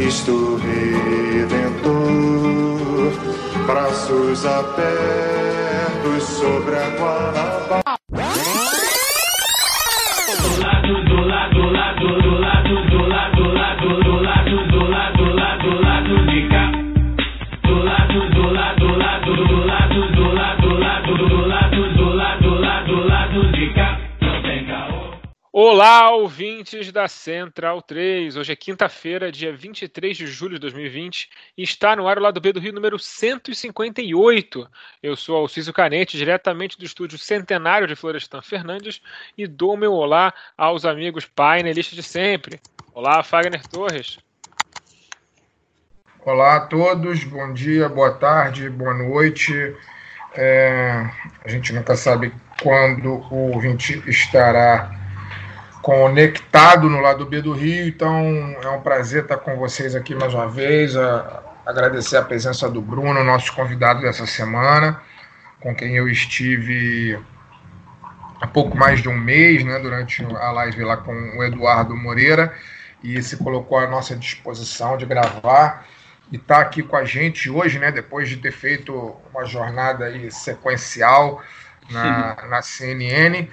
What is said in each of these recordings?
Cristo Redentor, braços abertos sobre a Guanabara. Olá, ouvintes da Central 3. Hoje é quinta-feira, dia 23 de julho de 2020 e está no ar o lado B do Rio número 158. Eu sou Alcísio Canete, diretamente do estúdio Centenário de Florestan Fernandes e dou meu olá aos amigos painelistas de sempre. Olá, Fagner Torres. Olá a todos, bom dia, boa tarde, boa noite. É, a gente nunca sabe quando o ouvinte estará conectado no lado B do Rio, então é um prazer estar com vocês aqui mais uma vez, a, agradecer a presença do Bruno, nosso convidado dessa semana, com quem eu estive há pouco mais de um mês, né, durante a live lá com o Eduardo Moreira, e se colocou à nossa disposição de gravar e está aqui com a gente hoje, né, depois de ter feito uma jornada aí sequencial na, na CNN.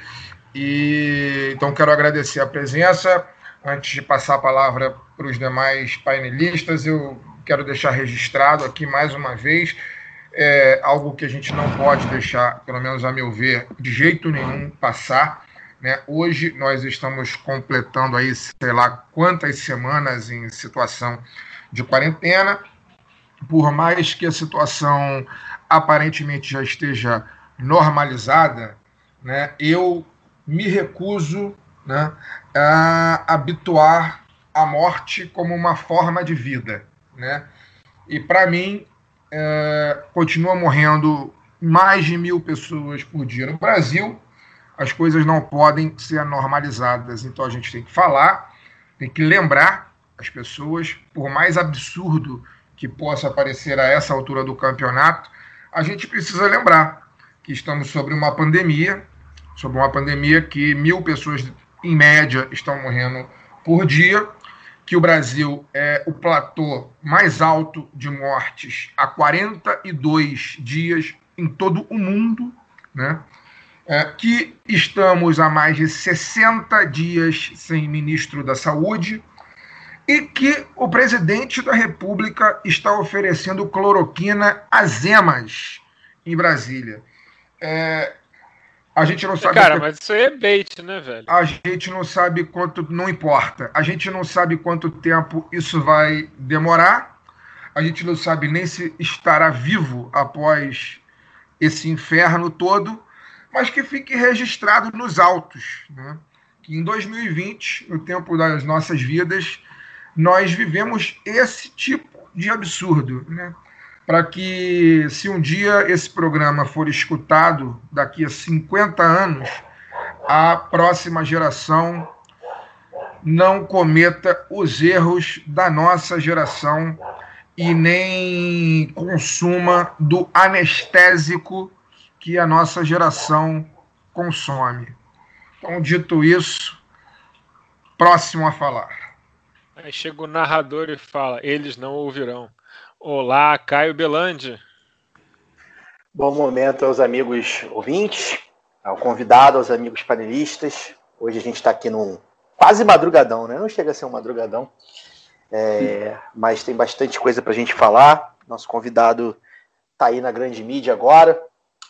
E então quero agradecer a presença. Antes de passar a palavra para os demais painelistas, eu quero deixar registrado aqui mais uma vez é, algo que a gente não pode deixar, pelo menos a meu ver, de jeito nenhum passar. Né? Hoje nós estamos completando aí, sei lá quantas semanas em situação de quarentena. Por mais que a situação aparentemente já esteja normalizada, né? eu me recuso né, a habituar a morte como uma forma de vida. Né? E para mim, é, continua morrendo mais de mil pessoas por dia no Brasil. As coisas não podem ser normalizadas, então a gente tem que falar, tem que lembrar as pessoas, por mais absurdo que possa parecer a essa altura do campeonato, a gente precisa lembrar que estamos sobre uma pandemia, sobre uma pandemia que mil pessoas, em média, estão morrendo por dia, que o Brasil é o platô mais alto de mortes há 42 dias em todo o mundo, né? É, que estamos há mais de 60 dias sem ministro da Saúde e que o presidente da República está oferecendo cloroquina às emas em Brasília. É, a gente não sabe. Cara, que... mas isso aí é bait, né, velho? A gente não sabe quanto. Não importa. A gente não sabe quanto tempo isso vai demorar. A gente não sabe nem se estará vivo após esse inferno todo. Mas que fique registrado nos autos. Né? Que em 2020, no tempo das nossas vidas, nós vivemos esse tipo de absurdo. Né? Para que, se um dia esse programa for escutado daqui a 50 anos, a próxima geração não cometa os erros da nossa geração e nem consuma do anestésico que a nossa geração consome. Então, dito isso, próximo a falar. Aí chega o narrador e fala: eles não ouvirão. Olá, Caio Belandi. Bom momento aos amigos ouvintes, ao convidado, aos amigos panelistas. Hoje a gente está aqui num quase madrugadão, né? Não chega a ser um madrugadão, é, mas tem bastante coisa para a gente falar. Nosso convidado está aí na grande mídia agora.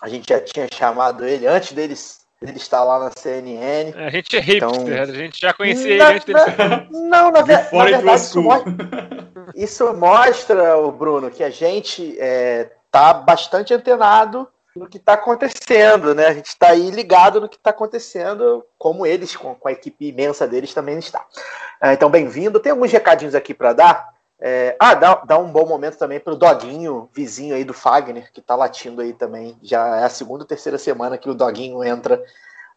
A gente já tinha chamado ele antes deles ele está lá na CNN. A gente é hipster, então... a gente já conhecia ele antes dele. Não, na, ver, na verdade, isso mostra, isso mostra, Bruno, que a gente está é, bastante antenado no que está acontecendo, né? A gente está aí ligado no que está acontecendo, como eles, com, com, a equipe imensa deles, também está. É, então, bem-vindo. Tem alguns recadinhos aqui para dar. É, ah, dá, dá, um bom momento também para o Doguinho, vizinho aí do Fagner, que está latindo aí também. Já é a segunda ou terceira semana que o Doguinho entra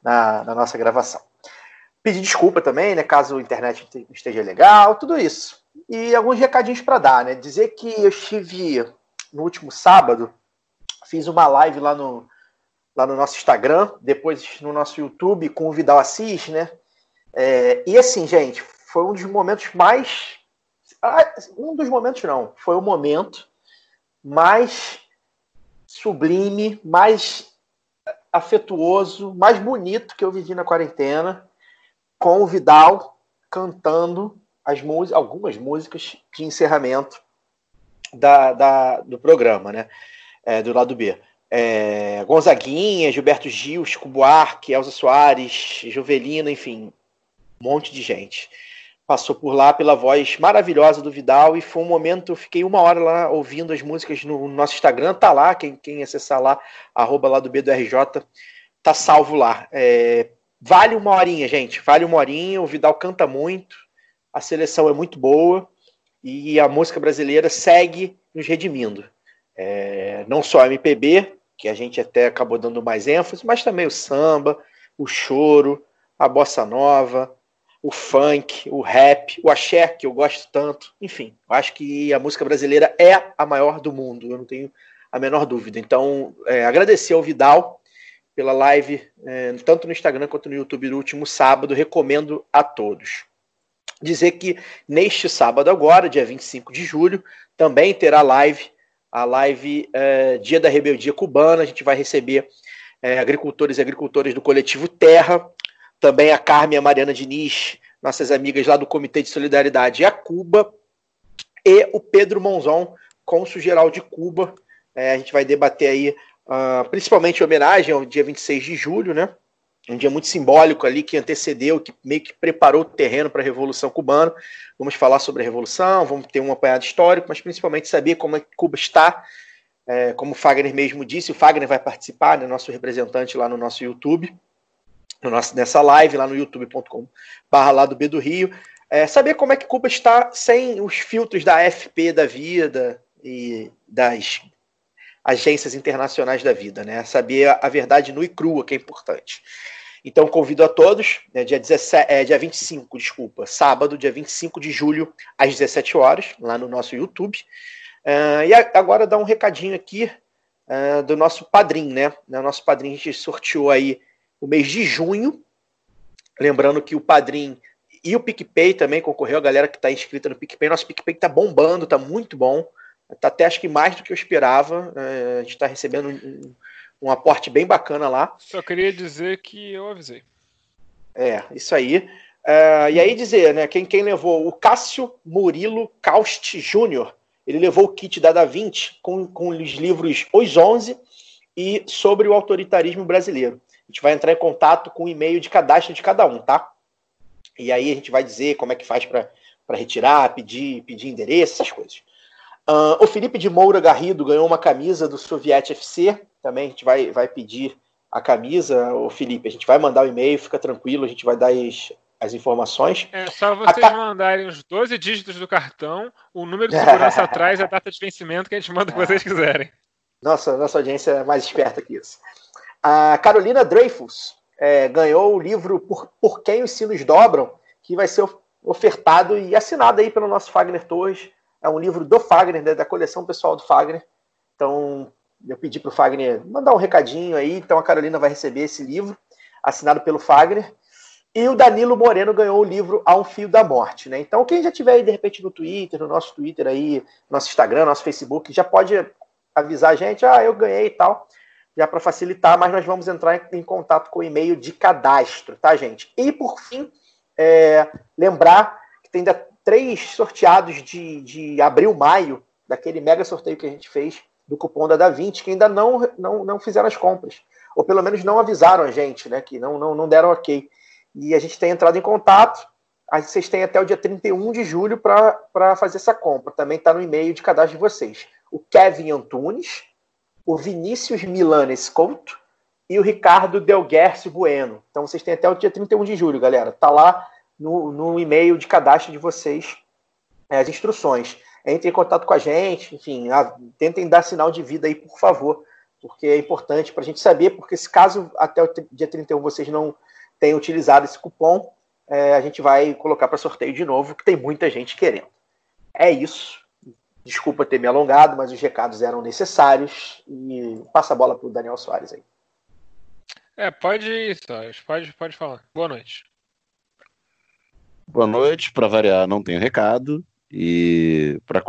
na, na nossa gravação. Pedir desculpa também, né? Caso a internet esteja legal, tudo isso. E alguns recadinhos para dar, né? Dizer que eu estive no último sábado Fiz uma live lá no, lá no nosso Instagram, depois no nosso YouTube com o Vidal Assis, né? É, e assim, gente, foi um dos momentos mais. Um dos momentos não, foi o momento mais sublime, mais afetuoso, mais bonito que eu vivi na quarentena, com o Vidal cantando as músicas, algumas músicas de encerramento da, da, do programa, né? é, do lado B. É, Gonzaguinha, Gilberto Gil, Chico Buarque, Elza Soares, Juvelina, enfim, um monte de gente. Passou por lá pela voz maravilhosa do Vidal e foi um momento, fiquei uma hora lá ouvindo as músicas no nosso Instagram, tá lá, quem, quem acessar lá, arroba lá do B do RJ, tá salvo lá. É, vale uma horinha, gente, vale uma horinha, o Vidal canta muito, a seleção é muito boa e a música brasileira segue nos redimindo. É, não só a MPB, que a gente até acabou dando mais ênfase, mas também o samba, o choro, a bossa nova, o funk, o rap, o axé, que eu gosto tanto. Enfim, eu acho que a música brasileira é a maior do mundo, eu não tenho a menor dúvida. Então, é, agradecer ao Vidal pela live, é, tanto no Instagram quanto no YouTube no último sábado, recomendo a todos. Dizer que neste sábado agora, dia 25 de julho, também terá live a live é, Dia da Rebeldia Cubana. A gente vai receber é, agricultores e agricultoras do coletivo Terra, também a Carmen e a Mariana Diniz, nossas amigas lá do Comitê de Solidariedade a Cuba, e o Pedro Monzon, cônsul geral de Cuba. É, a gente vai debater aí, uh, principalmente em homenagem ao dia 26 de julho, né? um dia muito simbólico ali que antecedeu, que meio que preparou o terreno para a Revolução Cubana. Vamos falar sobre a Revolução, vamos ter um apanhado histórico, mas principalmente saber como é que Cuba está. É, como o Fagner mesmo disse, o Fagner vai participar, né, nosso representante lá no nosso YouTube, nessa live lá no youtube.com barra lá do B do Rio. É, saber como é que Cuba está sem os filtros da AFP da vida e das agências internacionais da vida, né? Saber a verdade nua e crua, que é importante. Então, convido a todos, né, dia, 17, é, dia 25, desculpa, sábado, dia 25 de julho, às 17 horas, lá no nosso YouTube. Uh, e agora dar um recadinho aqui uh, do nosso padrinho, né? Nosso padrinho, a gente sorteou aí o mês de junho. Lembrando que o padrinho e o PicPay também concorreu, a galera que está inscrita no PicPay. Nosso PicPay está bombando, está muito bom. Está até acho que mais do que eu esperava. Uh, a gente está recebendo um, um aporte bem bacana lá. Só queria dizer que eu avisei. É, isso aí. Uh, e aí dizer, né, quem, quem levou? O Cássio Murilo Caust Júnior. Ele levou o kit da Da Vinci com, com os livros Os Onze e sobre o autoritarismo brasileiro. A gente vai entrar em contato com o e-mail de cadastro de cada um, tá? E aí a gente vai dizer como é que faz para retirar, pedir, pedir endereço, essas coisas. Uh, o Felipe de Moura Garrido ganhou uma camisa do Soviet FC também a gente vai, vai pedir a camisa, o Felipe, a gente vai mandar o e-mail, fica tranquilo, a gente vai dar as, as informações. É só vocês mandarem os 12 dígitos do cartão, o número de segurança atrás e a data de vencimento que a gente manda o que vocês quiserem. Nossa, nossa audiência é mais esperta que isso. A Carolina Dreyfus é, ganhou o livro Por, Por Quem os Sinos Dobram, que vai ser ofertado e assinado aí pelo nosso Fagner Torres. É um livro do Fagner, né, da coleção pessoal do Fagner. Então, eu pedi para o Fagner mandar um recadinho aí, então a Carolina vai receber esse livro, assinado pelo Fagner. E o Danilo Moreno ganhou o livro A um Fio da Morte, né? Então, quem já tiver aí, de repente, no Twitter, no nosso Twitter aí, nosso Instagram, nosso Facebook, já pode avisar a gente, ah, eu ganhei e tal, já para facilitar, mas nós vamos entrar em, em, contato com o e-mail de cadastro, tá, gente? E, por fim, é, lembrar que tem ainda três sorteados de, de abril, maio, daquele mega sorteio que a gente fez do cupom da Da20 que ainda não, não, não fizeram as compras. Ou pelo menos não avisaram a gente, né? Que não, não, não deram ok. E a gente tem entrado em contato. Aí vocês têm até o dia 31 de julho para fazer essa compra. Também está no e-mail de cadastro de vocês. O Kevin Antunes, o Vinícius Milanes Couto e o Ricardo Delguercio Bueno. Então vocês têm até o dia 31 de julho, galera. Tá lá no, no e-mail de cadastro de vocês é, as instruções. Entrem em contato com a gente, enfim, a, tentem dar sinal de vida aí, por favor, porque é importante para a gente saber, porque se caso até o dia 31 vocês não tenham utilizado esse cupom, é, a gente vai colocar para sorteio de novo, que tem muita gente querendo. É isso. Desculpa ter me alongado, mas os recados eram necessários. E passa a bola para o Daniel Soares aí. É, pode ir, Soares. Pode, pode falar. Boa noite. Boa noite. Para variar, não tenho recado. E para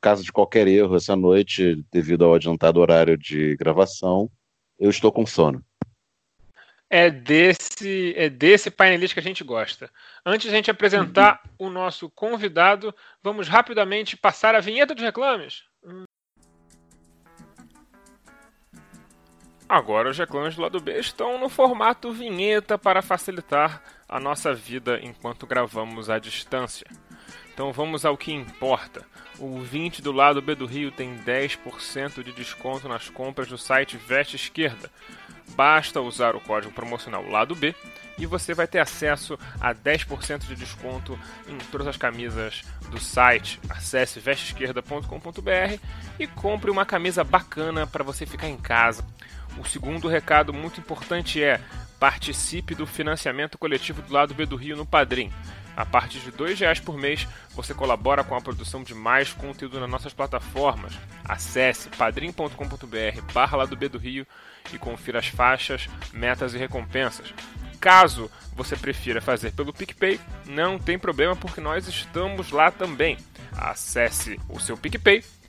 caso de qualquer erro essa noite, devido ao adiantado horário de gravação, eu estou com sono. É desse, é desse painelista que a gente gosta. Antes de a gente apresentar uhum. o nosso convidado, vamos rapidamente passar a vinheta de reclames. Agora os reclames do lado B estão no formato vinheta para facilitar a nossa vida enquanto gravamos à distância. Então vamos ao que importa. O 20 do lado B do Rio tem 10% de desconto nas compras do site Veste Esquerda. Basta usar o código promocional lado B e você vai ter acesso a 10% de desconto em todas as camisas do site. Acesse vesteesquerda.com.br e compre uma camisa bacana para você ficar em casa. O segundo recado muito importante é participe do financiamento coletivo do lado B do Rio no Padrim. A partir de R$ reais por mês, você colabora com a produção de mais conteúdo nas nossas plataformas. Acesse padrim.com.br barra lá do B do Rio e confira as faixas, metas e recompensas. Caso você prefira fazer pelo PicPay, não tem problema porque nós estamos lá também. Acesse o seu PicPay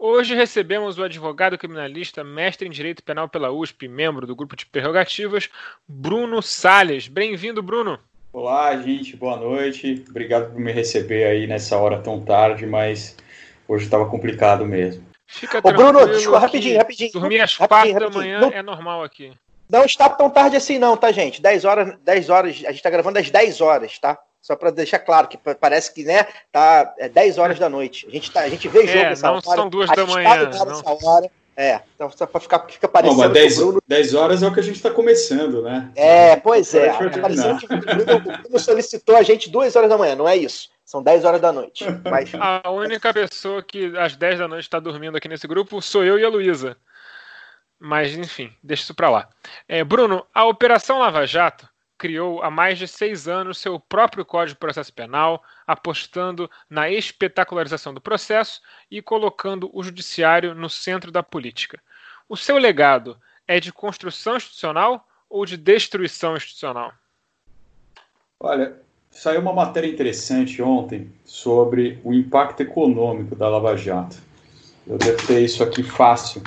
Hoje recebemos o advogado criminalista, mestre em Direito Penal pela USP, membro do grupo de prerrogativas, Bruno Sales. Bem-vindo, Bruno. Olá, gente, boa noite. Obrigado por me receber aí nessa hora tão tarde, mas hoje estava complicado mesmo. Fica Ô, Bruno, desculpa, rapidinho, rapidinho. Dormir às quatro da manhã não, é normal aqui. Não está tão tarde assim, não, tá, gente? 10 horas, 10 horas, a gente está gravando às 10 horas, tá? Só para deixar claro que parece que, né, tá é 10 horas da noite. A gente, tá, a gente vê jogo é, essa não hora. são duas da manhã. Tá não. hora. É, então só para ficar fica parecendo. Mas 10, Bruno... 10 horas é o que a gente está começando, né? É, pois é. Tá parecendo que o Bruno, Bruno solicitou a gente 2 horas da manhã, não é isso. São 10 horas da noite. Mas... A única pessoa que às 10 da noite está dormindo aqui nesse grupo sou eu e a Luísa. Mas, enfim, deixa isso para lá. É, Bruno, a Operação Lava Jato criou há mais de seis anos seu próprio Código de Processo Penal, apostando na espetacularização do processo e colocando o judiciário no centro da política. O seu legado é de construção institucional ou de destruição institucional? Olha, saiu uma matéria interessante ontem sobre o impacto econômico da Lava Jato. Eu devo ter isso aqui fácil,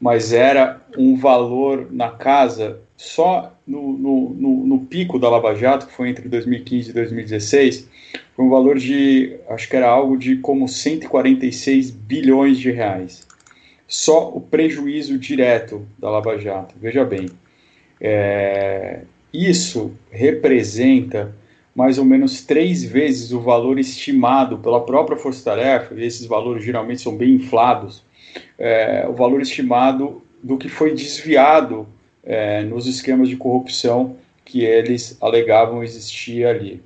mas era um valor na casa só no, no, no, no, pico da Lava Jato, que foi entre 2015 e 2016, foi um valor de, acho que era algo de como 146 bilhões de reais. Só o prejuízo direto da Lava Jato. Veja bem, é, isso representa mais ou menos três vezes o valor estimado pela própria Força Tarefa, e esses valores geralmente são bem inflados, é, o valor estimado do que foi desviado é, nos esquemas de corrupção que eles alegavam existir ali.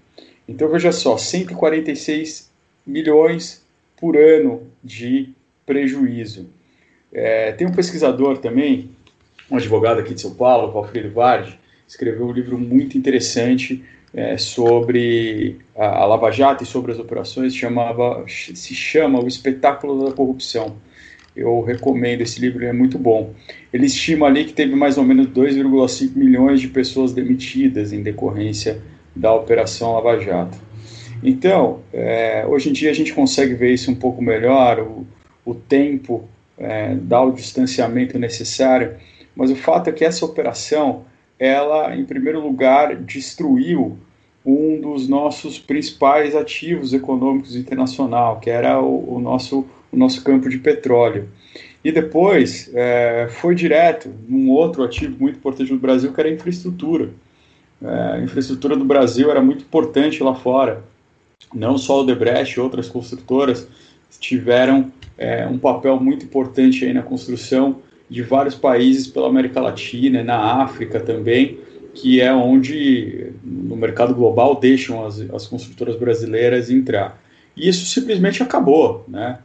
Então veja só, 146 milhões por ano de prejuízo. É, tem um pesquisador também, um advogado aqui de São Paulo, Valfredo Vardi, escreveu um livro muito interessante é, sobre a, a, Lava Jato e sobre as operações, chamava, se chama O Espetáculo da Corrupção. Eu recomendo esse livro, é muito bom. Ele estima ali que teve mais ou menos 2,5 milhões de pessoas demitidas em decorrência da Operação Lava Jato. Então, é, hoje em dia a gente consegue ver isso um pouco melhor, o, o tempo é, dá o distanciamento necessário, mas o fato é que essa operação, ela, em primeiro lugar, destruiu um dos nossos principais ativos econômicos internacional, que era o, o nosso, o nosso campo de petróleo. E depois é, foi direto num outro ativo muito importante do Brasil, que era a infraestrutura. É, a infraestrutura do Brasil era muito importante lá fora. Não só o Debrecht, outras construtoras tiveram é, um papel muito importante aí na construção de vários países pela América Latina, na África também, que é onde no mercado global deixam as, as construtoras brasileiras entrar. E isso simplesmente acabou, né?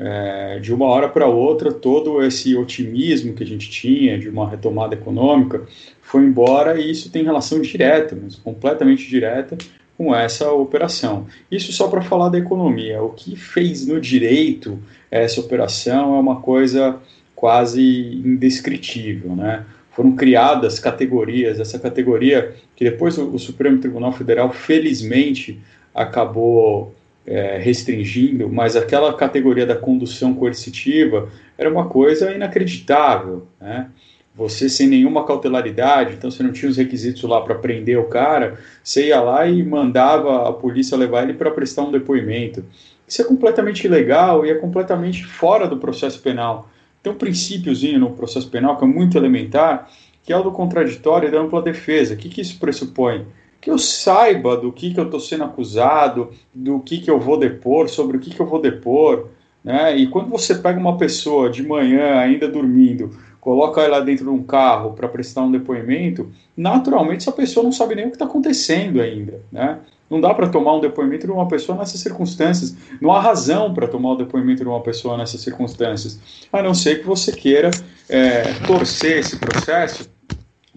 É, de uma hora para outra, todo esse otimismo que a gente tinha de uma retomada econômica foi embora e isso tem relação direta, mas completamente direta, com essa operação. Isso só para falar da economia. O que fez no direito essa operação é uma coisa quase indescritível, né? Foram criadas categorias, essa categoria que depois o, o Supremo Tribunal Federal felizmente acabou é, restringindo, mas aquela categoria da condução coercitiva era uma coisa inacreditável, né? Você sem nenhuma cautelaridade, então você não tinha os requisitos lá para prender o cara, você ia lá e mandava a polícia levar ele para prestar um depoimento. Isso é completamente ilegal e é completamente fora do processo penal. Tem um princípiozinho no processo penal que é muito elementar, que é o do contraditório e da ampla defesa. O que, que isso pressupõe? Que eu saiba do que, que eu estou sendo acusado, do que, que eu vou depor, sobre o que, que eu vou depor. Né? E quando você pega uma pessoa de manhã, ainda dormindo, coloca ela dentro de um carro para prestar um depoimento, naturalmente essa pessoa não sabe nem o que está acontecendo ainda. Né? Não dá para tomar um depoimento de uma pessoa nessas circunstâncias. Não há razão para tomar o depoimento de uma pessoa nessas circunstâncias, a não ser que você queira é, torcer esse processo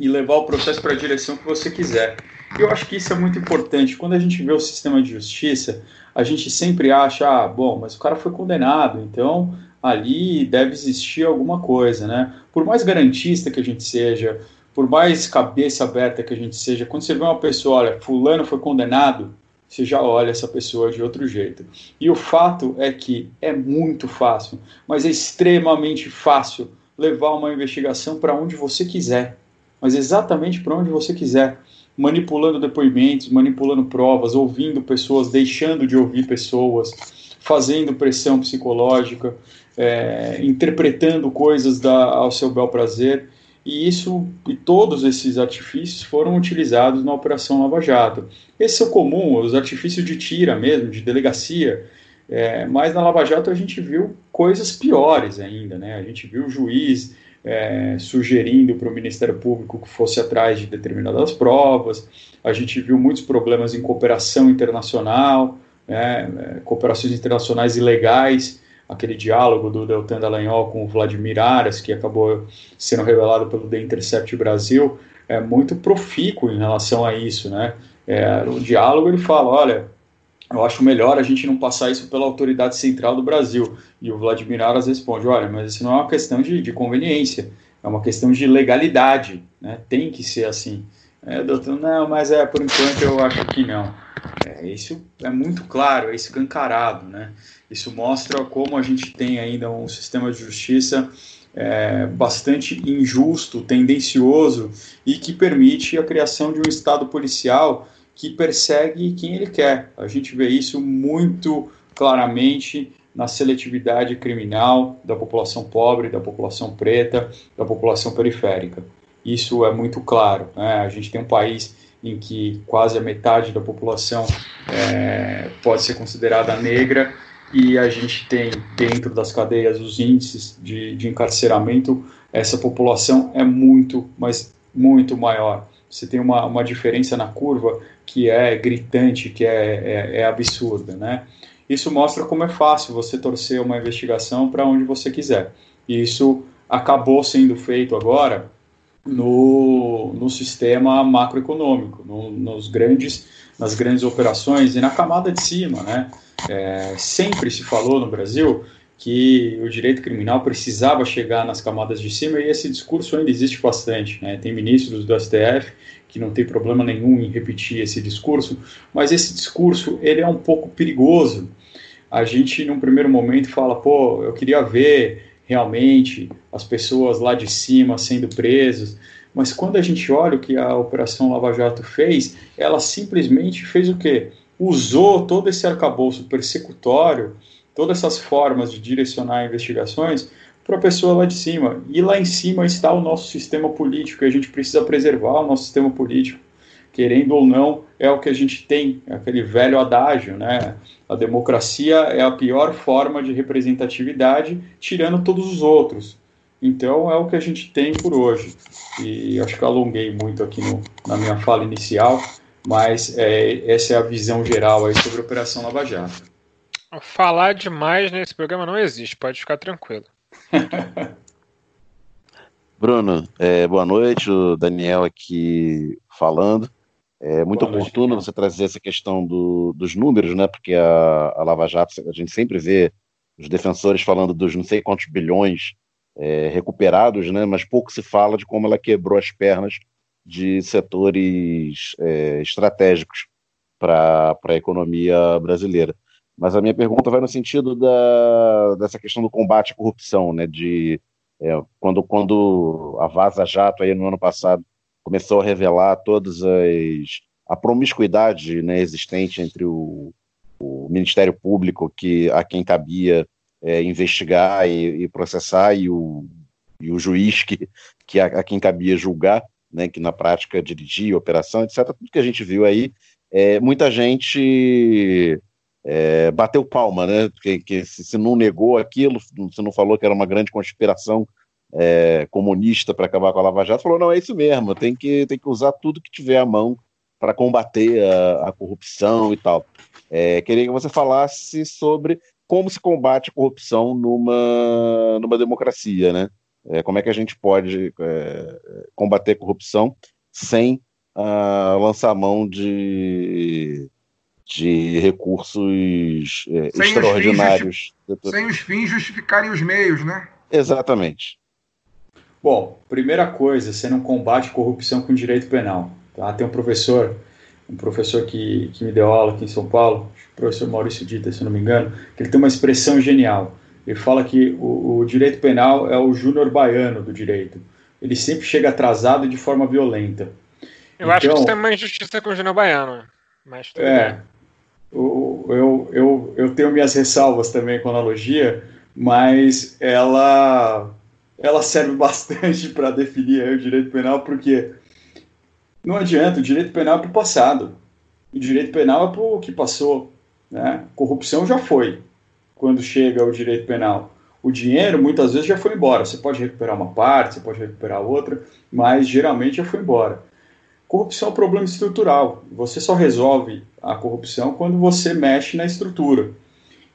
e levar o processo para a direção que você quiser. Eu acho que isso é muito importante. Quando a gente vê o sistema de justiça, a gente sempre acha, ah, bom, mas o cara foi condenado, então ali deve existir alguma coisa, né? Por mais garantista que a gente seja, por mais cabeça aberta que a gente seja, quando você vê uma pessoa, olha, fulano foi condenado, você já olha essa pessoa de outro jeito. E o fato é que é muito fácil, mas é extremamente fácil levar uma investigação para onde você quiser, mas exatamente para onde você quiser manipulando depoimentos, manipulando provas, ouvindo pessoas, deixando de ouvir pessoas, fazendo pressão psicológica, é, interpretando coisas da, ao seu bel prazer. E isso e todos esses artifícios foram utilizados na Operação Lava Jato. Esse é o comum, os artifícios de tira mesmo, de delegacia. É, mas na Lava Jato a gente viu coisas piores ainda, né? A gente viu o juiz é, sugerindo para o Ministério Público que fosse atrás de determinadas provas. A gente viu muitos problemas em cooperação internacional, né, é, cooperações internacionais ilegais, aquele diálogo do Deltan Dallagnol com o Vladimir Aras, que acabou sendo revelado pelo The Intercept Brasil, é muito profícuo em relação a isso. Né? É, o diálogo ele fala, olha, eu acho melhor a gente não passar isso pela autoridade central do Brasil. E o Vladimir Aras responde: olha, mas isso não é uma questão de, de conveniência, é uma questão de legalidade, né? tem que ser assim. É, doutor, não, mas é, por enquanto eu acho que não. É, isso é muito claro, é escancarado, né? Isso mostra como a gente tem ainda um sistema de justiça é, bastante injusto, tendencioso e que permite a criação de um Estado policial que persegue quem ele quer. A gente vê isso muito claramente na seletividade criminal da população pobre, da população preta, da população periférica. Isso é muito claro. Né? A gente tem um país em que quase a metade da população é, pode ser considerada negra e a gente tem dentro das cadeias os índices de, de encarceramento, essa população é muito, mas muito maior. Você tem uma, uma diferença na curva que é gritante, que é, é, é absurda, né? Isso mostra como é fácil você torcer uma investigação para onde você quiser. E isso acabou sendo feito agora no, no sistema macroeconômico, no, nos grandes, nas grandes operações e na camada de cima, né? É, sempre se falou no Brasil que o direito criminal precisava chegar nas camadas de cima e esse discurso ainda existe bastante. Né? Tem ministros do STF que não tem problema nenhum em repetir esse discurso, mas esse discurso ele é um pouco perigoso. A gente, num primeiro momento, fala, pô, eu queria ver realmente, as pessoas lá de cima sendo presas. Mas quando a gente olha o que a Operação Lava Jato fez, ela simplesmente fez o quê? Usou todo esse arcabouço persecutório, todas essas formas de direcionar investigações para a pessoa lá de cima. E lá em cima está o nosso sistema político, e a gente precisa preservar o nosso sistema político. Querendo ou não, é o que a gente tem, é aquele velho adágio, né? A democracia é a pior forma de representatividade, tirando todos os outros. Então é o que a gente tem por hoje. E acho que alonguei muito aqui no, na minha fala inicial, mas é, essa é a visão geral aí sobre a Operação Lava Jato. Falar demais nesse programa não existe, pode ficar tranquilo. Bruno, é, boa noite. O Daniel aqui falando. É muito boa oportuno noite, você trazer essa questão do, dos números, né? Porque a, a, Lava Jato, a gente sempre vê os defensores falando dos não sei quantos bilhões é, recuperados, né? Mas pouco se fala de como ela quebrou as pernas de setores é, estratégicos para a economia brasileira. Mas a minha pergunta vai no sentido da, dessa questão do combate à corrupção, né? De é, quando, quando a Vaza Jato aí no ano passado começou a revelar todas as a promiscuidade né, existente entre o, o Ministério Público que a quem cabia é, investigar e, e, processar e o, e o juiz que, que a, a, quem cabia julgar, né, que na prática dirigia a operação, etc. Tudo que a gente viu aí, é, muita gente é, bateu palma, né? Que, que se, se, não negou aquilo, se não falou que era uma grande conspiração é, comunista para acabar com a Lava Jato, falou: não, é isso mesmo, tem que, tem que usar tudo que tiver à mão para combater a, a, corrupção e tal. É, queria que você falasse sobre como se combate a corrupção numa, numa democracia, né? É, como é que a gente pode é, combater a corrupção sem uh, lançar mão de de recursos é, sem extraordinários. Os fins, sem os fins justificarem os meios, né? Exatamente. Bom, primeira coisa, você não combate corrupção com direito penal. Tá? Tem um professor, um professor que, que me deu aula aqui em São Paulo, o professor Maurício Dita, se não me engano, que ele tem uma expressão genial. Ele fala que o, o direito penal é o júnior baiano do direito. Ele sempre chega atrasado de forma violenta. Eu então, acho que então isso tem uma injustiça com o júnior baiano. Mas é, bem eu, eu, eu tenho minhas ressalvas também com a analogia, mas ela, ela serve bastante para definir o direito penal, porque não adianta, o direito penal é para o passado, o direito penal é para o que passou. Né? Corrupção já foi, quando chega o direito penal. O dinheiro muitas vezes já foi embora. Você pode recuperar uma parte, você pode recuperar outra, mas geralmente já foi embora. Corrupção é um problema estrutural. Você só resolve a corrupção quando você mexe na estrutura.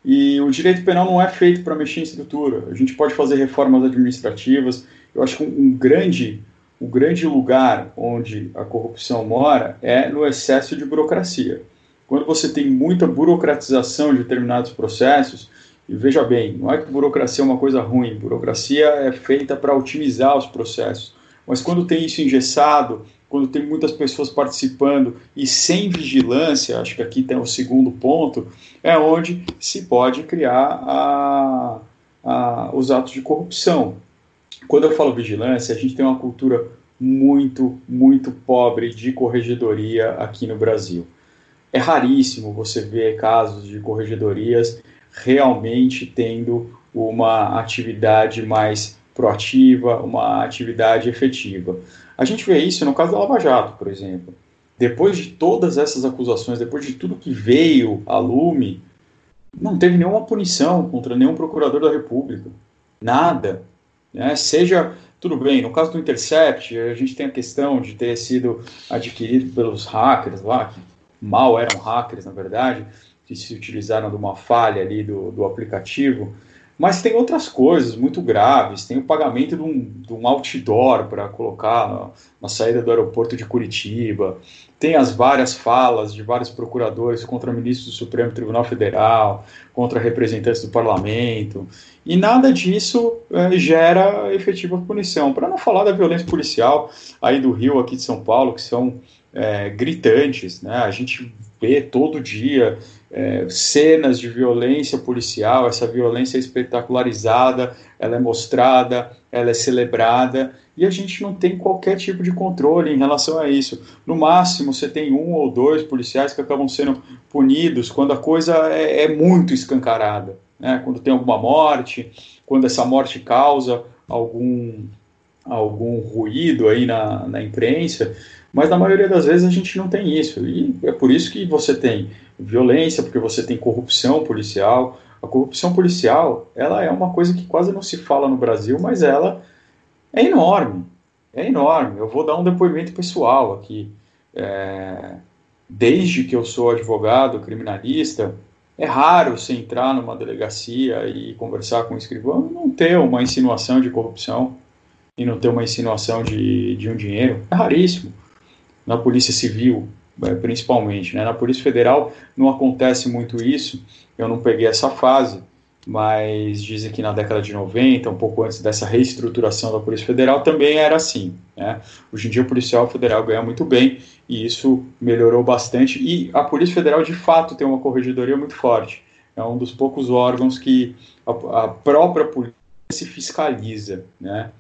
E o direito penal não é feito para mexer em estrutura. A gente pode fazer reformas administrativas. Eu acho que um, grande, um grande lugar onde a corrupção mora é no excesso de burocracia. Quando você tem muita burocratização de determinados processos, e veja bem, não é que burocracia é uma coisa ruim, burocracia é feita para otimizar os processos. Mas quando tem isso engessado, quando tem muitas pessoas participando e sem vigilância, acho que aqui tem o segundo ponto, é onde se pode criar a, a, os atos de corrupção. Quando eu falo vigilância, a gente tem uma cultura muito, muito pobre de corregedoria aqui no Brasil. É raríssimo você ver casos de corregedorias realmente tendo uma atividade mais proativa, uma atividade efetiva. A gente vê isso no caso da Lava Jato, por exemplo. Depois de todas essas acusações, depois de tudo que veio a lume, não teve nenhuma punição contra nenhum procurador da República. Nada. Né? Seja, tudo bem, no caso do Intercept, a gente tem a questão de ter sido adquirido pelos hackers lá, que mal eram hackers, na verdade, que se utilizaram de uma falha ali do, do aplicativo mas tem outras coisas muito graves. Tem o pagamento de um, de um outdoor para colocar na, na, saída do aeroporto de Curitiba. Tem as várias falas de vários procuradores contra ministros do Supremo Tribunal Federal, contra representantes do parlamento. E nada disso é, gera efetiva punição. Para não falar da violência policial aí do Rio, aqui de São Paulo, que são é, gritantes. Né? A gente vê todo dia é, cenas de violência policial, essa violência é espetacularizada, ela é mostrada, ela é celebrada, e a gente não tem qualquer tipo de controle em relação a isso. No máximo, você tem um ou dois policiais que acabam sendo punidos quando a coisa é, é muito escancarada, né? quando tem alguma morte, quando essa morte causa algum, algum ruído aí na, na imprensa, mas na maioria das vezes a gente não tem isso, e é por isso que você tem violência, porque você tem corrupção policial. A corrupção policial, ela é uma coisa que quase não se fala no Brasil, mas ela é enorme, é enorme. Eu vou dar um depoimento pessoal aqui. É, desde que eu sou advogado criminalista, é raro você entrar numa delegacia e conversar com o escrivão e não ter uma insinuação de corrupção e não ter uma insinuação de, de um dinheiro. É raríssimo. Na Polícia Civil, é, principalmente. Né? Na Polícia Federal não acontece muito isso, eu não peguei essa fase, mas dizem que na década de 90, um pouco antes dessa reestruturação da Polícia Federal, também era assim. Né? Hoje em dia o policial federal ganha muito bem e isso melhorou bastante. E a Polícia Federal, de fato, tem uma corregedoria muito forte. É um dos poucos órgãos que a, a própria polícia se fiscaliza. Né?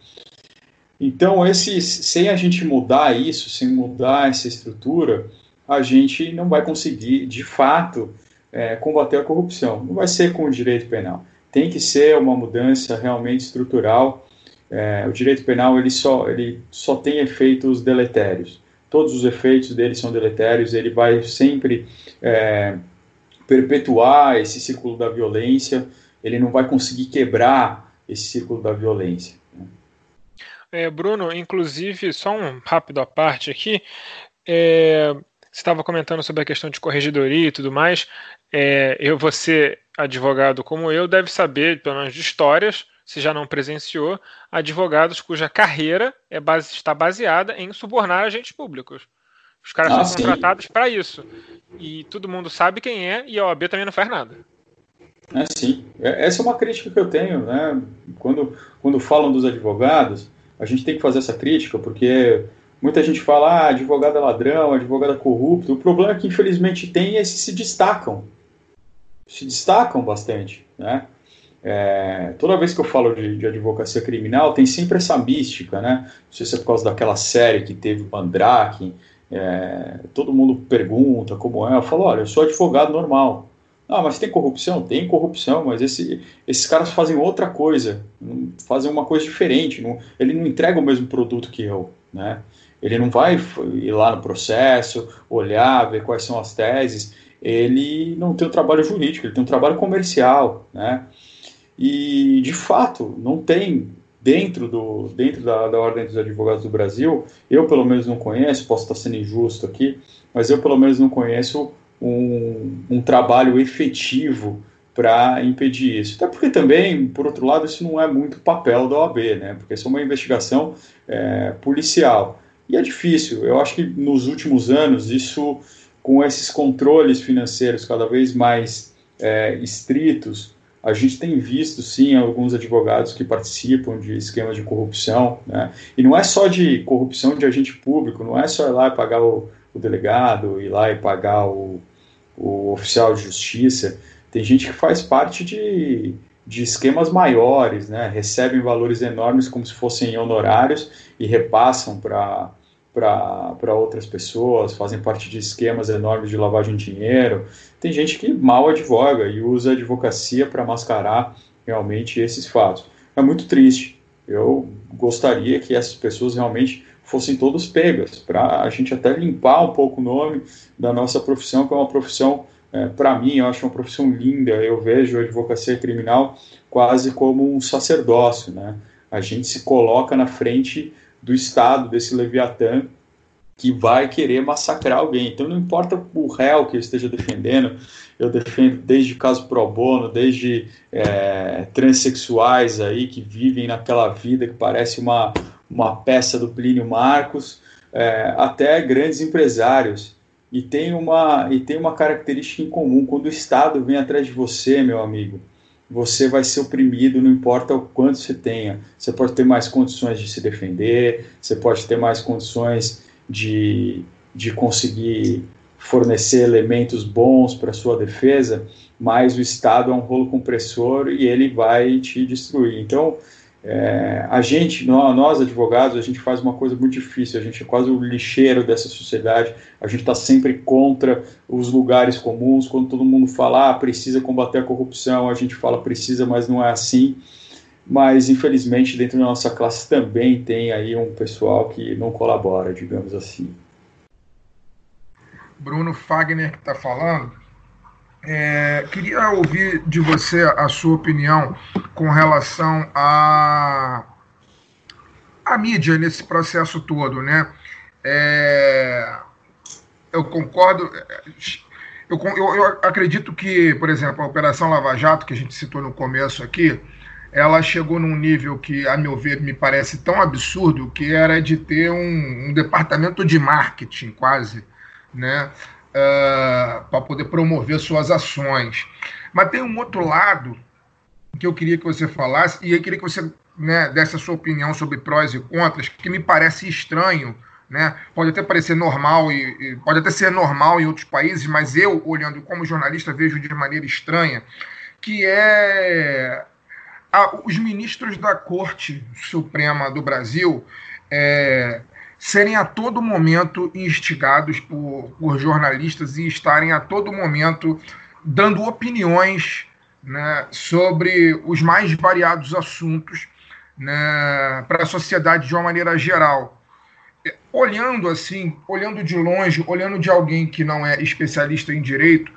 Então, esses, sem a gente mudar isso, sem mudar essa estrutura, a gente não vai conseguir, de fato, é, combater a corrupção. Não vai ser com o direito penal. Tem que ser uma mudança realmente estrutural. É, o direito penal ele só, ele só tem efeitos deletérios. Todos os efeitos dele são deletérios. Ele vai sempre é, perpetuar esse círculo da violência. Ele não vai conseguir quebrar esse círculo da violência. É, Bruno, inclusive, só um rápido à parte aqui. É, você estava comentando sobre a questão de corregedoria e tudo mais. É, eu, você, advogado como eu, deve saber, pelo menos de histórias, se já não presenciou, advogados cuja carreira é base, está baseada em subornar agentes públicos. Os caras ah, são contratados para isso. E todo mundo sabe quem é, e a OAB também não faz nada. É sim. É, essa é uma crítica que eu tenho, né? Quando, quando falam dos advogados, a gente tem que fazer essa crítica, porque Muita gente fala, ah, advogado é ladrão, advogado é corrupto. O problema é que, infelizmente, tem esses se destacam. Se destacam bastante, né? É, toda vez que eu falo de, de, advocacia criminal, tem sempre essa mística, né? Não sei se é por causa daquela série que teve o Mandrake, é, todo mundo pergunta como é. Eu falo, olha, eu sou advogado normal. Ah, mas tem corrupção? Tem corrupção, mas esse, esses caras fazem outra coisa, fazem uma coisa diferente. Não, ele não entrega o mesmo produto que eu, né? Ele não vai ir lá no processo, olhar, ver quais são as teses. Ele não tem um trabalho jurídico, ele tem um trabalho comercial, né? E, de fato, não tem dentro, do, dentro da, da Ordem dos Advogados do Brasil, eu pelo menos não conheço, posso estar sendo injusto aqui, mas eu pelo menos não conheço um, um trabalho efetivo para impedir isso. Até porque também, por outro lado, isso não é muito papel da OAB, né? Porque isso é uma investigação é, policial. E é difícil. Eu acho que nos últimos anos, isso, com esses controles financeiros cada vez mais é, estritos, a gente tem visto, sim, alguns advogados que participam de esquemas de corrupção. Né? E não é só de corrupção de agente público, não é só ir lá e pagar o, o delegado, ir lá e pagar o, o oficial de justiça. Tem gente que faz parte de de esquemas maiores, né? recebem valores enormes como se fossem honorários e repassam para para outras pessoas, fazem parte de esquemas enormes de lavagem de dinheiro. Tem gente que mal advoga e usa a advocacia para mascarar realmente esses fatos. É muito triste. Eu gostaria que essas pessoas realmente fossem todas pegas, para a gente até limpar um pouco o nome da nossa profissão, que é uma profissão é, para mim, eu acho uma profissão linda. Eu vejo a advocacia criminal quase como um sacerdócio, né? A gente se coloca na frente do Estado, desse Leviatã, que vai querer massacrar alguém. Então, não importa o réu que eu esteja defendendo, eu defendo desde caso pro bono, desde é, transexuais aí que vivem naquela vida que parece uma, uma peça do Plínio Marcos, é, até grandes empresários e tem uma e tem uma característica em comum quando o Estado vem atrás de você, meu amigo, você vai ser oprimido, não importa o quanto você tenha. Você pode ter mais condições de se defender, você pode ter mais condições de, de conseguir fornecer elementos bons para sua defesa, mais o Estado é um rolo compressor e ele vai te destruir. Então, é, a gente, nós advogados, a gente faz uma coisa muito difícil, a gente é quase o lixeiro dessa sociedade, a gente está sempre contra os lugares comuns, quando todo mundo fala, ah, precisa combater a corrupção, a gente fala precisa, mas não é assim, mas infelizmente dentro da nossa classe também tem aí um pessoal que não colabora, digamos assim. Bruno Fagner que está falando, é, queria ouvir de você a sua opinião com relação à a, a, mídia nesse processo todo, né? É, eu concordo. Eu, eu, eu, acredito que, por exemplo, a Operação Lava Jato, que a gente citou no começo aqui, ela chegou num nível que, a meu ver, me parece tão absurdo, que era de ter um, um departamento de marketing, quase, né? Uh, ah, para poder promover suas ações. Mas tem um outro lado que eu queria que você falasse, e eu queria que você né, desse a sua opinião sobre prós e contras, que me parece estranho, né? Pode até parecer normal e, e, pode até ser normal em outros países, mas eu, olhando como jornalista, vejo de maneira estranha, que é a, os ministros da Corte Suprema do Brasil é, serem a todo momento instigados por, por jornalistas e estarem a todo momento dando opiniões né, sobre os mais variados assuntos né, para a sociedade de uma maneira geral. Olhando assim, olhando de longe, olhando de alguém que não é especialista em direito,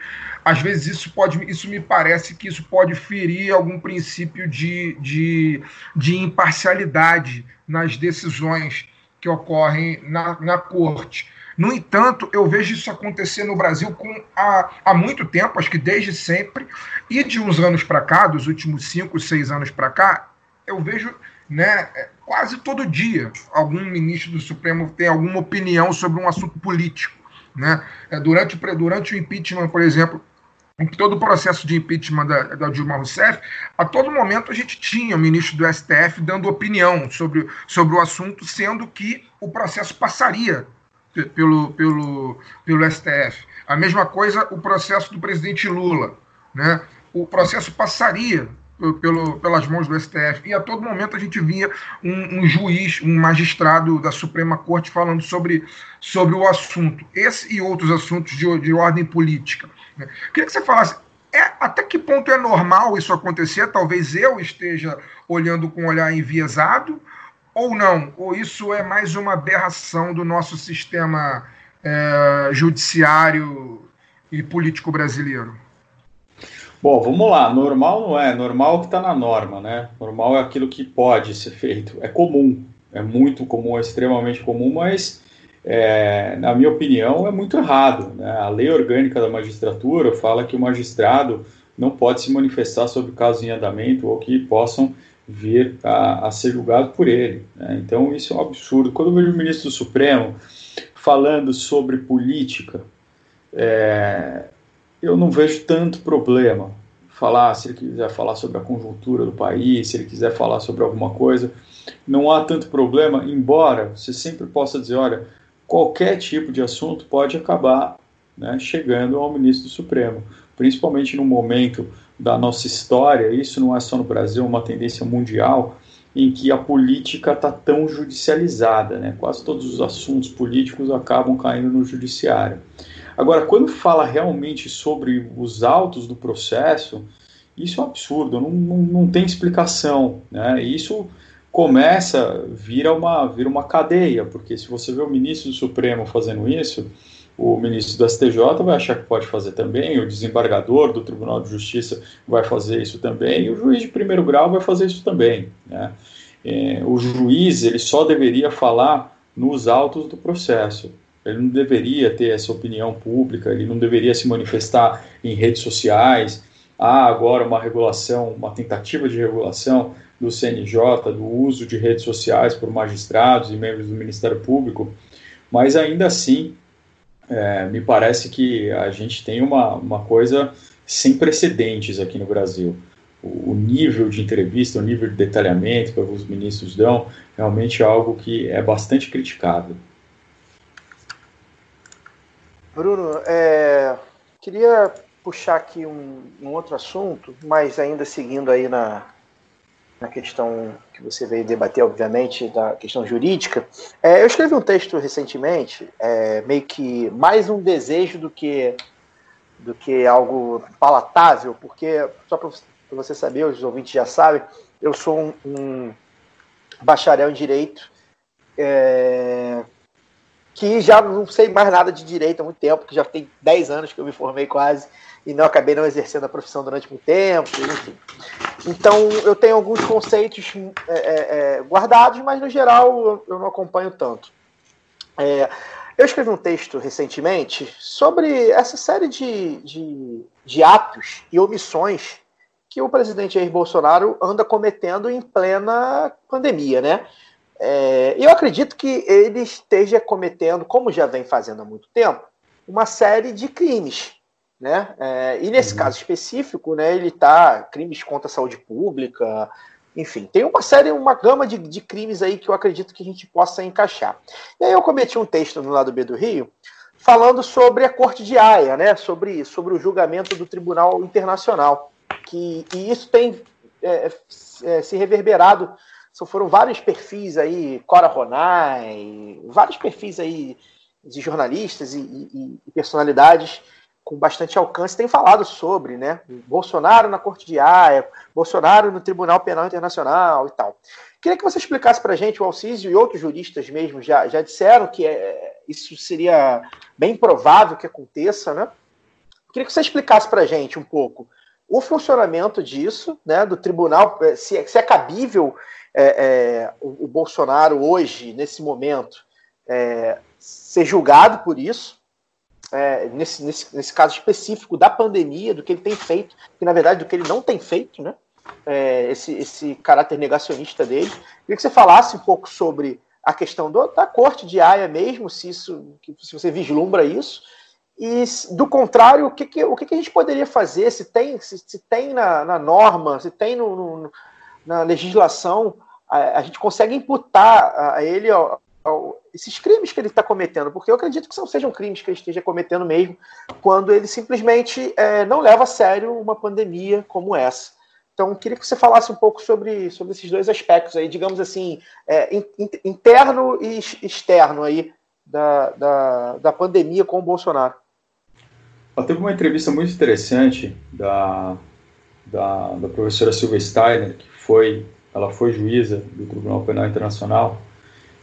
às vezes isso pode, isso me parece que isso pode ferir algum princípio de, de, de imparcialidade nas decisões que ocorrem na, na corte. No entanto, eu vejo isso acontecer no Brasil com, há, há muito tempo, acho que desde sempre, e de uns anos para cá, dos últimos cinco, seis anos para cá, eu vejo né, quase todo dia algum ministro do Supremo tem alguma opinião sobre um assunto político. Né? É, durante, durante o impeachment, por exemplo, em todo o processo de impeachment da, da, Dilma Rousseff, a todo momento a gente tinha o ministro do STF dando opinião sobre, sobre o assunto, sendo que o processo passaria pelo, pelo, pelo STF. A mesma coisa o processo do presidente Lula. Né? O processo passaria pelo, pelas mãos do STF. E a todo momento a gente via um, um, juiz, um magistrado da Suprema Corte falando sobre, sobre o assunto. Esse e outros assuntos de, de ordem política. Queria que você falasse, é, até que ponto é normal isso acontecer? Talvez eu esteja olhando com um olhar enviesado, ou não? Ou isso é mais uma aberração do nosso sistema é, judiciário e político brasileiro? Bom, vamos lá. Normal não é. Normal é o que está na norma, né? Normal é aquilo que pode ser feito. É comum. É muito comum, é extremamente comum, mas é, na minha opinião, é muito errado. Né? A lei orgânica da magistratura fala que o magistrado não pode se manifestar sobre casos em andamento ou que possam vir a, a ser julgado por ele. Né? Então, isso é um absurdo. Quando eu vejo o ministro do Supremo falando sobre política, é, eu não vejo tanto problema. Falar, se ele quiser falar sobre a conjuntura do país, se ele quiser falar sobre alguma coisa, não há tanto problema, embora você sempre possa dizer, olha, qualquer tipo de assunto pode acabar né, chegando ao ministro do Supremo, principalmente no momento da nossa história. Isso não é só no Brasil, é uma tendência mundial em que a política está tão judicializada, né? Quase todos os assuntos políticos acabam caindo no judiciário. Agora, quando fala realmente sobre os autos do processo, isso é um absurdo, não, não, não tem explicação, né? Isso começa, vira uma, vira uma cadeia, porque se você vê o ministro do Supremo fazendo isso, o ministro do STJ vai achar que pode fazer também, o desembargador do Tribunal de Justiça vai fazer isso também, e o juiz de primeiro grau vai fazer isso também. Né? É, o juiz ele só deveria falar nos autos do processo. Ele não deveria ter essa opinião pública, ele não deveria se manifestar em redes sociais. Há agora uma regulação, uma tentativa de regulação do CNJ, do uso de redes sociais por magistrados e membros do Ministério Público, mas ainda assim, é, me parece que a gente tem uma, uma coisa sem precedentes aqui no Brasil. O, o nível de entrevista, o nível de detalhamento que os ministros dão, realmente é algo que é bastante criticado. Bruno, é, queria puxar aqui um, um, outro assunto, mas ainda seguindo aí na, na questão que você veio debater, obviamente, da questão jurídica. É, eu escrevi um texto recentemente, é, meio que mais um desejo do que do que algo palatável, porque só para você saber, os ouvintes já sabem, eu sou um, um bacharel em direito. É, que já não sei mais nada de direito há muito tempo, que já tem 10 anos que eu me formei quase, e não acabei não exercendo a profissão durante muito tempo, enfim. Então eu tenho alguns conceitos é, é, é guardados, mas no geral eu, não acompanho tanto. É, eu escrevi um texto recentemente sobre essa série de, de, de atos e omissões que o presidente Jair Bolsonaro anda cometendo em plena pandemia, né? É, eu acredito que ele esteja cometendo, como já vem fazendo há muito tempo, uma série de crimes. Né? É, e nesse uhum. caso específico, né, ele está crimes contra a saúde pública, enfim, tem uma série, uma gama de, de, crimes aí que eu acredito que a gente possa encaixar. E aí eu cometi um texto no lado B do Rio falando sobre a Corte de Haia, né, sobre, sobre o julgamento do Tribunal Internacional, que e isso tem é, é, se reverberado só foram vários perfis aí, Cora Ronay, vários perfis aí de jornalistas e, e, e personalidades com bastante alcance têm falado sobre, né? Bolsonaro na Corte de Haia, Bolsonaro no Tribunal Penal Internacional e tal. Queria que você explicasse para a gente, o Alcísio e outros juristas mesmo já, já disseram que é, isso seria bem provável que aconteça, né? Queria que você explicasse para a gente um pouco o funcionamento disso, né, do tribunal, se, é, se é cabível é, o, o, Bolsonaro hoje, nesse momento, ser julgado por isso, é, nesse, nesse, nesse, caso específico da pandemia, do que ele tem feito, que na verdade do que ele não tem feito, né? É, esse, esse caráter negacionista dele. Queria que você falasse um pouco sobre a questão do, da corte de Haia mesmo, se, isso, se você vislumbra isso, e do contrário, o que, que o que, que, a gente poderia fazer, se tem, se, se tem na, na norma, se tem no, no, na legislação, a, a, gente consegue imputar a ele ó, ó, esses crimes que ele está cometendo, porque eu acredito que não sejam crimes que ele esteja cometendo mesmo, quando ele simplesmente é, não leva a sério uma pandemia como essa. Então, queria que você falasse um pouco sobre, sobre esses dois aspectos aí, digamos assim, é, in, interno e externo aí da, da, da pandemia com o Bolsonaro. Teve uma entrevista muito interessante da, da, da professora Silvia Steiner, que foi, ela foi juíza do Tribunal Penal Internacional,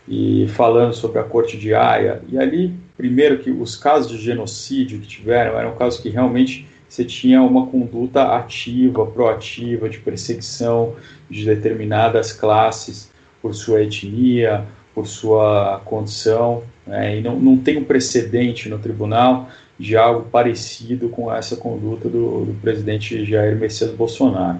e falando sobre a Corte de Haia. E ali, primeiro, que os casos de genocídio que tiveram eram casos que realmente você tinha uma conduta ativa, proativa, de perseguição de determinadas classes por sua etnia, por sua condição, né? e não, não tem um precedente no tribunal de algo parecido com essa conduta do, do presidente Jair Messias Bolsonaro.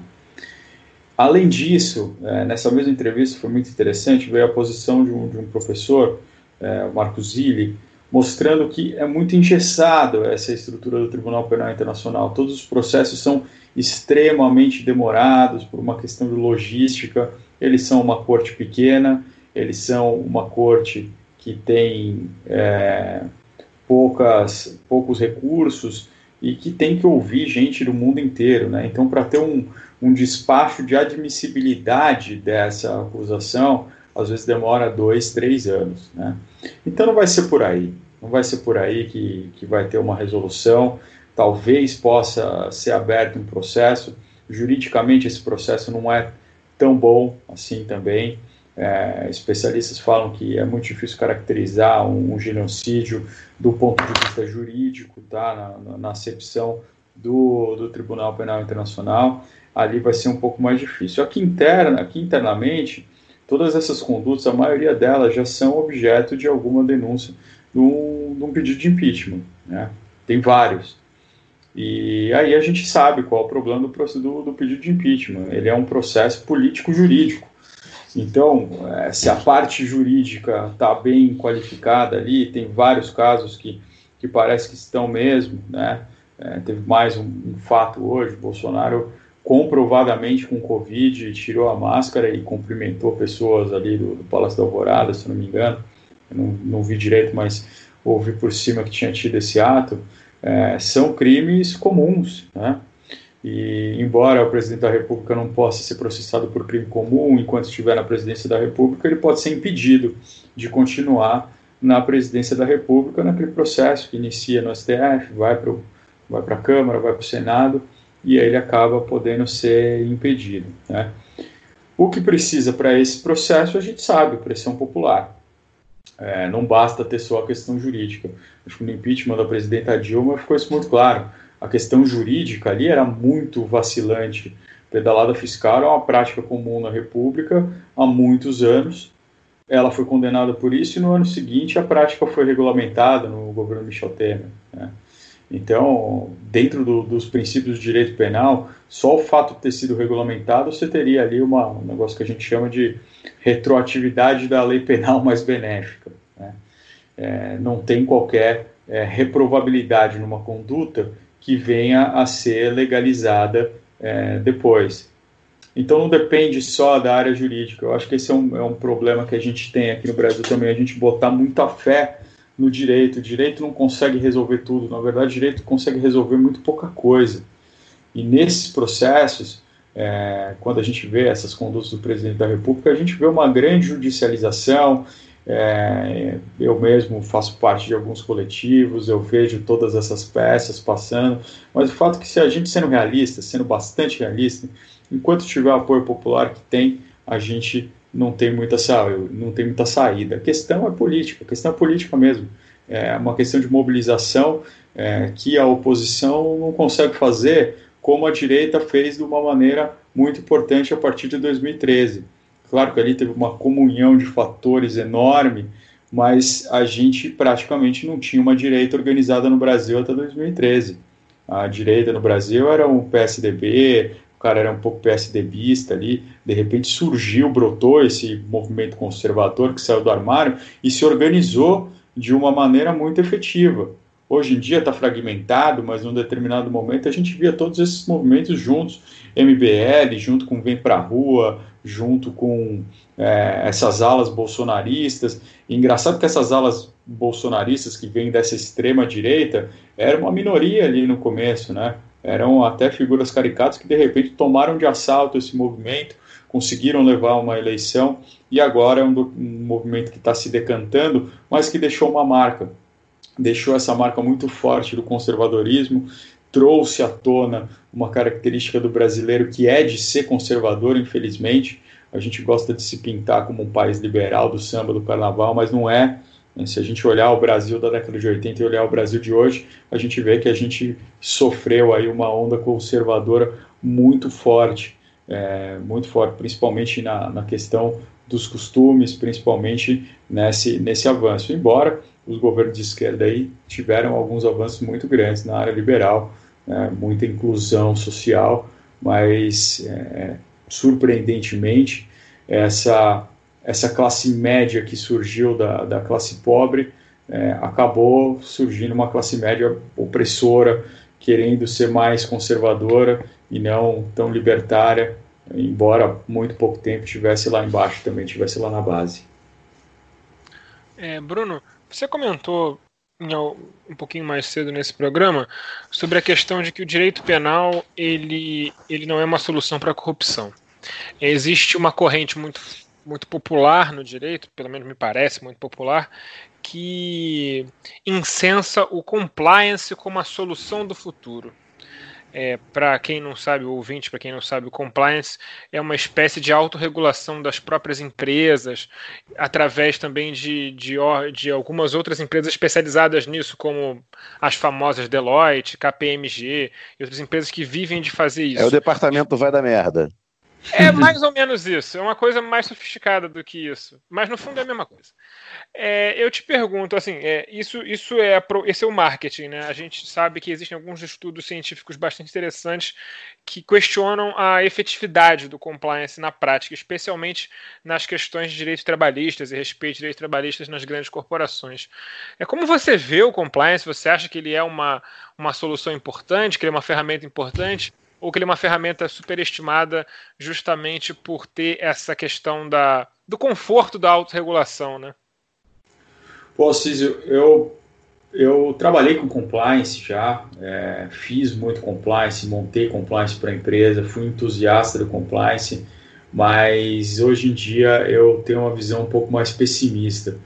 Além disso, é, nessa mesma entrevista foi muito interessante, veio a posição de um, de um professor, é, o Marco Zilli, mostrando que é muito engessado essa estrutura do Tribunal Penal Internacional. Todos os processos são extremamente demorados por uma questão de logística. Eles são uma corte pequena, eles são uma corte que tem é, poucas, poucos recursos e que tem que ouvir gente do mundo inteiro. Né? Então, para ter um, um despacho de admissibilidade dessa acusação, às vezes demora dois, três anos. Né? Então, não vai ser por aí. Não vai ser por aí que, que vai ter uma resolução. Talvez possa ser aberto um processo. Juridicamente, esse processo não é tão bom assim também. É, especialistas falam que é muito difícil caracterizar um, um genocídio do ponto de vista jurídico, tá? na, na, acepção do, do Tribunal Penal Internacional, ali vai ser um pouco mais difícil. Aqui, interna, aqui internamente, todas essas condutas, a maioria delas já são objeto de alguma denúncia de um, de um pedido de impeachment. Né? Tem vários. E aí a gente sabe qual é o problema do, do, do pedido de impeachment. Ele é um processo político-jurídico então, é, se a parte jurídica está bem qualificada ali, tem vários casos que, que parece que estão mesmo, né? É, teve mais um, um, fato hoje, Bolsonaro comprovadamente com Covid tirou a máscara e cumprimentou pessoas ali do, do Palácio da Alvorada, se não me engano, Eu não, não vi direito, mas ouvi por cima que tinha tido esse ato, é, são crimes comuns, né? E embora o presidente da República não possa ser processado por crime comum enquanto estiver na presidência da República, ele pode ser impedido de continuar na presidência da República naquele processo que inicia no STF, vai para vai a Câmara, vai para o Senado e ele acaba podendo ser impedido. Né? O que precisa para esse processo a gente sabe, pressão popular. É, não basta ter só a questão jurídica. Acho que no impeachment da presidenta Dilma ficou isso muito claro a questão jurídica ali era muito vacilante. Pedalada fiscal é uma prática comum na República há muitos anos. Ela foi condenada por isso e no ano seguinte a prática foi regulamentada no governo Michel Temer. Né? Então, dentro do, dos princípios de direito penal, só o fato de ter sido regulamentado, você teria ali uma, um negócio que a gente chama de retroatividade da lei penal mais benéfica. Né? É, não tem qualquer é, reprovabilidade numa conduta que venha a ser legalizada é, depois. Então não depende só da área jurídica. Eu acho que esse é um, é um problema que a gente tem aqui no Brasil também, a gente botar muita fé no direito. O direito não consegue resolver tudo. Na verdade, o direito consegue resolver muito pouca coisa. E nesses processos, é, quando a gente vê essas condutas do presidente da República, a gente vê uma grande judicialização, é, eu mesmo faço parte de alguns coletivos, eu vejo todas essas peças passando, mas o fato é que se a gente sendo realista, sendo bastante realista, enquanto tiver apoio popular que tem, a gente não tem muita não tem muita saída. A questão é política, a questão é política mesmo. É uma questão de mobilização é, que a oposição não consegue fazer como a direita fez de uma maneira muito importante a partir de 2013 Claro que ali teve uma comunhão de fatores enorme, mas a gente praticamente não tinha uma direita organizada no Brasil até 2013. A direita no Brasil era um PSDB, o cara era um pouco PSDBista ali, de repente surgiu, brotou esse movimento conservador que saiu do armário e se organizou de uma maneira muito efetiva. Hoje em dia está fragmentado, mas num determinado momento a gente via todos esses movimentos juntos, MBL junto com Vem Pra Rua, junto com é, essas alas bolsonaristas. E engraçado que essas alas bolsonaristas que vêm dessa extrema direita eram uma minoria ali no começo, né? Eram até figuras caricatas que de repente tomaram de assalto esse movimento, conseguiram levar uma eleição e agora é um, um movimento que está se decantando, mas que deixou uma marca. Deixou essa marca muito forte do conservadorismo, trouxe à tona uma característica do brasileiro que é de ser conservador, infelizmente. A gente gosta de se pintar como um país liberal do samba, do carnaval, mas não é. Se a gente olhar o Brasil da década de 80 e olhar o Brasil de hoje, a gente vê que a gente sofreu aí uma onda conservadora muito forte, é, muito forte, principalmente na, na questão dos costumes, principalmente nesse, nesse avanço. Embora os governos de esquerda aí tiveram alguns avanços muito grandes na área liberal, né, muita inclusão social, mas é, surpreendentemente essa essa classe média que surgiu da, da classe pobre é, acabou surgindo uma classe média opressora, querendo ser mais conservadora e não tão libertária, embora muito pouco tempo tivesse lá embaixo também, tivesse lá na base. É, Bruno, você comentou um pouquinho mais cedo nesse programa sobre a questão de que o direito penal ele, ele não é uma solução para a corrupção. Existe uma corrente muito, muito popular no direito, pelo menos me parece muito popular, que incensa o compliance como a solução do futuro. É, para quem não sabe, o ouvinte, para quem não sabe, o compliance é uma espécie de autorregulação das próprias empresas, através também de, de, de, algumas outras empresas especializadas nisso, como as famosas Deloitte, KPMG e outras empresas que vivem de fazer isso. É o departamento vai da merda. É mais ou menos isso. É uma coisa mais sofisticada do que isso. Mas no fundo é a mesma coisa. É, eu te pergunto, assim, é, isso, isso é esse é o marketing, né? A gente sabe que existem alguns estudos científicos bastante interessantes que questionam a efetividade do compliance na prática, especialmente nas questões de direitos trabalhistas e respeito de direitos trabalhistas nas grandes corporações. É como você vê o compliance? Você acha que ele é uma, uma solução importante, que ele é uma ferramenta importante? Ou que ele é uma ferramenta superestimada justamente por ter essa questão da, do conforto da autorregulação, né? Pô, Císio, eu eu trabalhei com compliance já, é, fiz muito compliance, montei compliance para a empresa, fui entusiasta do compliance, mas hoje em dia eu tenho uma visão um pouco mais pessimista.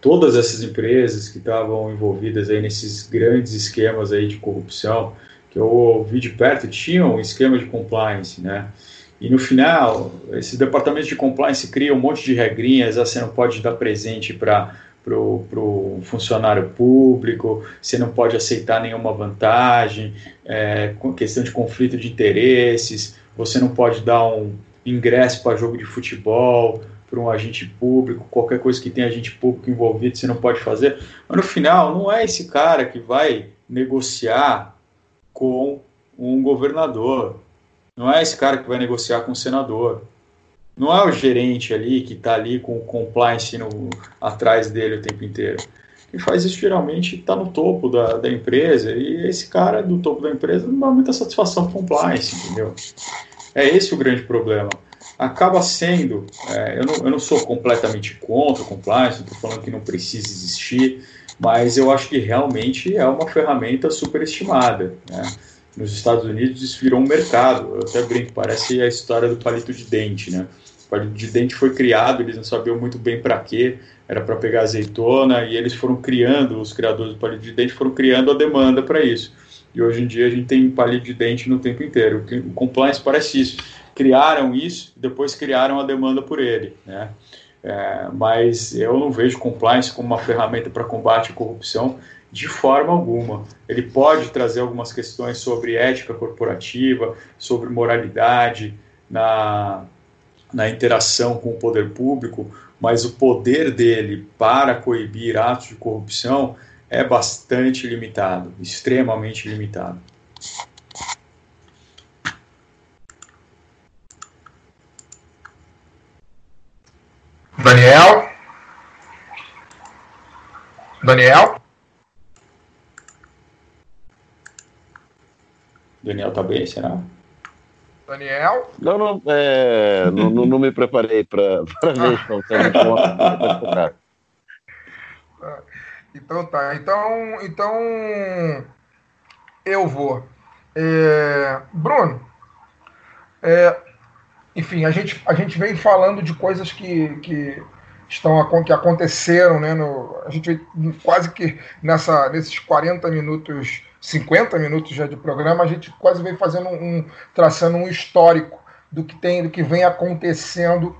Todas essas empresas que estavam envolvidas aí nesses grandes esquemas aí de corrupção, que eu vi de perto, tinham um esquema de compliance, né? E no final, esse departamento de compliance cria um monte de regrinhas, ah, você não pode dar presente para para o funcionário público, você não pode aceitar nenhuma vantagem, é, questão de conflito de interesses, você não pode dar um ingresso para jogo de futebol para um agente público, qualquer coisa que tenha agente público envolvido, você não pode fazer. Mas no final, não é esse cara que vai negociar com um governador, não é esse cara que vai negociar com um senador. Não é o gerente ali que está ali com o compliance no, atrás dele o tempo inteiro. Quem faz isso geralmente está no topo da, da empresa e esse cara do topo da empresa não dá muita satisfação com compliance, entendeu? É esse o grande problema. Acaba sendo, é, eu, não, eu não sou completamente contra o compliance, não estou falando que não precisa existir, mas eu acho que realmente é uma ferramenta superestimada. Né? Nos Estados Unidos isso virou um mercado, eu até brinco, parece a história do palito de dente, né? O palito de dente foi criado, eles não sabiam muito bem para quê, era para pegar azeitona, e eles foram criando, os criadores do palito de dente foram criando a demanda para isso. E hoje em dia a gente tem palito de dente no tempo inteiro. O compliance parece isso. Criaram isso, depois criaram a demanda por ele, né? É, mas eu não vejo compliance como uma ferramenta para combate à corrupção de forma alguma. Ele pode trazer algumas questões sobre ética corporativa, sobre moralidade na, na interação com o poder público, mas o poder dele para coibir atos de corrupção é bastante limitado, extremamente limitado. Daniel? Daniel? Daniel tá bem, será? Daniel? Não, não, é, não, não, não, me preparei para ver se a Então tá, então, então eu vou. É, Bruno, é, enfim, a gente, a gente vem falando de coisas que, que estão que aconteceram, né? No, a gente quase que nessa, nesses 40 minutos 50 minutos já de programa, a gente quase vem fazendo um, traçando um histórico do que tem, do que vem acontecendo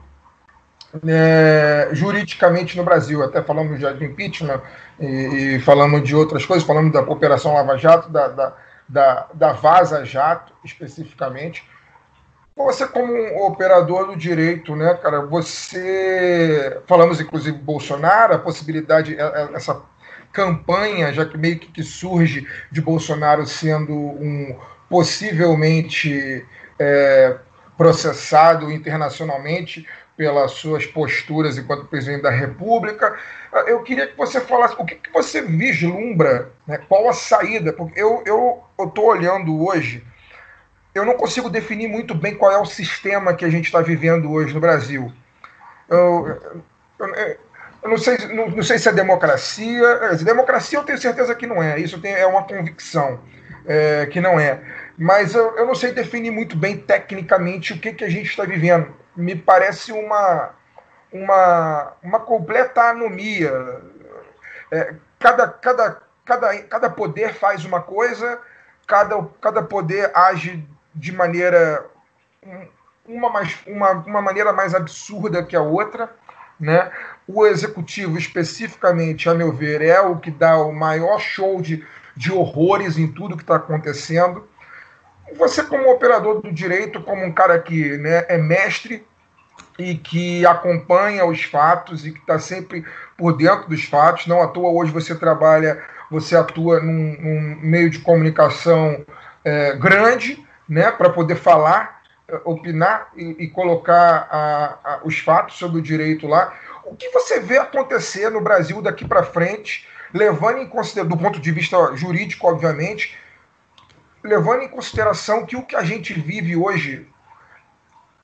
é, juridicamente no Brasil. Até falamos já de impeachment e, e, falamos de outras coisas, falamos da Operação Lava Jato, da, da, da, da Vaza Jato especificamente. Você, como um operador do direito, né, cara, você. Falamos inclusive Bolsonaro, a possibilidade, é, é, essa campanha, já que meio que surge de Bolsonaro sendo um possivelmente é, processado internacionalmente pelas suas posturas enquanto presidente da República. Eu queria que você falasse o que, que você vislumbra, né, qual a saída, porque eu estou olhando hoje, eu não consigo definir muito bem qual é o sistema que a gente está vivendo hoje no Brasil. Eu, eu, eu não sei, não, não, sei se é democracia. Democracia eu tenho certeza que não é. Isso tem, é uma convicção é, que não é. Mas eu, eu não sei definir muito bem tecnicamente o que, que a gente está vivendo. Me parece uma, uma, uma completa anomia. É, cada, cada, cada, cada poder faz uma coisa, cada, cada poder age de maneira uma, mais, uma, uma maneira mais absurda que a outra. Né? O executivo, especificamente, a meu ver, é o que dá o maior show de, de horrores em tudo que está acontecendo. Você, como operador do direito, como um cara que né, é mestre e que acompanha os fatos e que está sempre por dentro dos fatos, não à toa hoje você trabalha, você atua num, num meio de comunicação é, grande, né, para poder falar, é, opinar e, e colocar a, a, os fatos sobre o direito lá. O que você vê acontecer no Brasil daqui para frente, levando em consideração, do ponto de vista jurídico, obviamente, levando em consideração que o que a gente vive hoje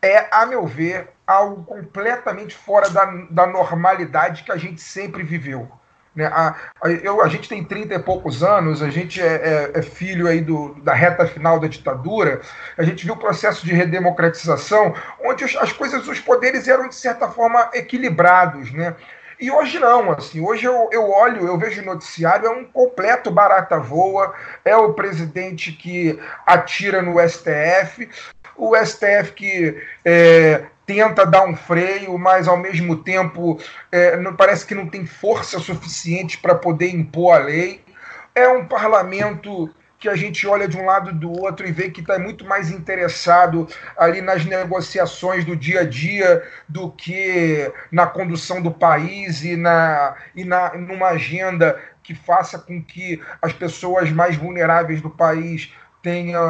é, a meu ver, algo completamente fora da, da normalidade que a gente sempre viveu. Né? A, a, eu, a gente tem 30 e poucos anos, a gente é, é, é, filho aí do, da reta final da ditadura, a gente viu o processo de redemocratização, onde as, as coisas, os poderes eram, de certa forma, equilibrados. Né? E hoje não, assim, hoje eu, eu olho, eu vejo o noticiário, é um completo barata voa, é o presidente que atira no STF, o STF que é, tenta dar um freio, mas ao mesmo tempo é, não, parece que não tem força suficiente para poder impor a lei. É um parlamento que a gente olha de um lado do outro e vê que está muito mais interessado ali nas negociações do dia a dia do que na condução do país e, na, e na, numa agenda que faça com que as pessoas mais vulneráveis do país tenham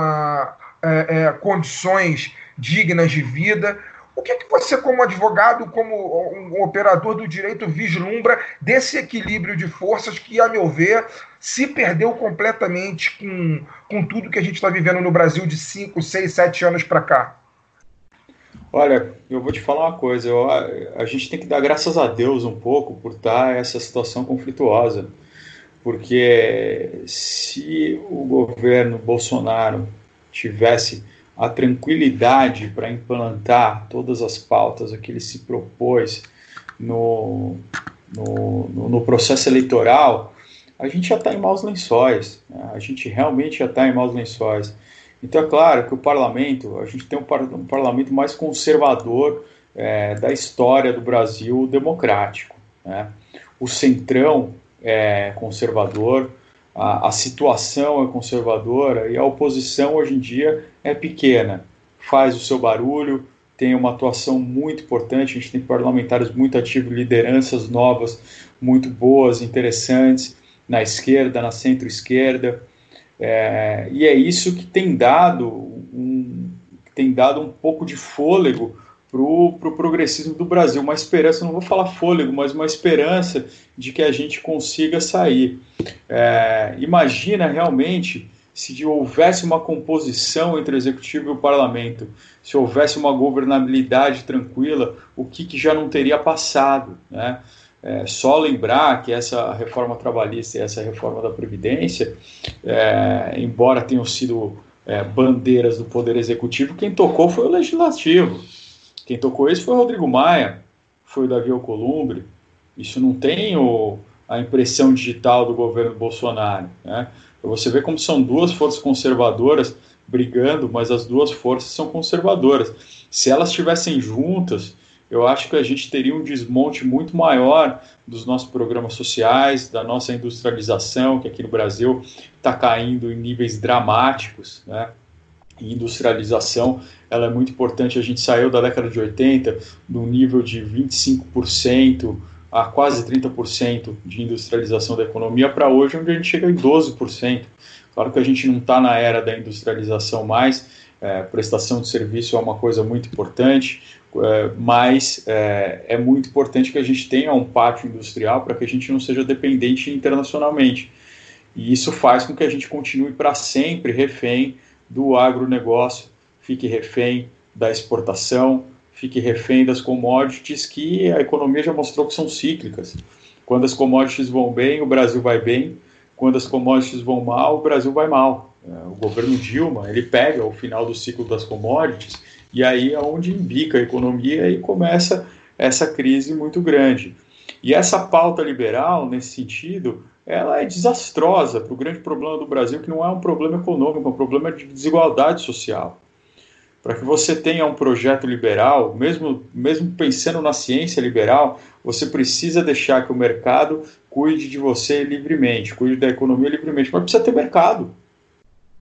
é, é, condições dignas de vida. O que, é que você, como advogado, como um operador do direito, vislumbra desse equilíbrio de forças que, a meu ver, se perdeu completamente com, com tudo que a gente está vivendo no Brasil de 5, 6, 7 anos para cá? Olha, eu vou te falar uma coisa. Eu, a, gente tem que dar graças a Deus um pouco por estar tá essa situação conflituosa. Porque se o governo Bolsonaro tivesse a tranquilidade para implantar todas as pautas que ele se propôs no, no, no processo eleitoral, a gente já está em maus lençóis. Né? A gente realmente já está em maus lençóis. Então é claro que o parlamento, a gente tem um, par, um parlamento mais conservador é, da história do Brasil democrático. Né? O centrão é conservador, a, a situação é conservadora e a oposição hoje em dia é pequena, faz o seu barulho, tem uma atuação muito importante, a gente tem parlamentares muito ativos, lideranças novas, muito boas, interessantes, na esquerda, na centro-esquerda, é, e é isso que tem dado um, tem dado um pouco de fôlego para o pro progressismo do Brasil, uma esperança, não vou falar fôlego, mas uma esperança de que a gente consiga sair. É, imagina realmente se houvesse uma composição entre o executivo e o parlamento, se houvesse uma governabilidade tranquila, o que, que já não teria passado, né? É, só lembrar que essa reforma trabalhista e essa reforma da Previdência, é, embora tenham sido é, bandeiras do Poder Executivo, quem tocou foi o Legislativo. Quem tocou isso foi o Rodrigo Maia, foi o Davi Alcolumbre. Isso não tem o, a impressão digital do governo Bolsonaro. Né? Você vê como são duas forças conservadoras brigando, mas as duas forças são conservadoras. Se elas estivessem juntas, eu acho que a gente teria um desmonte muito maior dos nossos programas sociais, da nossa industrialização, que aqui no Brasil está caindo em níveis dramáticos. Né? Industrialização ela é muito importante. A gente saiu da década de 80 no nível de 25% a quase 30% de industrialização da economia para hoje, onde a gente chega em 12%. Claro que a gente não está na era da industrialização mais, é, prestação de serviço é uma coisa muito importante, é, mas é, é, muito importante que a gente tenha um pátio industrial para que a gente não seja dependente internacionalmente. E isso faz com que a gente continue para sempre refém do agronegócio, fique refém da exportação, fique refém das commodities que a economia já mostrou que são cíclicas. Quando as commodities vão bem, o Brasil vai bem. Quando as commodities vão mal, o Brasil vai mal. É, o governo Dilma, ele pega o final do ciclo das commodities e aí é onde imbica a economia e começa essa crise muito grande. E essa pauta liberal, nesse sentido, ela é desastrosa para o grande problema do Brasil, que não é um problema econômico, é um problema de desigualdade social. Para que você tenha um projeto liberal, mesmo, mesmo pensando na ciência liberal, você precisa deixar que o mercado cuide de você livremente, cuide da economia livremente, mas precisa ter mercado.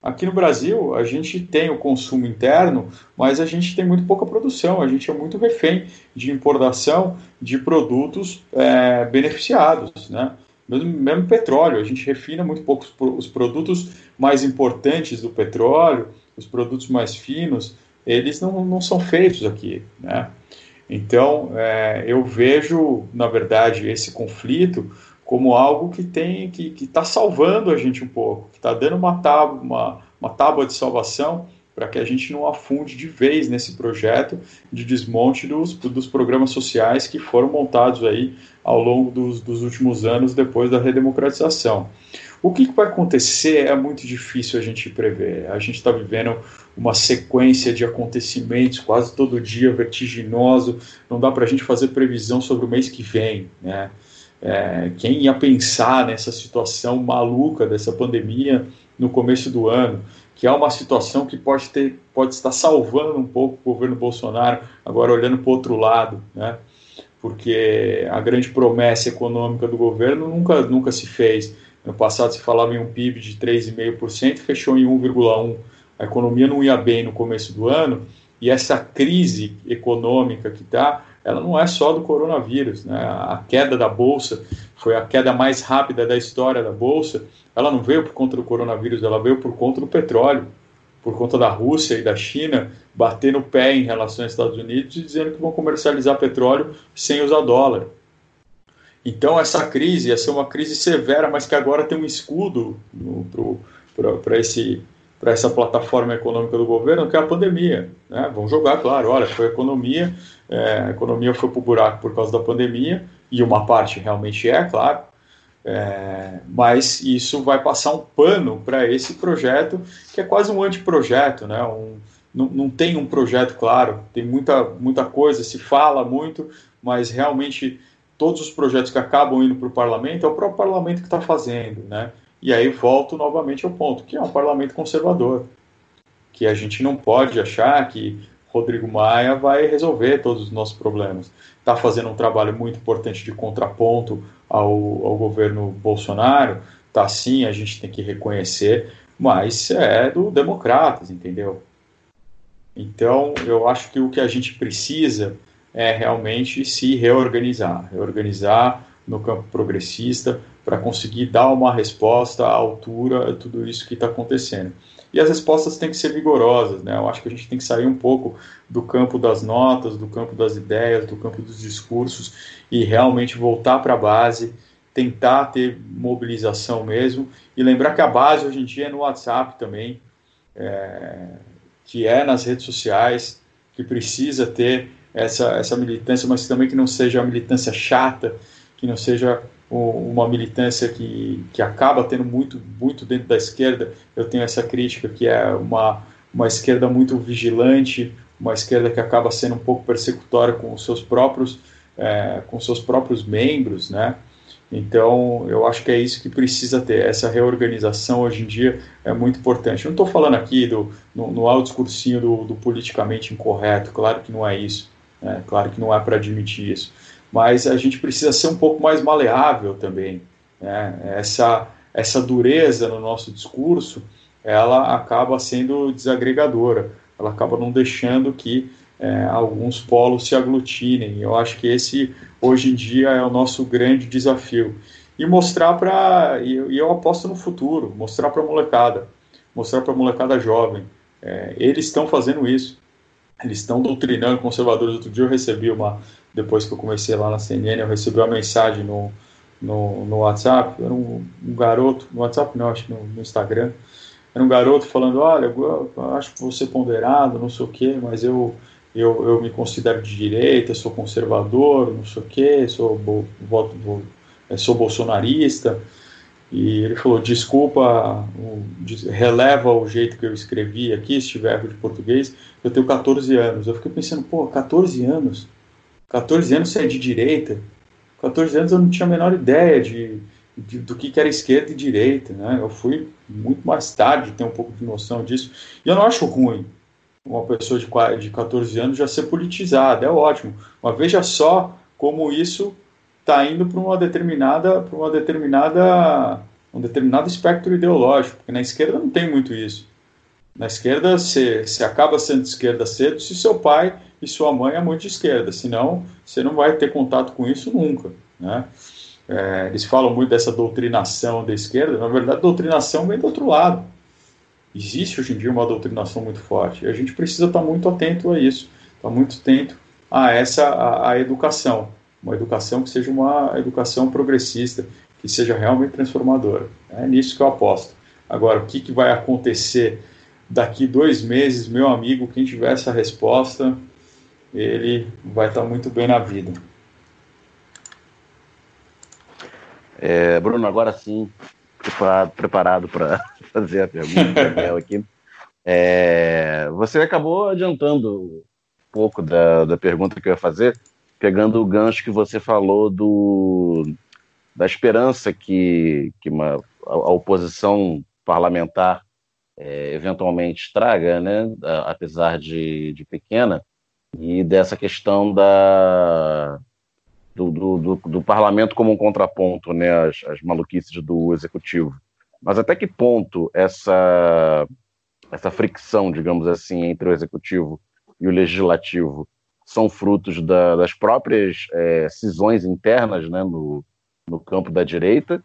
Aqui no Brasil, a gente tem o consumo interno, mas a gente tem muito pouca produção, a gente é muito refém de importação de produtos é, beneficiados, né? Mesmo, petróleo, a gente refina muito pouco os produtos mais importantes do petróleo, os produtos mais finos, eles não, não são feitos aqui, né? Então, é, eu vejo, na verdade, esse conflito como algo que tem que está salvando a gente um pouco, que está dando uma tábua, uma, uma tábua de salvação para que a gente não afunde de vez nesse projeto de desmonte dos, dos programas sociais que foram montados aí ao longo dos, dos últimos anos depois da redemocratização. O que, que vai acontecer é muito difícil a gente prever. A gente está vivendo uma sequência de acontecimentos quase todo dia vertiginoso. Não dá para a gente fazer previsão sobre o mês que vem, né? É, quem ia pensar nessa situação maluca dessa pandemia no começo do ano, que é uma situação que pode ter, pode estar salvando um pouco o governo Bolsonaro, agora olhando para o outro lado, né? Porque a grande promessa econômica do governo nunca, nunca se fez. No passado se falava em um PIB de 3,5%, fechou em 1,1%. A economia não ia bem no começo do ano, e essa crise econômica que está, ela não é só do coronavírus. Né? A queda da Bolsa foi a queda mais rápida da história da Bolsa. Ela não veio por conta do coronavírus, ela veio por conta do petróleo, por conta da Rússia e da China bater no pé em relação aos Estados Unidos e dizendo que vão comercializar petróleo sem usar dólar. Então, essa crise ia ser uma crise severa, mas que agora tem um escudo para esse para essa plataforma econômica do governo, que é a pandemia. Né? Vão jogar, claro, olha, foi a economia, é, a economia foi para o buraco por causa da pandemia, e uma parte realmente é, claro, é, mas isso vai passar um pano para esse projeto, que é quase um anteprojeto, né? Um, não, não tem um projeto claro, tem muita, muita coisa, se fala muito, mas realmente todos os projetos que acabam indo para o parlamento é o próprio parlamento que está fazendo, né? E aí volto novamente ao ponto, que é um parlamento conservador, que a gente não pode achar que Rodrigo Maia vai resolver todos os nossos problemas. Está fazendo um trabalho muito importante de contraponto ao, ao governo Bolsonaro, tá sim, a gente tem que reconhecer, mas é do democratas, entendeu? Então, eu acho que o que a gente precisa é realmente se reorganizar, reorganizar no campo progressista para conseguir dar uma resposta à altura a tudo isso que está acontecendo. E as respostas têm que ser vigorosas, né? Eu acho que a gente tem que sair um pouco do campo das notas, do campo das ideias, do campo dos discursos e realmente voltar para a base, tentar ter mobilização mesmo e lembrar que a base hoje em dia é no WhatsApp também, é, que é nas redes sociais, que precisa ter essa, essa militância, mas também que não seja uma militância chata, que não seja uma militância que, que acaba tendo muito, muito dentro da esquerda. Eu tenho essa crítica que é uma, uma esquerda muito vigilante, uma esquerda que acaba sendo um pouco persecutória com os seus próprios, é, com seus próprios membros, né? Então, eu acho que é isso que precisa ter. Essa reorganização hoje em dia é muito importante. Eu não estou falando aqui do, no, no alto discursinho do, do politicamente incorreto, claro que não é isso. Né? Claro que não é para admitir isso. Mas a gente precisa ser um pouco mais maleável também. Né? Essa, essa dureza no nosso discurso, ela acaba sendo desagregadora. Ela acaba não deixando que é, alguns polos se aglutinem. Eu acho que esse, hoje em dia, é o nosso grande desafio. E mostrar para. E eu aposto no futuro, mostrar para a molecada, mostrar para a molecada jovem. É, eles estão fazendo isso eles estão doutrinando conservadores. Outro dia eu recebi uma, depois que eu comecei lá na CNN, eu recebi uma mensagem no, no, no WhatsApp, era um, um, garoto, no WhatsApp não, acho que no, no, Instagram, era um garoto falando, olha, eu, acho que você ponderado, não sei o quê, mas eu, eu, eu me considero de direita, sou conservador, não sei o quê, sou, voto, sou bolsonarista, e ele falou: desculpa, releva o jeito que eu escrevi aqui, se tiver erro de português. Eu tenho 14 anos. Eu fiquei pensando: pô, 14 anos? 14 anos você é de direita? 14 anos eu não tinha a menor ideia de, de, do que, era esquerda e direita. Né? Eu fui muito mais tarde ter um pouco de noção disso. E eu não acho ruim uma pessoa de, de 14 anos já ser politizada, é ótimo. Mas veja só como isso está indo para uma determinada, para uma determinada, um determinado espectro ideológico, porque na esquerda não tem muito isso. Na esquerda, você, você acaba sendo de esquerda cedo se seu pai e sua mãe é muito de esquerda, senão você não vai ter contato com isso nunca. Né? É, eles falam muito dessa doutrinação da esquerda, na verdade, doutrinação vem do outro lado. Existe hoje em dia uma doutrinação muito forte e a gente precisa estar muito atento a isso, estar muito atento a essa a, a educação uma educação que seja uma educação progressista, que seja realmente transformadora. É nisso que eu aposto. Agora, o que, que vai acontecer daqui dois meses, meu amigo, quem tiver essa resposta, ele vai estar muito bem na vida. É, Bruno, agora sim, preparado para fazer a pergunta aqui. É, você acabou adiantando um pouco da, da pergunta que eu ia fazer, pegando o gancho que você falou do, da esperança que, que uma, a, a oposição parlamentar é, eventualmente traga, né, apesar de, de pequena, e dessa questão da, do, do, do, do parlamento como um contraponto né, às, às maluquices do executivo. Mas até que ponto essa, essa fricção, digamos assim, entre o executivo e o legislativo são frutos da, das próprias é, cisões internas né, no, no campo da direita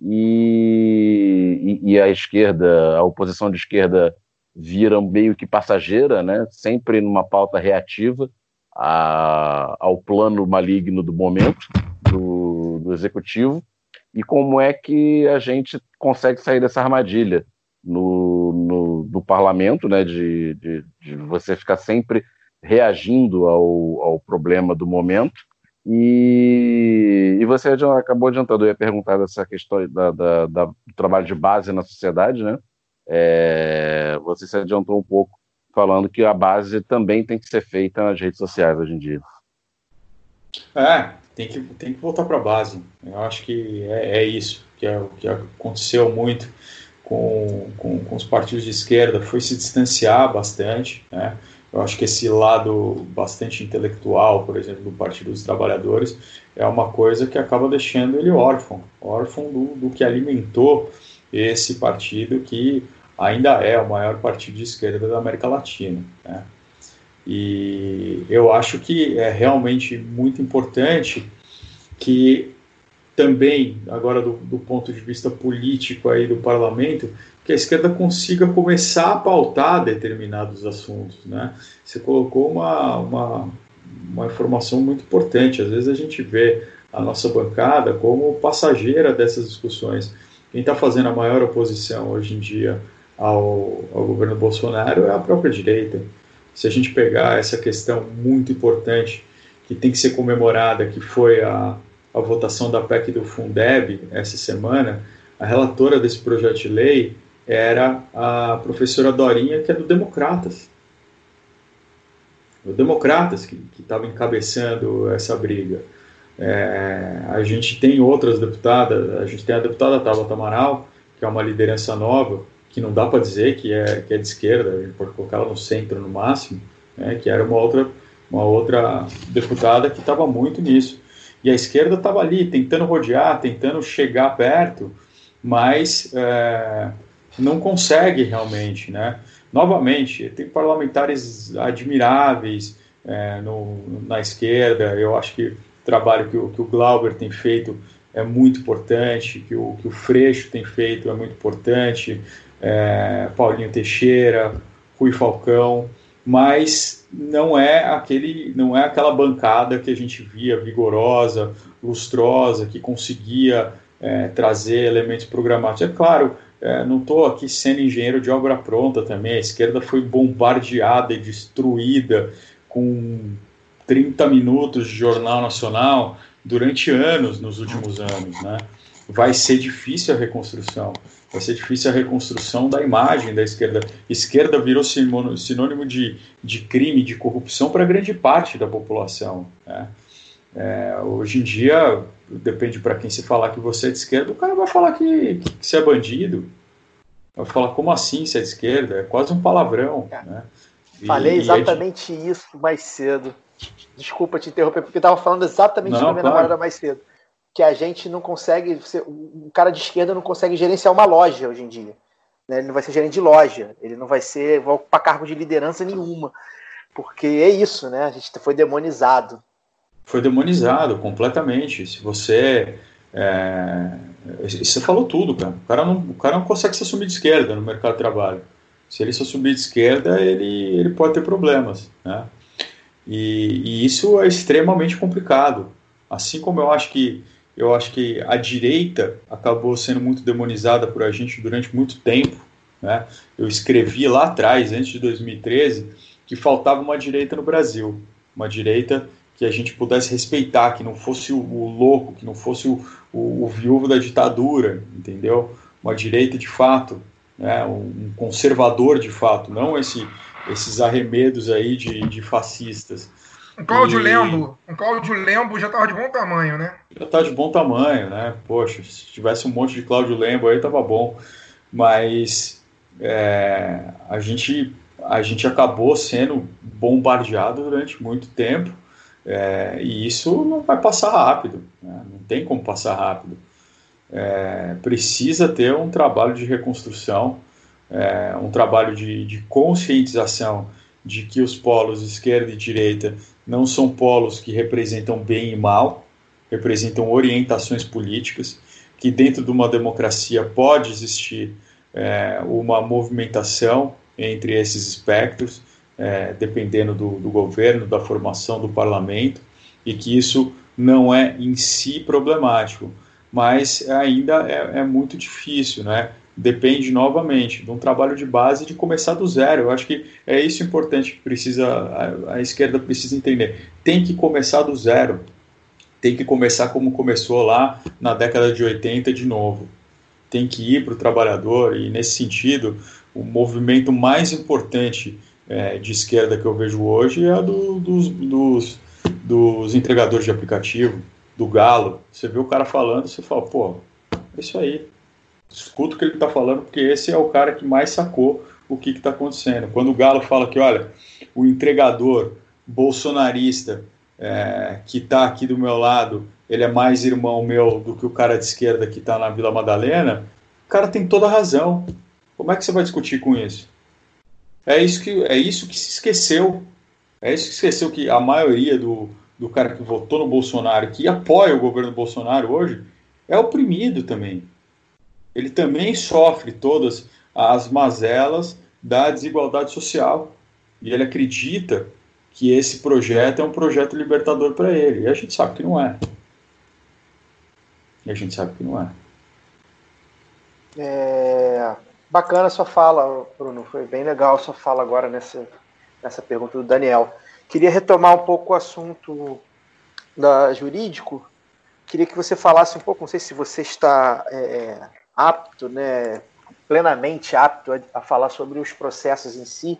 e, e, a esquerda, a oposição de esquerda vira meio que passageira, né? sempre numa pauta reativa a, ao plano maligno do momento do, do executivo e como é que a gente consegue sair dessa armadilha no, no, no parlamento, né, de, de, de, você ficar sempre reagindo ao, ao problema do momento e, e você acabou adiantando, eu ia perguntar dessa questão da, da, da, do trabalho de base na sociedade, né? É, você se adiantou um pouco falando que a base também tem que ser feita nas redes sociais hoje em dia. É, tem que, tem que voltar para a base. Eu acho que é, é, isso que é o que aconteceu muito com, com, com os partidos de esquerda, foi se distanciar bastante, né? Eu acho que esse lado bastante intelectual, por exemplo, do Partido dos Trabalhadores, é uma coisa que acaba deixando ele órfão órfão do, do que alimentou esse partido que ainda é o maior partido de esquerda da América Latina. Né? E eu acho que é realmente muito importante que também, agora do, do ponto de vista político aí do parlamento, que a esquerda consiga começar a pautar determinados assuntos. Né? Você colocou uma, uma, uma informação muito importante. Às vezes a gente vê a nossa bancada como passageira dessas discussões. Quem está fazendo a maior oposição hoje em dia ao, ao governo Bolsonaro é a própria direita. Se a gente pegar essa questão muito importante que tem que ser comemorada, que foi a, a votação da PEC do Fundeb essa semana, a relatora desse projeto de lei era a professora Dorinha, que é do Democratas. O Democratas que estava encabeçando essa briga. É, a gente tem outras deputadas, a gente tem a deputada Tabata Amaral, que é uma liderança nova, que não dá para dizer que é, que é de esquerda, a gente pode colocar ela no centro no máximo, né, que era uma outra, uma outra deputada que estava muito nisso. E a esquerda estava ali, tentando rodear, tentando chegar perto, mas é, não consegue realmente, né? Novamente, tem parlamentares admiráveis é, no, na esquerda, eu acho que o trabalho que o, que o Glauber tem feito é muito importante, que o, que o Freixo tem feito é muito importante, é, Paulinho Teixeira, Rui Falcão, mas não é aquele, não é aquela bancada que a gente via vigorosa, lustrosa, que conseguia é, trazer elementos programáticos. É claro, é, não estou aqui sendo engenheiro de obra pronta também. A esquerda foi bombardeada e destruída com 30 minutos de jornal nacional durante anos nos últimos anos, né? Vai ser difícil a reconstrução. Vai ser difícil a reconstrução da imagem da esquerda. Esquerda virou sinônimo de, de crime, de corrupção para grande parte da população. Né? É, hoje em dia, depende para quem se falar que você é de esquerda, o cara vai falar que, que, que você é bandido. Vai falar, como assim você é de esquerda? É quase um palavrão. Né? E, Falei exatamente é de... isso mais cedo. Desculpa te interromper, porque eu estava falando exatamente Não, com a minha claro. namorada mais cedo. Que a gente não consegue, um cara de esquerda não consegue gerenciar uma loja hoje em dia. Né? Ele não vai ser gerente de loja, ele não vai ser, vai ocupar cargo de liderança nenhuma. Porque é isso, né? A gente foi demonizado foi demonizado completamente. Se você. É, você falou tudo, cara. O cara, não, o cara não consegue se assumir de esquerda no mercado de trabalho. Se ele se assumir de esquerda, ele, ele pode ter problemas. Né? E, e isso é extremamente complicado. Assim como eu acho que eu acho que a direita acabou sendo muito demonizada por a gente durante muito tempo, Né? Eu escrevi lá atrás, antes de 2013, que faltava uma direita no Brasil, uma direita que a gente pudesse respeitar, que não fosse o, o louco, que não fosse o, o, o, viúvo da ditadura, entendeu? Uma direita de fato, né? um conservador de fato, não esse, esses arremedos aí de, de fascistas. Um Cláudio e... Lembo, um Cláudio Lembo já estava de bom tamanho, né? Já está de bom tamanho, né? Poxa, se tivesse um monte de Cláudio Lembo aí tava bom, mas é, a gente a gente acabou sendo bombardeado durante muito tempo é, e isso não vai passar rápido, né? não tem como passar rápido. É, precisa ter um trabalho de reconstrução, é, um trabalho de, de, conscientização de que os polos esquerda e direita não são polos que representam bem e mal, representam orientações políticas, que dentro de uma democracia pode existir é, uma movimentação entre esses espectros, é, dependendo do, do, governo, da formação do parlamento, e que isso não é em si problemático, mas ainda é, é muito difícil, né? Depende novamente de um trabalho de base de começar do zero. Eu acho que é isso importante que precisa a, a esquerda precisa entender. Tem que começar do zero. Tem que começar como começou lá na década de 80 de novo. Tem que ir para o trabalhador e nesse sentido o movimento mais importante é, de esquerda que eu vejo hoje é a do, dos, dos, dos entregadores de aplicativo, do Galo. Você vê o cara falando, você fala, pô, é isso aí. Escuta o que ele está falando, porque esse é o cara que mais sacou o que está acontecendo. Quando o Galo fala que, olha, o entregador bolsonarista é, que está aqui do meu lado, ele é mais irmão meu do que o cara de esquerda que está na Vila Madalena, o cara tem toda a razão. Como é que você vai discutir com isso? É isso que, é isso que se esqueceu. É isso que se esqueceu que a maioria do, do cara que votou no Bolsonaro, que apoia o governo Bolsonaro hoje, é oprimido também. Ele também sofre todas as mazelas da desigualdade social. E ele acredita que esse projeto é um projeto libertador para ele. E a gente sabe que não é. E a gente sabe que não é. É, Bacana a sua fala, Bruno. Foi bem legal a sua fala agora nessa, nessa pergunta do Daniel. Queria retomar um pouco o assunto da jurídico. Queria que você falasse um pouco, não sei se você está é, é apto, né, plenamente apto a, a falar sobre os processos em si,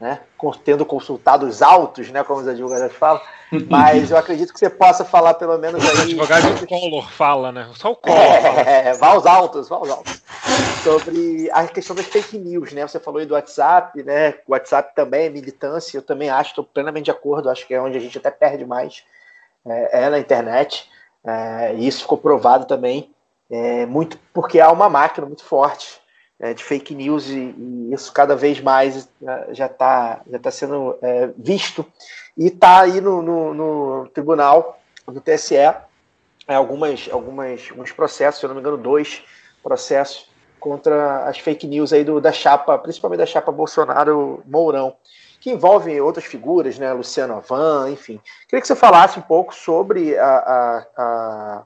né, tendo consultado os autos, né, como os advogados falam, mas eu acredito que você possa falar pelo menos aí. O advogado do Collor fala, né? Só o Collor. É, vá aos autos, vá aos autos. Sobre a questão das fake news, né? Você falou aí do WhatsApp, né? O WhatsApp também é militância, eu também acho, estou plenamente de acordo, acho que é onde a gente até perde mais, é, é na internet. É, e isso ficou provado também, é, muito porque há uma máquina muito forte é, de fake news e, e, isso cada vez mais é, já está já tá sendo é, visto e está aí no, no, no, tribunal do TSE é, algumas, algumas, alguns processos, se eu não me engano, dois processos contra as fake news aí do, da chapa, principalmente da chapa Bolsonaro-Mourão, que envolvem outras figuras, né, Luciano Avan, enfim. Queria que você falasse um pouco sobre a, a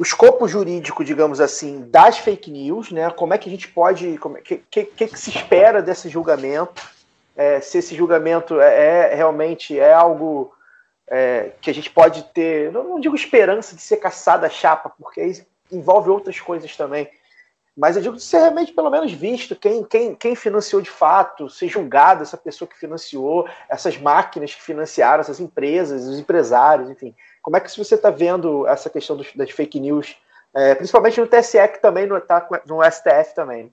o escopo jurídico, digamos assim, das fake news, né? Como é que a gente pode, o é, que, que, que, se espera desse julgamento? É, se esse julgamento é, é realmente é algo é, que a gente pode ter, não, não, digo esperança de ser caçada a chapa, porque envolve outras coisas também. Mas eu digo de ser realmente pelo menos visto quem, quem, quem financiou de fato, ser julgado essa pessoa que financiou, essas máquinas que financiaram, essas empresas, os empresários, enfim. Como é que você está vendo essa questão dos, das fake news, é, principalmente no TSE, que também está no STF também?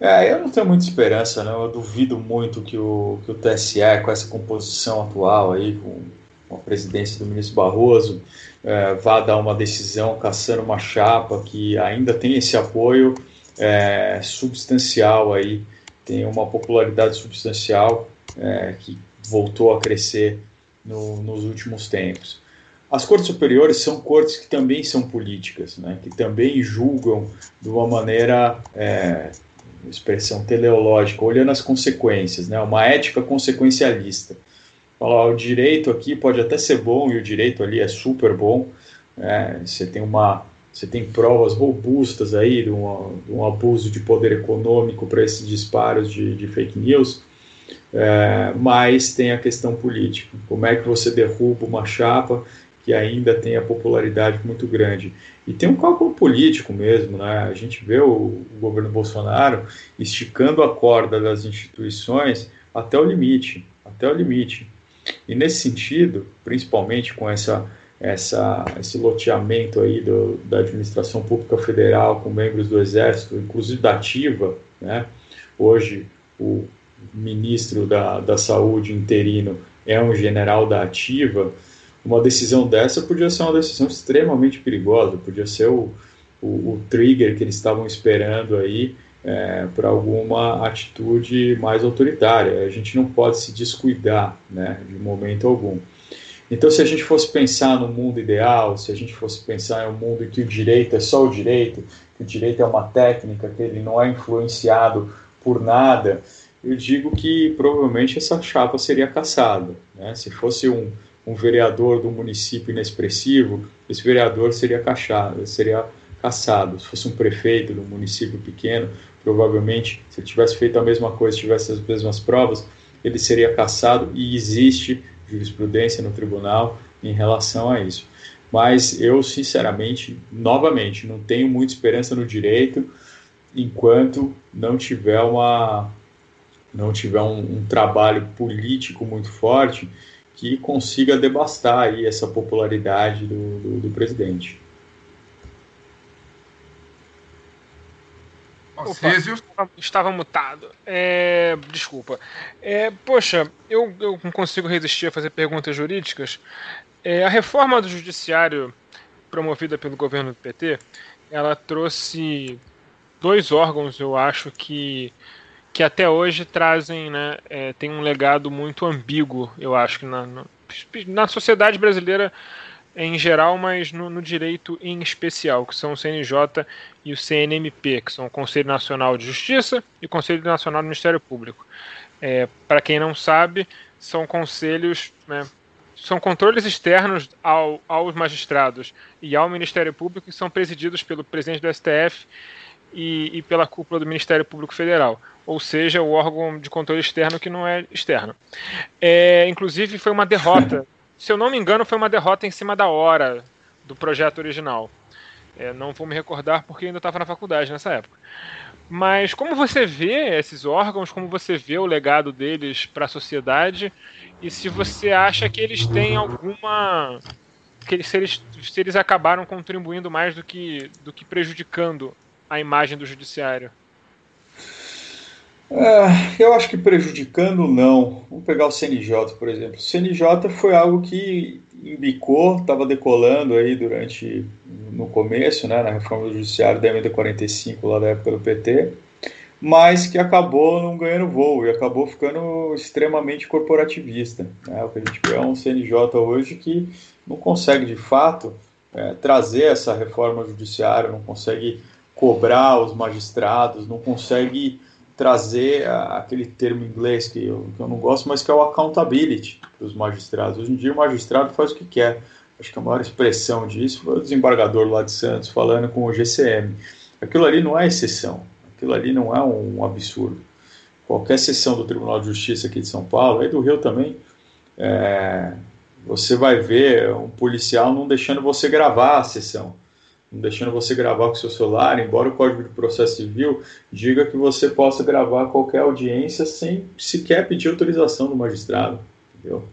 É, eu não tenho muita esperança, não. Eu duvido muito que o, que o TSE, com essa composição atual aí, com, com a presidência do ministro Barroso, é, vá dar uma decisão caçando uma chapa que ainda tem esse apoio é, substancial aí, tem uma popularidade substancial é, que voltou a crescer no, nos últimos tempos. As cortes superiores são cortes que também são políticas, né, que também julgam de uma maneira, é, expressão teleológica, olhando as consequências, né, uma ética consequencialista. Falar, o direito aqui pode até ser bom e o direito ali é super bom, né, você tem uma, você tem provas robustas aí de um, de um abuso de poder econômico para esses disparos de, de fake news, é, mas tem a questão política. Como é que você derruba uma chapa que ainda tem a popularidade muito grande? E tem um cálculo político mesmo, né? A gente vê o, o governo Bolsonaro esticando a corda das instituições até o limite, até o limite. E nesse sentido, principalmente com essa essa, esse loteamento aí do, da administração pública federal com membros do Exército, inclusive da Ativa, né? Hoje o ministro da, da Saúde interino é um general da Ativa. Uma decisão dessa podia ser uma decisão extremamente perigosa, podia ser o, o, o trigger que eles estavam esperando aí é, para alguma atitude mais autoritária. A gente não pode se descuidar, né, de momento algum. Então, se a gente fosse pensar no mundo ideal, se a gente fosse pensar em um mundo em que o direito é só o direito, que o direito é uma técnica, que ele não é influenciado por nada, eu digo que provavelmente essa chapa seria caçada. Né? Se fosse um, um vereador do município inexpressivo, esse vereador seria caçado, seria caçado. Se fosse um prefeito do município pequeno, provavelmente, se ele tivesse feito a mesma coisa, tivesse as mesmas provas, ele seria caçado e existe jurisprudência no tribunal em relação a isso. Mas eu, sinceramente, novamente, não tenho muita esperança no direito enquanto não tiver uma não tiver um, um trabalho político muito forte que consiga devastar aí essa popularidade do, do, do presidente. Opa, estava mutado. É, desculpa. É, poxa, eu, eu não consigo resistir a fazer perguntas jurídicas. É, a reforma do judiciário promovida pelo governo do PT, ela trouxe dois órgãos, eu acho, que, que até hoje trazem, né, é, tem um legado muito ambíguo, eu acho, que na, na sociedade brasileira em geral, mas no, no, direito em especial, que são o CNJ e o CNMP, que são o Conselho Nacional de Justiça e o Conselho Nacional do Ministério Público. É, Para quem não sabe, são conselhos, né, são controles externos ao, aos magistrados e ao Ministério Público que são presididos pelo presidente do STF e, e pela cúpula do Ministério Público Federal ou seja, o órgão de controle externo que não é externo. É, inclusive, foi uma derrota se eu não me engano, foi uma derrota em cima da hora do projeto original. É, não vou me recordar porque ainda estava na faculdade nessa época. Mas como você vê esses órgãos, como você vê o legado deles para a sociedade e se você acha que eles têm alguma que eles, se, eles, se eles acabaram contribuindo mais do que, do que prejudicando a imagem do judiciário? É, eu acho que prejudicando não. Vamos pegar o CNJ, por exemplo. O CNJ foi algo que embicou, estava decolando aí durante no começo, né, na reforma do judiciário da emenda 45 lá da época do PT, mas que acabou não ganhando voo e acabou ficando extremamente corporativista. Né? O que a gente vê é um CNJ hoje que não consegue de fato é, trazer essa reforma judiciária, não consegue cobrar os magistrados, não consegue trazer aquele termo inglês que eu, que eu não gosto, mas que é o accountability para os magistrados. Hoje em dia o magistrado faz o que quer. Acho que a maior expressão disso foi o desembargador lá de Santos falando com o GCM. Aquilo ali não é exceção, aquilo ali não é um, absurdo. Qualquer sessão do Tribunal de Justiça aqui de São Paulo, aí do Rio também, é, você vai ver um policial não deixando você gravar a sessão deixando você gravar com seu celular, embora o Código de Processo Civil diga que você possa gravar qualquer audiência sem sequer pedir autorização do magistrado, entendeu?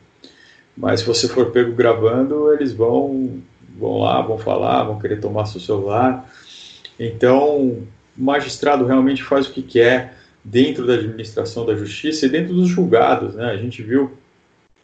Mas se você for pego gravando, eles vão, vão lá, vão falar, vão querer tomar seu celular. Então, o magistrado realmente faz o que quer dentro da administração da justiça e dentro dos julgados, né? A gente viu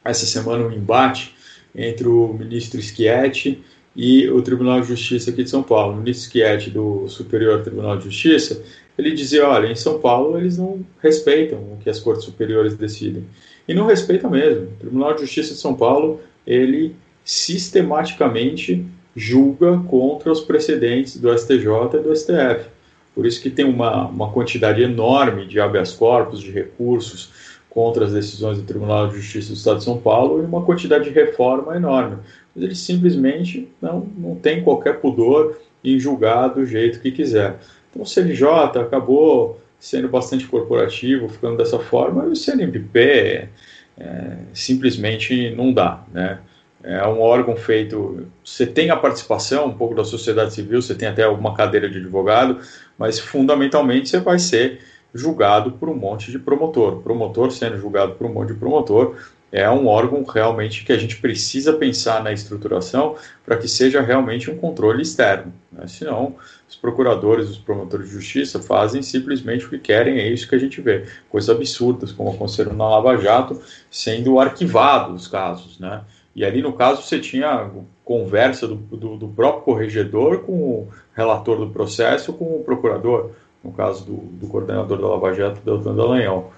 essa semana um embate entre o ministro Schietti e o Tribunal de Justiça aqui de São Paulo, o ministro Schietti do Superior Tribunal de Justiça, ele dizia, olha, em São Paulo eles não respeitam o que as cortes superiores decidem. E não respeita mesmo. O Tribunal de Justiça de São Paulo, ele sistematicamente julga contra os precedentes do STJ e do STF. Por isso que tem uma, uma quantidade enorme de habeas corpus, de recursos contra as decisões do Tribunal de Justiça do Estado de São Paulo e uma quantidade de reforma enorme mas eles simplesmente não, não têm qualquer pudor em julgar do jeito que quiser. Então o CNJ acabou sendo bastante corporativo, ficando dessa forma, e o CNMP é, simplesmente não dá, né? É um órgão feito. Você tem a participação um pouco da sociedade civil, você tem até uma cadeira de advogado, mas fundamentalmente você vai ser julgado por um monte de promotor. Promotor sendo julgado por um monte de promotor é um órgão realmente que a gente precisa pensar na estruturação para que seja realmente um controle externo. Né? Senão, os procuradores, os promotores de justiça fazem simplesmente o que querem, é isso que a gente vê. Coisas absurdas, como aconteceram na Lava Jato, sendo arquivados os casos, né? E ali, no caso, você tinha conversa do, do, do, próprio corregedor com o relator do processo, com o procurador, no caso do, do coordenador da Lava Jato, Deltan Dallagnol.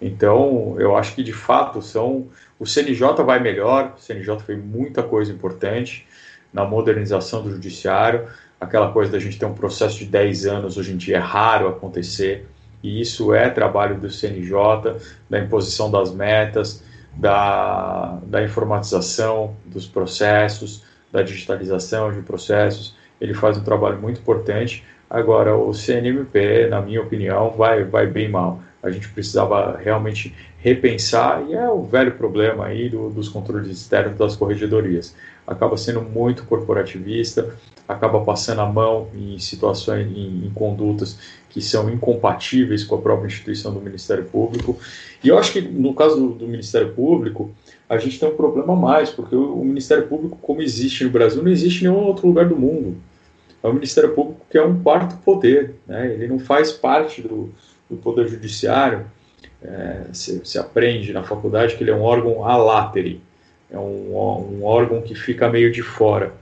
Então, eu acho que, de fato, são o CNJ vai melhor, o CNJ fez muita coisa importante na modernização do judiciário, aquela coisa da gente ter um processo de 10 anos, hoje em dia é raro acontecer, e isso é trabalho do CNJ, da imposição das metas, da, da informatização dos processos, da digitalização de processos. Ele faz um trabalho muito importante. Agora, o CNMP, na minha opinião, vai, vai bem mal. A gente precisava realmente repensar, e é o velho problema aí do, dos controles externos das corregedorias. Acaba sendo muito corporativista, acaba passando a mão em situações, em, em condutas que são incompatíveis com a própria instituição do Ministério Público. E eu acho que no caso do, do Ministério Público, a gente tem um problema mais, porque o, o, Ministério Público, como existe no Brasil, não existe em nenhum outro lugar do mundo. É o Ministério Público que é um quarto poder, né? ele não faz parte do, do Poder Judiciário. É, se, se, aprende na faculdade que ele é um órgão a latere, é um, um órgão que fica meio de fora.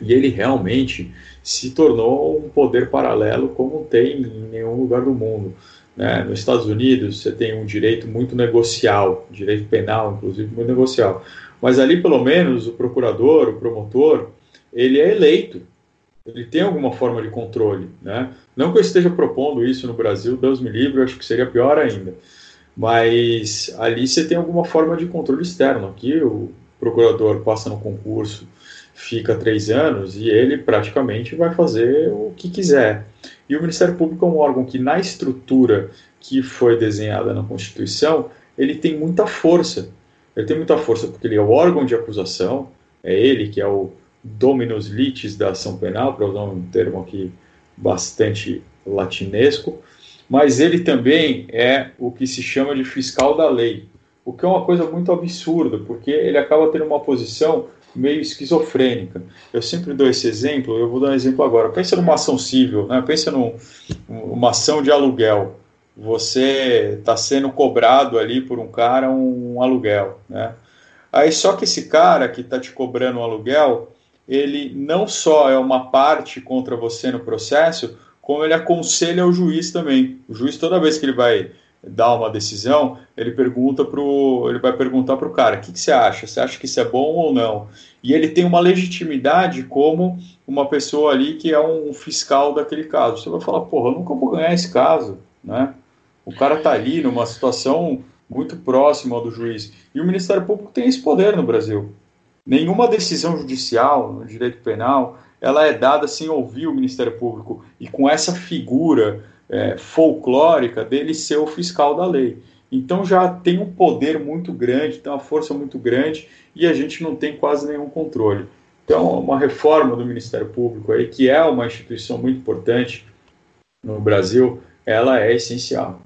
E ele realmente se tornou um poder paralelo como tem em nenhum lugar do mundo. Né? Nos Estados Unidos, você tem um direito muito negocial, direito penal, inclusive, muito negocial. Mas ali, pelo menos, o procurador, o promotor, ele é eleito. Ele tem alguma forma de controle. Né? Não que eu esteja propondo isso no Brasil, Deus me livre, eu acho que seria pior ainda. Mas ali você tem alguma forma de controle externo. Aqui o procurador passa no concurso fica três anos e ele praticamente vai fazer o que quiser. E o Ministério Público é um órgão que, na estrutura que foi desenhada na Constituição, ele tem muita força. Ele tem muita força porque ele é o órgão de acusação, é ele que é o dominus litis da ação penal, para usar um termo aqui bastante latinesco, mas ele também é o que se chama de fiscal da lei, o que é uma coisa muito absurda, porque ele acaba tendo uma posição meio esquizofrênica. Eu sempre dou esse exemplo, eu vou dar um exemplo agora. Pensa numa ação civil, né? pensa numa ação de aluguel. Você está sendo cobrado ali por um cara um aluguel. Né? Aí só que esse cara que está te cobrando um aluguel, ele não só é uma parte contra você no processo, como ele aconselha o juiz também. O juiz, toda vez que ele vai dar uma decisão, ele pergunta pro, ele vai perguntar para o cara, o que, que, você acha? Você acha que isso é bom ou não? E ele tem uma legitimidade como uma pessoa ali que é um fiscal daquele caso. Você vai falar, porra, eu nunca vou ganhar esse caso, né? O cara está ali numa situação muito próxima do juiz. E o Ministério Público tem esse poder no Brasil. Nenhuma decisão judicial no direito penal ela é dada sem ouvir o Ministério Público e com essa figura é, folclórica dele ser o fiscal da lei. Então já tem um poder muito grande, tem uma força muito grande e a gente não tem quase nenhum controle. Então, uma reforma do Ministério Público aí, que é uma instituição muito importante no Brasil, ela é essencial.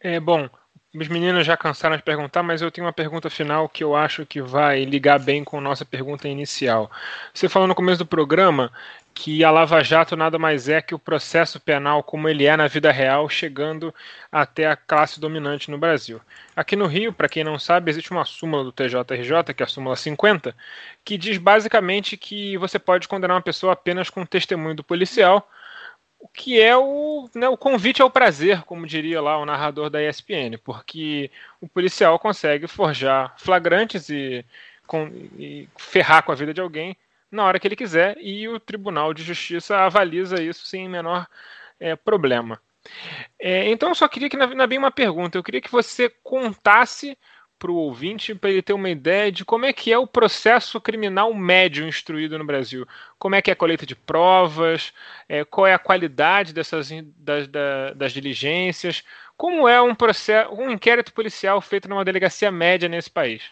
É bom. Os meninos já cansaram de perguntar, mas eu tenho uma pergunta final que eu acho que vai ligar bem com a nossa pergunta inicial. Você falou no começo do programa que a Lava Jato nada mais é que o processo penal como ele é na vida real, chegando até a classe dominante no Brasil. Aqui no Rio, para quem não sabe, existe uma súmula do TJRJ, que é a súmula 50, que diz basicamente que você pode condenar uma pessoa apenas com testemunho do policial, o que é o, né, o convite ao prazer, como diria lá o narrador da ESPN, porque o policial consegue forjar flagrantes e, com, e ferrar com a vida de alguém na hora que ele quiser e o Tribunal de Justiça avaliza isso sem menor é, problema. É, então, eu só queria que, na, na bem uma pergunta, eu queria que você contasse para o ouvinte, para ele ter uma ideia de como é que é o processo criminal médio instruído no Brasil. Como é que é a colheita de provas, é, qual é a qualidade dessas, das, das, das diligências, como é um processo, um inquérito policial feito numa delegacia média nesse país.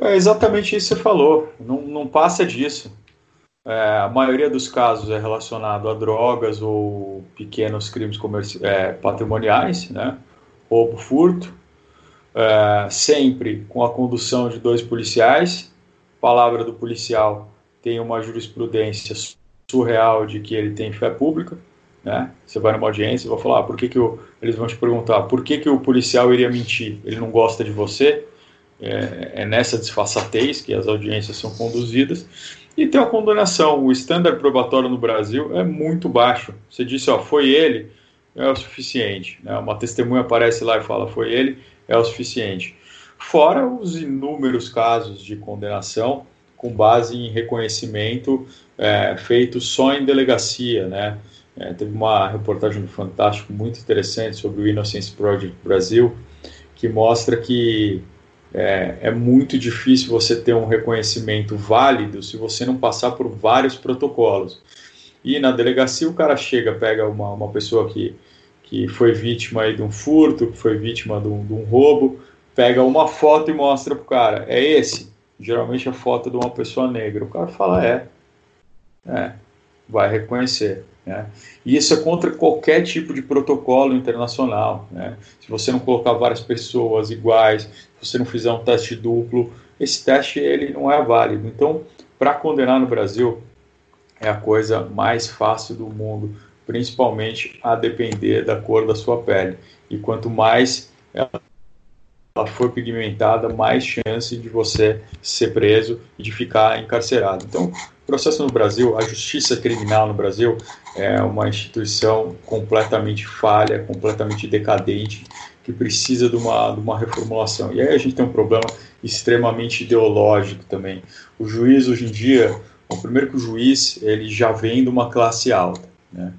É exatamente isso que você falou, não, não passa disso. É, a maioria dos casos é relacionado a drogas ou pequenos crimes é, patrimoniais, né? roubo, furto, é, sempre com a condução de dois policiais. Palavra do policial tem uma jurisprudência surreal de que ele tem fé pública. Né? Você vai numa audiência e vai falar, ah, por que, que o, eles vão te perguntar, por que, que o policial iria mentir? Ele não gosta de você? É, é nessa disfarçatez que as audiências são conduzidas. E tem a condenação. O estándar probatório no Brasil é muito baixo. Você disse, ó, foi ele, é o suficiente. Né? Uma testemunha aparece lá e fala, foi ele, é o suficiente. Fora os inúmeros casos de condenação com base em reconhecimento é, feito só em delegacia, né? É, teve uma reportagem do Fantástico muito interessante sobre o Innocence Project Brasil, que mostra que é, é, muito difícil você ter um reconhecimento válido se você não passar por vários protocolos. E na delegacia o cara chega, pega uma, uma pessoa que, que foi vítima aí de um furto, que foi vítima de um, de um roubo, pega uma foto e mostra pro cara, é esse? Geralmente a foto de uma pessoa negra. O cara fala, é. É, vai reconhecer. Né? E isso é contra qualquer tipo de protocolo internacional. Né? Se você não colocar várias pessoas iguais, se você não fizer um teste duplo, esse teste ele não é válido. Então, para condenar no Brasil, é a coisa mais fácil do mundo, principalmente a depender da cor da sua pele. E quanto mais ela for pigmentada, mais chance de você ser preso e de ficar encarcerado. Então, processo no Brasil, a justiça criminal no Brasil é uma instituição completamente falha, completamente decadente, que precisa de uma, de uma reformulação. E aí a gente tem um problema extremamente ideológico também. O juiz hoje em dia, o primeiro que o juiz ele já vem de uma classe alta, né?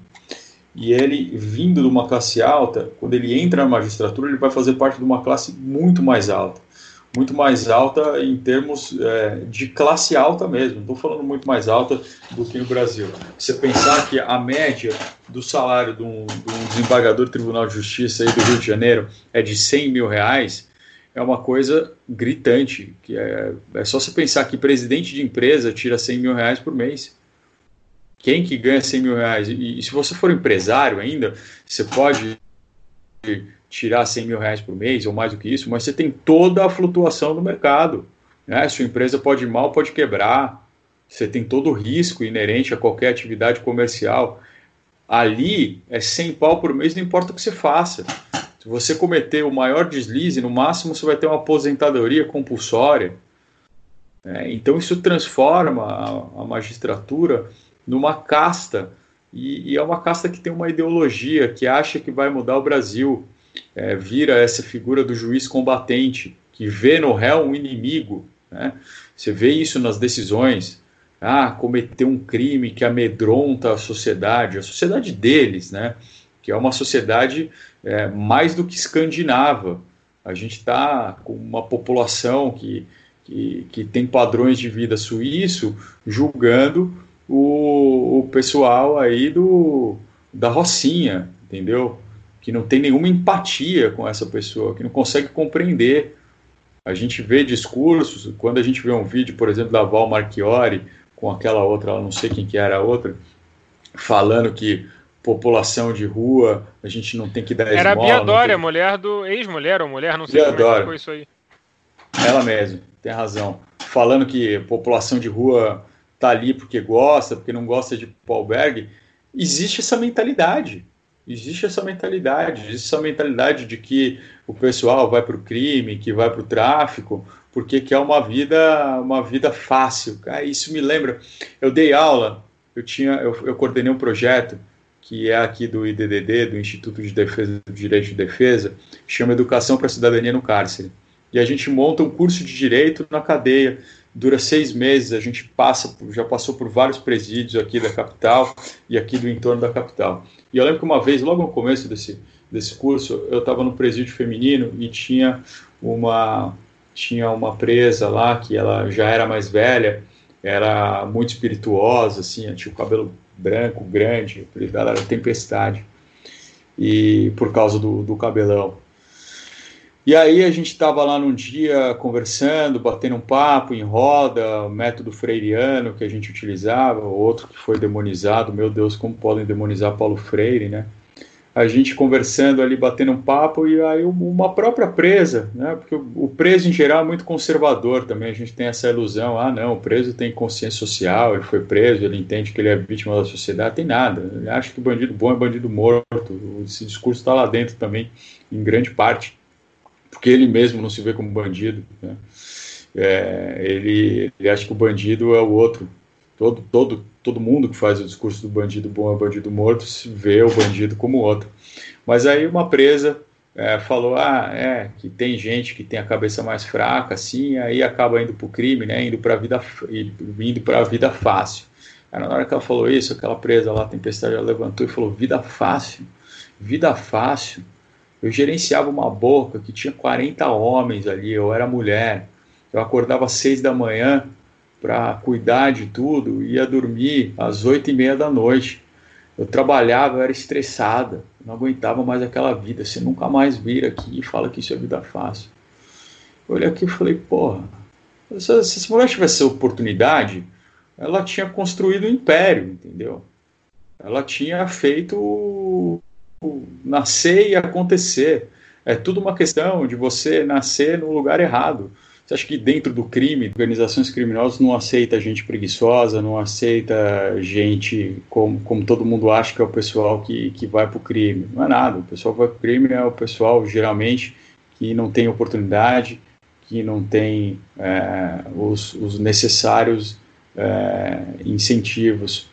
E ele vindo de uma classe alta, quando ele entra na magistratura, ele vai fazer parte de uma classe muito mais alta muito mais alta em termos é, de classe alta mesmo. Estou falando muito mais alta do que no Brasil. Você pensar que a média do salário de um, de um desembargador do Tribunal de Justiça aí do Rio de Janeiro é de 100 mil reais, é uma coisa gritante. Que é, é só você pensar que presidente de empresa tira 100 mil reais por mês. Quem que ganha 100 mil reais? E, e se você for empresário ainda, você pode tirar 100 mil reais por mês ou mais do que isso, mas você tem toda a flutuação do mercado. Né? Sua empresa pode ir mal, pode quebrar. Você tem todo o risco inerente a qualquer atividade comercial. Ali é 100 pau por mês, não importa o que você faça. Se você cometer o maior deslize, no máximo você vai ter uma aposentadoria compulsória. É, então isso transforma a, a magistratura numa casta e, e, é uma casta que tem uma ideologia que acha que vai mudar o Brasil é, vira essa figura do juiz combatente, que vê no réu um inimigo. Né? Você vê isso nas decisões. Ah, cometeu um crime que amedronta a sociedade, a sociedade deles, né? que é uma sociedade é, mais do que escandinava. A gente está com uma população que, que, que, tem padrões de vida suíço julgando o, o pessoal aí do, da Rocinha, entendeu? que não tem nenhuma empatia com essa pessoa, que não consegue compreender. A gente vê discursos, quando a gente vê um vídeo, por exemplo, da Val Marchiori, com aquela outra, não sei quem que era a outra, falando que população de rua, a gente não tem que dar Era esmola, a Bia Dória, tem... mulher do ex-mulher ou mulher, não sei Bia como é foi isso aí. Ela mesmo, tem razão. Falando que população de rua tá ali porque gosta, porque não gosta de albergue. Existe essa mentalidade. Existe essa mentalidade, existe essa mentalidade de que o pessoal vai para o crime, que vai para o tráfico, porque quer uma vida, uma vida fácil. Ah, isso me lembra. Eu dei aula, eu tinha, eu, eu coordenei um projeto que é aqui do IDDD, do Instituto de Defesa do Direito de Defesa, chama Educação para a Cidadania no Cárcere. E a gente monta um curso de direito na cadeia dura seis meses, a gente passa, já passou por vários presídios aqui da capital e aqui do entorno da capital. E eu lembro que uma vez, logo no começo desse, desse curso, eu estava no presídio feminino e tinha uma tinha uma presa lá que ela já era mais velha, era muito espirituosa, assim, tinha o cabelo branco, grande, dela era Tempestade, e por causa do, do cabelão. E aí a gente estava lá num dia conversando, batendo um papo em roda, método freiriano que a gente utilizava, outro que foi demonizado, meu Deus, como podem demonizar Paulo Freire, né? A gente conversando ali, batendo um papo, e aí uma própria presa, né? Porque o preso em geral é muito conservador também, a gente tem essa ilusão, ah não, o preso tem consciência social, ele foi preso, ele entende que ele é vítima da sociedade, tem nada, ele acha que bandido bom é bandido morto, esse discurso está lá dentro também, em grande parte, porque ele mesmo não se vê como bandido, né? É, ele, ele acha que o bandido é o outro, todo, todo, todo mundo que faz o discurso do bandido bom é bandido morto vê o bandido como outro. Mas aí uma presa é, falou, ah, é, que tem gente que tem a cabeça mais fraca, assim, aí acaba indo para o crime, né, indo para a vida, indo para a vida fácil. Aí, na hora que ela falou isso, aquela presa lá, tempestade, ela levantou e falou, vida fácil, vida fácil. Eu gerenciava uma boca que tinha 40 homens ali, eu era mulher, eu acordava às seis da manhã, para cuidar de tudo, ia dormir às oito e meia da noite. Eu trabalhava, eu era estressada, não aguentava mais aquela vida. Você nunca mais vira aqui e fala que isso é vida fácil. Eu olhei aqui e falei, porra, se, essa mulher tivesse oportunidade, ela tinha construído um império, entendeu? Ela tinha feito nascer e acontecer. É tudo uma questão de você nascer no lugar errado. Você acha que dentro do crime, organizações criminosas não aceita gente preguiçosa, não aceita gente como, como todo mundo acha que é o pessoal que, que vai para o crime? Não é nada. O pessoal que vai para o crime é o pessoal, geralmente, que não tem oportunidade, que não tem é, os, os, necessários é, incentivos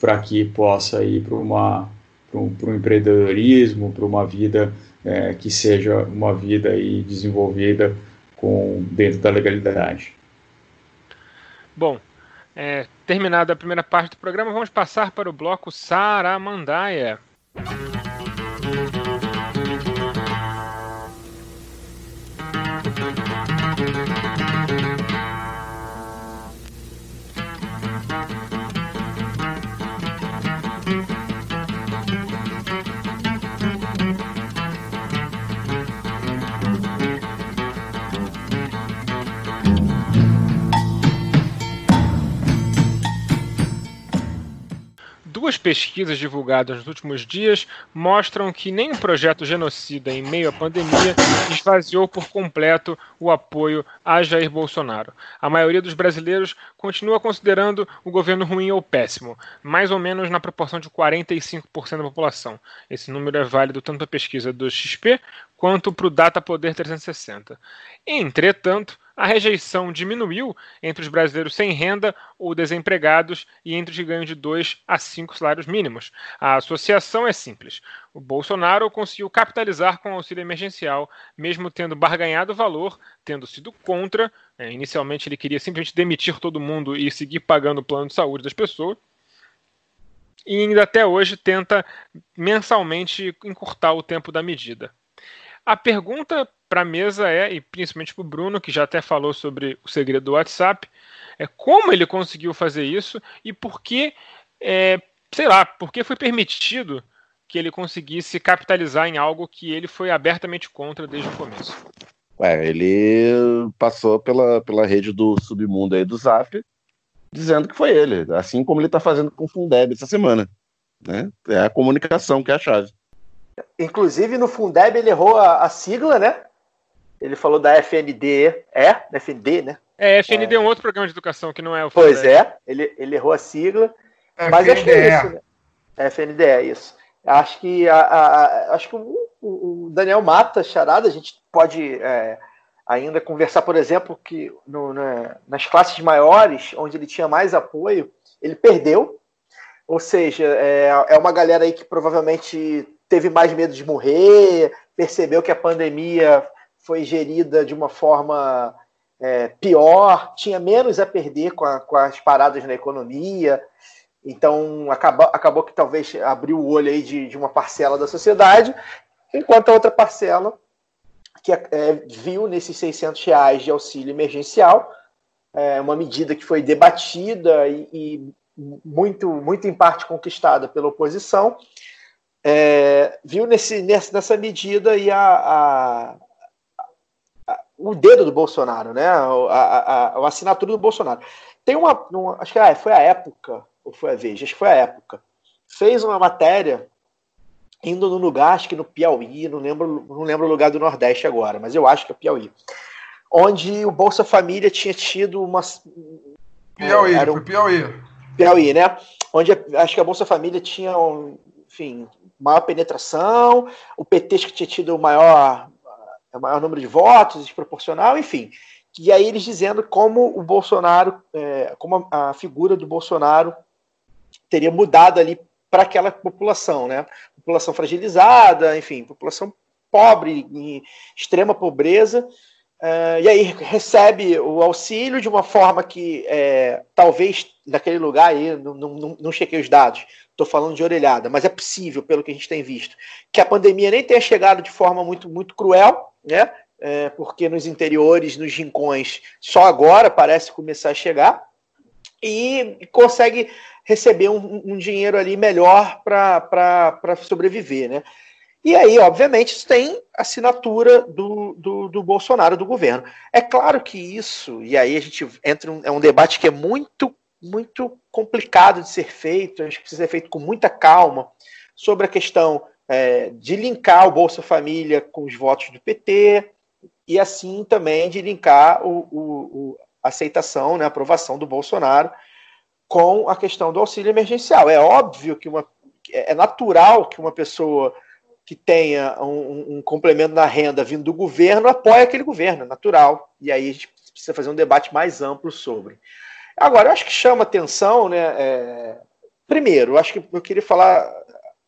para que possa ir para uma para um, empreendedorismo, para uma vida é, que seja uma vida aí desenvolvida com dentro da legalidade. Bom, é, terminada a primeira parte do programa, vamos passar para o bloco Saramandaia. Duas pesquisas divulgadas nos últimos dias mostram que nenhum projeto genocida em meio à pandemia esvaziou por completo o apoio a Jair Bolsonaro. A maioria dos brasileiros continua considerando o governo ruim ou péssimo, mais ou menos na proporção de 45% da população. Esse número é válido tanto para a pesquisa do XP quanto para o Data Poder 360. Entretanto, a rejeição diminuiu entre os brasileiros sem renda ou desempregados e entre os que ganham de 2 a 5 salários mínimos. A associação é simples. O Bolsonaro conseguiu capitalizar com o auxílio emergencial, mesmo tendo barganhado o valor, tendo sido contra. É, inicialmente ele queria simplesmente demitir todo mundo e seguir pagando o plano de saúde das pessoas e ainda até hoje tenta mensalmente encurtar o tempo da medida. A pergunta para a mesa é, e principalmente para o Bruno, que já até falou sobre o segredo do WhatsApp, é como ele conseguiu fazer isso e por que, é, sei lá, por que foi permitido que ele conseguisse capitalizar em algo que ele foi abertamente contra desde o começo. Ué, ele passou pela, pela rede do submundo aí do Zap, dizendo que foi ele, assim como ele está fazendo com o Fundeb essa semana. Né? É a comunicação que é a chave. Inclusive, no Fundeb ele errou a, a sigla, né? Ele falou da FND, é? FND, né? É, FND é. um outro programa de educação que não é o Pois é, ele, ele errou a sigla. FNDE. Mas acho que é isso, né? FND, é isso. Acho que, a, a, acho que o, o, Daniel mata charada, a gente pode é, ainda conversar, por exemplo, que no, na, nas classes maiores, onde ele tinha mais apoio, ele perdeu. Ou seja, é, é uma galera aí que provavelmente teve mais medo de morrer, percebeu que a pandemia foi gerida de uma forma é, pior, tinha menos a perder com, a, com, as paradas na economia. Então acabou, acabou que talvez abriu o olho aí de, de uma parcela da sociedade. enquanto a outra parcela que é, viu nesses 600 reais de auxílio emergencial é, uma medida que foi debatida e, e, muito, muito em parte conquistada pela oposição, é, viu nesse, nessa medida e a, a, a, o dedo do Bolsonaro, né? A, a, assinatura do Bolsonaro. Tem uma, uma acho que ah, foi a época, ou foi a Veja, acho que foi a época, fez uma matéria indo no lugar, acho que no Piauí, não lembro, não lembro o lugar do Nordeste agora, mas eu acho que é Piauí, onde o Bolsa Família tinha tido uma Piauí, era um, foi Piauí. Piauí, né? Onde acho que a Bolsa Família tinha, enfim, maior penetração, o PT que tinha tido o maior, o maior número de votos, desproporcional, enfim. E aí eles dizendo como o Bolsonaro, é, como a, a figura do Bolsonaro teria mudado ali para aquela população, né? População fragilizada, enfim, população pobre, em extrema pobreza, uh, e aí recebe o auxílio de uma forma que é, talvez naquele lugar aí, não, não, não chequei os dados, estou falando de orelhada, mas é possível, pelo que a gente tem visto, que a pandemia nem tenha chegado de forma muito, muito cruel, né? É, porque nos interiores, nos rincões, só agora parece começar a chegar, e consegue receber um, um dinheiro ali melhor para sobreviver, né? E aí, obviamente, isso tem assinatura do, do, do, Bolsonaro, do governo. É claro que isso, e aí a gente entra em é um debate que é muito, muito complicado de ser feito, acho que precisa ser feito com muita calma, sobre a questão é, de linkar o Bolsa Família com os votos do PT, e assim também de linkar o, o, o aceitação, né, a aprovação do Bolsonaro com a questão do auxílio emergencial. É óbvio que uma é natural que uma pessoa que tenha um, um, complemento na renda vindo do governo apoie aquele governo, é natural. E aí a gente precisa fazer um debate mais amplo sobre. Agora, eu acho que chama atenção, né? É... Primeiro, eu acho que eu queria falar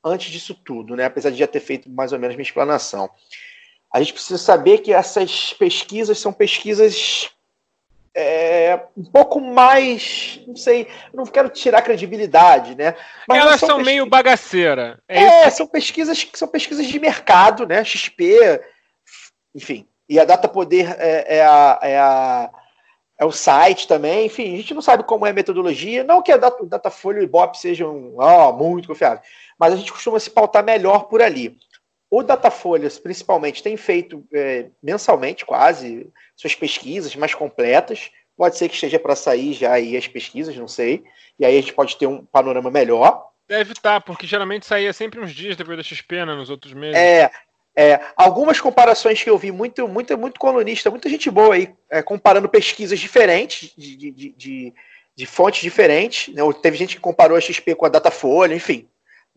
antes disso tudo, né? Apesar de já ter feito mais ou menos minha explanação. A gente precisa saber que essas pesquisas são pesquisas é, um pouco mais, não sei, não quero tirar credibilidade, né? Mas Elas são, são meio bagaceira. É, é são pesquisas que são pesquisas de mercado, né? XP, enfim. E a Data Poder é, é, a, é, a, é o site também, enfim, a gente não sabe como é a metodologia. Não que a Data, Datafolha e o Ibope sejam oh, muito confiáveis, mas a gente costuma se pautar melhor por ali. O Datafolha, principalmente, tem feito é, mensalmente, quase, suas pesquisas mais completas. Pode ser que esteja para sair já aí as pesquisas, não sei. E aí a gente pode ter um panorama melhor. Deve estar, tá, porque geralmente saía sempre uns dias depois da XP, né, nos outros meses. É, é, algumas comparações que eu vi, muito, muito, muito colunista, muita gente boa aí, é, comparando pesquisas diferentes, de, de, de, de fontes diferentes. Né? Teve gente que comparou a XP com a Datafolha, enfim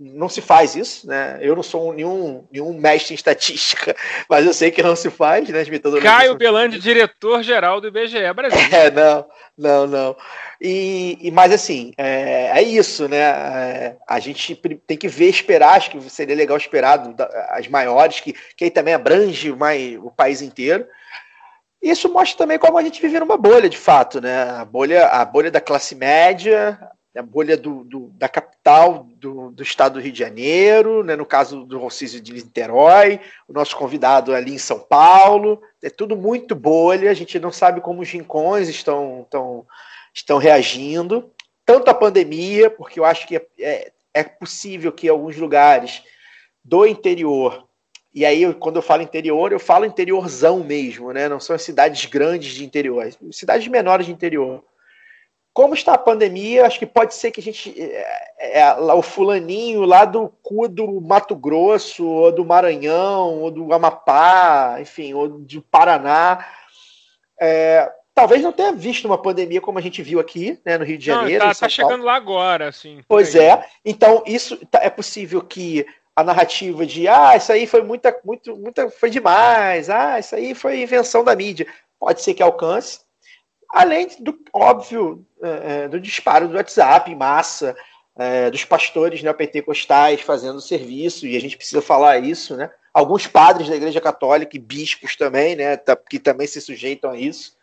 não se faz isso, né? Eu não sou nenhum, nenhum mestre em estatística, mas eu sei que não se faz, né? As metodologias Caio Belandi, diretor-geral do IBGE Brasil. É, não, não, não. E, e mas assim, é, é isso, né? É, a gente tem que ver, esperar, acho que seria legal esperar as maiores, que, que aí também abrange mais, o país inteiro. Isso mostra também como a gente vive numa bolha, de fato, né? A bolha, a bolha da classe média, a bolha do, do, da capital do, do, estado do Rio de Janeiro, né, no caso do Rocísio de Niterói, o nosso convidado ali em São Paulo, é tudo muito bolha, a gente não sabe como os rincões estão, estão, estão reagindo, tanto a pandemia, porque eu acho que é, é, é possível que alguns lugares do interior, e aí quando eu falo interior, eu falo interiorzão mesmo, né, não são as cidades grandes de interior, cidades menores de interior, como está a pandemia, acho que pode ser que a gente. É, é, o fulaninho lá do cu do Mato Grosso, ou do Maranhão, ou do Amapá, enfim, ou do Paraná. É, talvez não tenha visto uma pandemia como a gente viu aqui, né, no Rio de Janeiro. Não, tá, tá chegando lá agora, assim. Pois é. Então, isso tá, é possível que a narrativa de ah, isso aí foi muita, muito, muita, foi demais, ah, isso aí foi invenção da mídia. Pode ser que alcance Além do óbvio é, é, do disparo do WhatsApp em massa, é, dos pastores neopentecostais fazendo serviço, e a gente precisa falar isso, né? Alguns padres da Igreja Católica e bispos também, né? Que também se sujeitam a isso,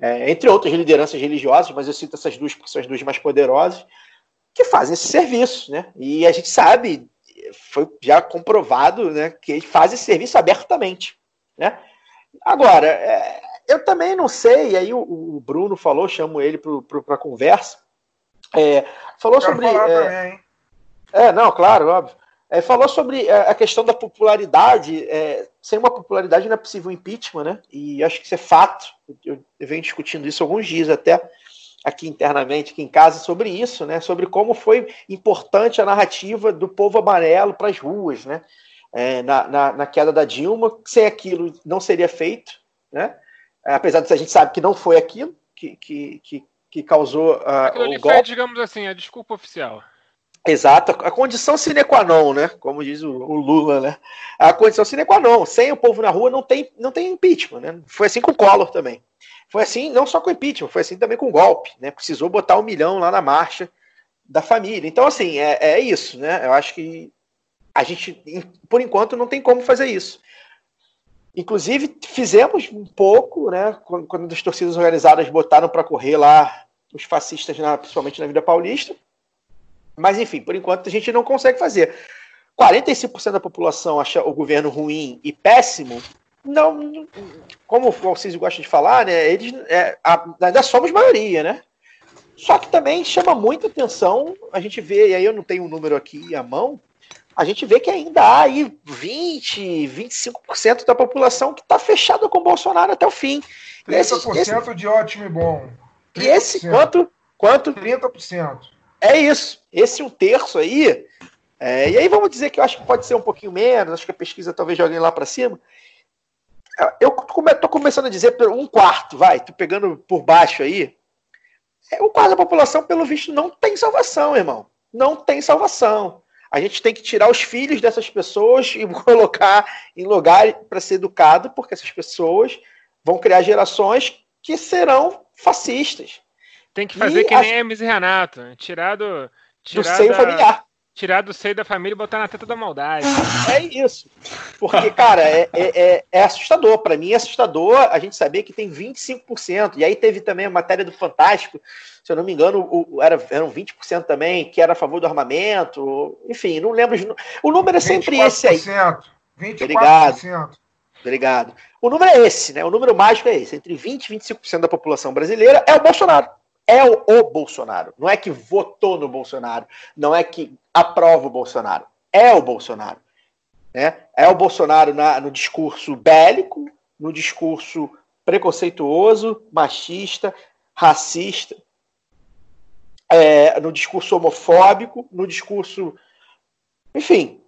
é, entre outras lideranças religiosas, mas eu cito essas duas porque são as duas mais poderosas, que fazem esse serviço, né? E a gente sabe, foi já comprovado né, que eles fazem serviço abertamente. Né? Agora, é, eu também não sei, e aí o, o Bruno falou, chamo ele para a conversa, é, falou sobre. É, é, não, claro, óbvio. É, falou sobre é, a questão da popularidade. É, sem uma popularidade não é possível impeachment, né? E acho que isso é fato. Eu, eu venho discutindo isso alguns dias até aqui internamente, aqui em casa, sobre isso, né? Sobre como foi importante a narrativa do povo amarelo para as ruas, né? É, na, na, na, queda da Dilma, sem aquilo não seria feito, né? Apesar de a gente sabe que não foi aquilo que, que, que, que causou uh, o golpe. Foi, digamos assim, a desculpa oficial. Exato, a condição sine qua non, né? Como diz o, o, Lula, né? A condição sine qua non. Sem o povo na rua não tem, não tem impeachment, né? Foi assim com o Collor também. Foi assim não só com o impeachment, foi assim também com o golpe, né? Precisou botar um milhão lá na marcha da família. Então, assim, é, é isso, né? Eu acho que a gente, por enquanto, não tem como fazer isso. Inclusive, fizemos um pouco, né? Quando, as torcidas organizadas botaram para correr lá os fascistas, na, principalmente na Vida Paulista mas, enfim, por enquanto a gente não consegue fazer. 45% da população acha o governo ruim e péssimo. Não, como o Alciso gosta de falar, né? Eles é, ainda somos maioria, né? Só que também chama muita atenção, a gente vê, e aí eu não tenho um número aqui à mão, a gente vê que ainda há aí 20, 25% da população que está fechada com o Bolsonaro até o fim. 30% esse, esse, de ótimo e bom. 30%. E esse, quanto? Quanto? 30%. É isso. Esse um terço aí. É, e aí vamos dizer que eu acho que pode ser um pouquinho menos, acho que a pesquisa talvez jogue lá para cima. Eu estou começando a dizer um quarto, vai, tô pegando por baixo aí. É, um quarto da população, pelo visto, não tem salvação, irmão. Não tem salvação. A gente tem que tirar os filhos dessas pessoas e colocar em lugar para ser educado, porque essas pessoas vão criar gerações que serão fascistas. Tem que fazer e que nem Hermes e Renato. Tirar do. Tirar do seio da, familiar. Tirar do seio da família e botar na teta da maldade. É isso. Porque, cara, é, é, é, é assustador. Para mim é assustador a gente saber que tem 25%. E aí teve também a matéria do Fantástico, se eu não me engano, o, era, eram 20% também, que era a favor do armamento. Enfim, não lembro. O número é sempre 24%, esse aí. 24%. Obrigado. Obrigado. O número é esse, né? O número mágico é esse. Entre 20% e 25% da população brasileira é o Bolsonaro é o, o, Bolsonaro. Não é que votou no Bolsonaro, não é que aprova o Bolsonaro. É o Bolsonaro. Né? É o Bolsonaro na, no discurso bélico, no discurso preconceituoso, machista, racista, é, no discurso homofóbico, no discurso. Enfim,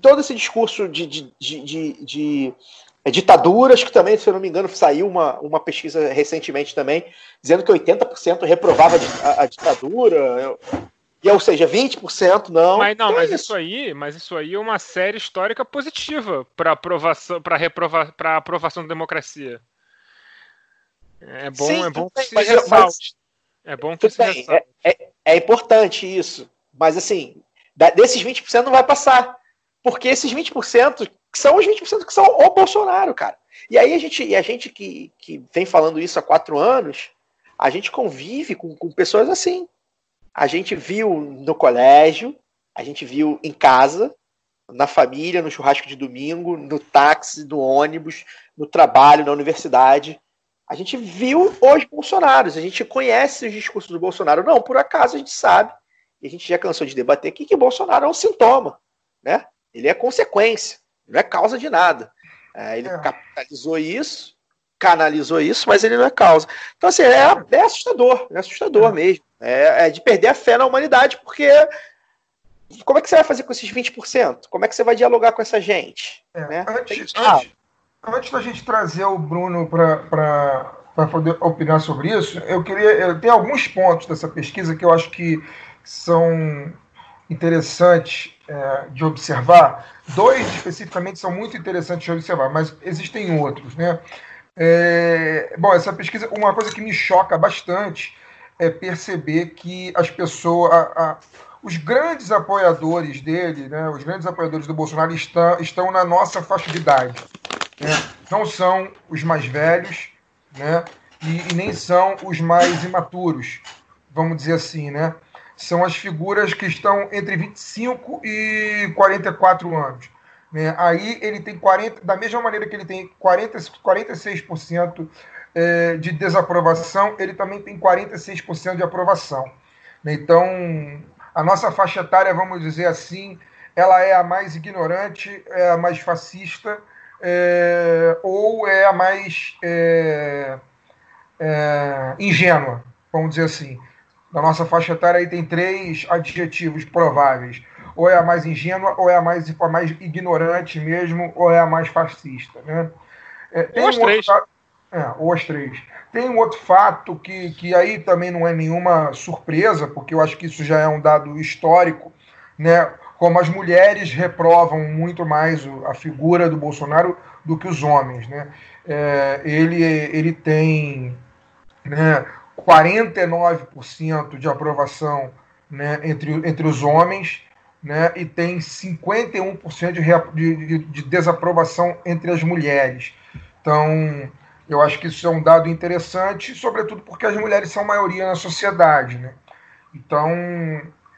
todo esse discurso de, de, de, de é, ditaduras, que também, se eu não me engano, saiu uma, uma pesquisa recentemente também, dizendo que 80% reprovava a, a ditadura, e ou seja, 20% não. Mas não, mas isso. isso. aí, mas isso aí é uma série histórica positiva para aprovação, para reprovar, para aprovação da democracia. É bom, Sim, é bom que se mas, ressalte. é bom que se bem. É, é, é importante isso, mas assim, desses 20% não vai passar. Porque esses 20% que são os 20% que são o Bolsonaro, cara. E aí a gente, e a gente que, que vem falando isso há quatro anos, a gente convive com, com pessoas assim. A gente viu no colégio, a gente viu em casa, na família, no churrasco de domingo, no táxi, no ônibus, no trabalho, na universidade. A gente viu os Bolsonaros, a gente conhece os discursos do Bolsonaro. Não, por acaso a gente sabe, e a gente já cansou de debater que, que Bolsonaro é um sintoma, né? Ele é consequência não é causa de nada. É, ele é. capitalizou isso, canalizou isso, mas ele não é causa. Então, assim, é, é assustador, é assustador é. mesmo. É, é, de perder a fé na humanidade, porque como é que você vai fazer com esses 20%? Como é que você vai dialogar com essa gente? É, né? Antes, antes, antes, da gente trazer o Bruno para poder opinar sobre isso, eu queria. Eu, tem alguns pontos dessa pesquisa que eu acho que são interessantes é, de observar. Dois especificamente são muito interessantes de observar, mas existem outros, né? É, bom, essa pesquisa, uma coisa que me choca bastante é perceber que as pessoas, a, a, os grandes apoiadores dele, né, os grandes apoiadores do Bolsonaro estão, estão na nossa faixa de idade. Né? Não são os mais velhos, né? E, e nem são os mais imaturos, vamos dizer assim, né? São as figuras que estão entre 25 e 44 anos. Né? Aí ele tem 40, da mesma maneira que ele tem 40, 46% é, de desaprovação, ele também tem 46% de aprovação. Né? Então, a nossa faixa etária, vamos dizer assim, ela é a mais ignorante, é a mais fascista, é, ou é a mais é, é, ingênua, vamos dizer assim. Na nossa faixa etária aí tem três adjetivos prováveis. Ou é a mais ingênua, ou é a mais, a mais ignorante mesmo, ou é a mais fascista. Né? É, tem ou um três. Outro, é, ou as três. Tem um outro fato que, que aí também não é nenhuma surpresa, porque eu acho que isso já é um dado histórico, né? como as mulheres reprovam muito mais a figura do Bolsonaro do que os homens. Né? É, ele, ele tem né, 49% de aprovação né, entre, entre os homens né, e tem 51% de, de, de desaprovação entre as mulheres. Então, eu acho que isso é um dado interessante, sobretudo porque as mulheres são maioria na sociedade. Né? Então,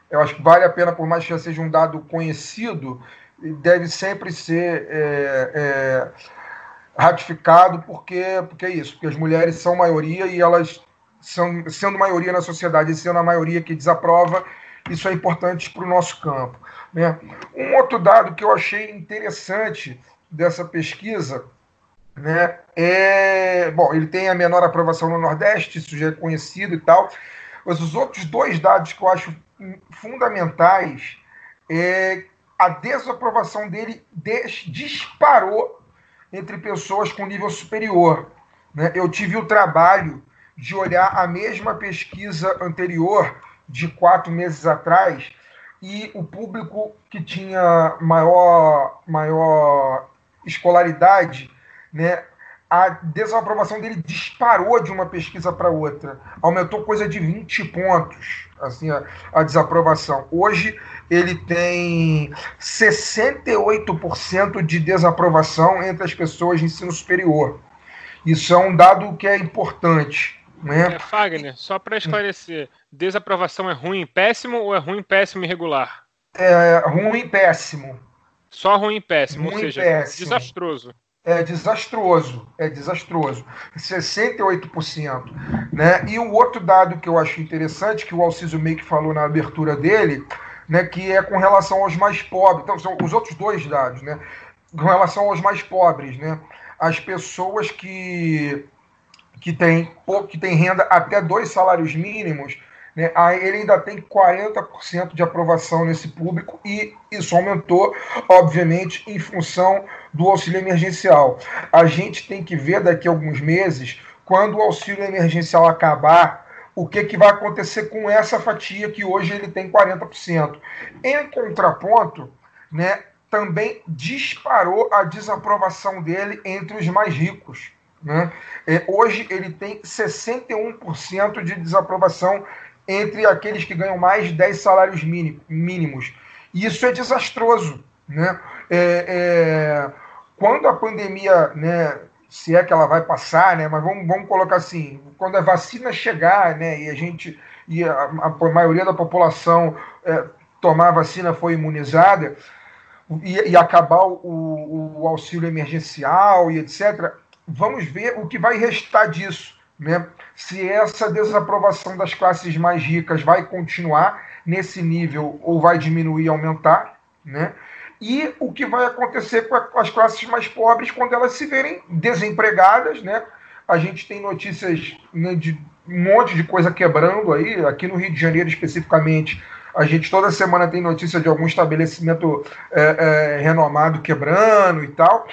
eu acho que vale a pena, por mais que já seja um dado conhecido, deve sempre ser é, é, ratificado, porque, porque é isso, porque as mulheres são maioria e elas são, sendo maioria na sociedade e sendo a maioria que desaprova, isso é importante para o nosso campo. Né? Um outro dado que eu achei interessante dessa pesquisa né, é. Bom, ele tem a menor aprovação no Nordeste, isso já é conhecido e tal, mas os outros dois dados que eu acho fundamentais é a desaprovação dele disparou entre pessoas com nível superior. Né? Eu tive o trabalho de olhar a mesma pesquisa anterior, de quatro meses atrás, e o público que tinha maior, maior escolaridade, né, a desaprovação dele disparou de uma pesquisa para outra. Aumentou coisa de 20 pontos, assim, a, a desaprovação. Hoje ele tem 68% de desaprovação entre as pessoas de ensino superior. Isso é um dado que é importante. Né? É, Fagner, só para esclarecer, desaprovação é ruim, péssimo ou é ruim, péssimo e regular? É ruim, péssimo. Só ruim, péssimo, ruim, ou seja, péssimo. desastroso. É desastroso, é desastroso. 68%. Né? E o outro dado que eu acho interessante, que o Alciso Meik falou na abertura dele, né, que é com relação aos mais pobres. Então, são os outros dois dados, né? Com relação aos mais pobres, né? As pessoas que que tem, que tem renda até dois salários mínimos, né, aí ele ainda tem 40% de aprovação nesse público e isso aumentou, obviamente, em função do auxílio emergencial. A gente tem que ver daqui a alguns meses, quando o auxílio emergencial acabar, o que, que vai acontecer com essa fatia que hoje ele tem 40%. Em contraponto, né, também disparou a desaprovação dele entre os mais ricos. Né? É, hoje ele tem 61% de desaprovação entre aqueles que ganham mais de 10 salários mínimos. E isso é desastroso. Né? É, é, quando a pandemia, né, se é que ela vai passar, né, mas vamos, vamos colocar assim, quando a vacina chegar né, e a gente e a, a maioria da população é, tomar a vacina foi imunizada e, e acabar o, o auxílio emergencial e etc., vamos ver o que vai restar disso. Né? Se essa desaprovação das classes mais ricas vai continuar nesse nível ou vai diminuir, aumentar, né? E o que vai acontecer com as classes mais pobres quando elas se verem desempregadas, né? A gente tem notícias né, de um monte de coisa quebrando aí, aqui no Rio de Janeiro especificamente. A gente toda semana tem notícia de algum estabelecimento é, é, renomado quebrando e tal.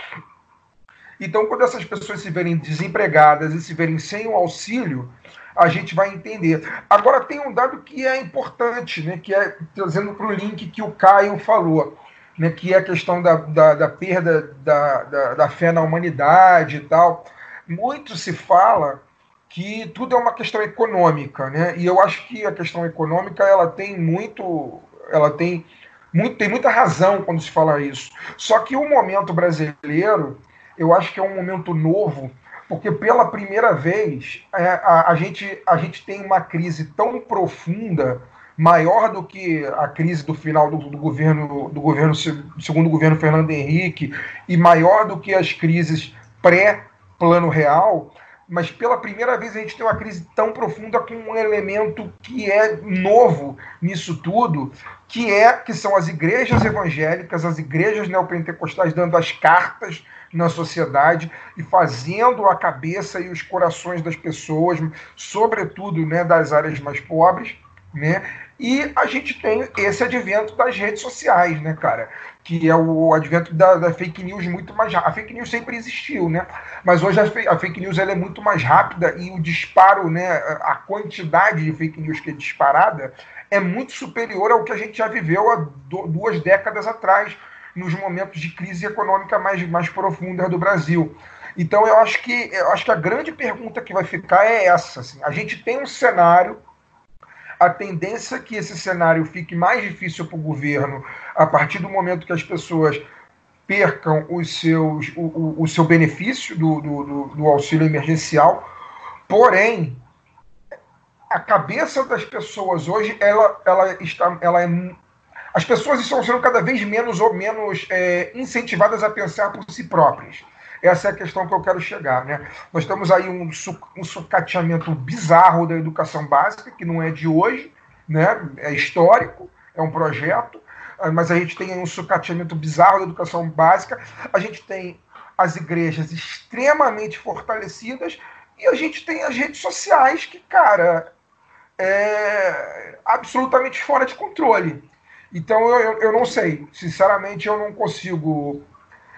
Então, quando essas pessoas se verem desempregadas e se verem sem o auxílio, a gente vai entender. Agora, tem um dado que é importante, né, que é trazendo para o link que o Caio falou, né, que é a questão da, da, da perda da, da, da fé na humanidade e tal. Muito se fala que tudo é uma questão econômica, né? E eu acho que a questão econômica ela tem muito, ela tem muito, tem muita razão quando se fala isso. Só que o momento brasileiro eu acho que é um momento novo, porque pela primeira vez é, a, a, gente, a gente tem uma crise tão profunda maior do que a crise do final do, do governo do governo segundo o governo Fernando Henrique e maior do que as crises pré plano real, mas pela primeira vez a gente tem uma crise tão profunda com um elemento que é novo nisso tudo, que é que são as igrejas evangélicas, as igrejas neopentecostais dando as cartas na sociedade e fazendo a cabeça e os corações das pessoas, sobretudo né, das áreas mais pobres, né? E a gente tem esse advento das redes sociais, né, cara? Que é o advento da, da fake news muito mais A fake news sempre existiu, né? Mas hoje a, a fake news ela é muito mais rápida e o disparo, né, a quantidade de fake news que é disparada é muito superior ao que a gente já viveu há duas décadas atrás, nos momentos de crise econômica mais, mais profunda do Brasil. Então eu acho que eu acho que a grande pergunta que vai ficar é essa. Assim, a gente tem um cenário, a tendência é que esse cenário fique mais difícil para o governo a partir do momento que as pessoas percam os seus, o, o, o seu benefício do, do, do auxílio emergencial. Porém, a cabeça das pessoas hoje ela, ela está ela é as pessoas estão sendo cada vez menos ou menos é, incentivadas a pensar por si próprias. Essa é a questão que eu quero chegar. Né? Nós temos aí um, um sucateamento bizarro da educação básica, que não é de hoje, né? é histórico, é um projeto, mas a gente tem um sucateamento bizarro da educação básica, a gente tem as igrejas extremamente fortalecidas e a gente tem as redes sociais que, cara, é absolutamente fora de controle. Então eu, eu não sei, sinceramente eu não consigo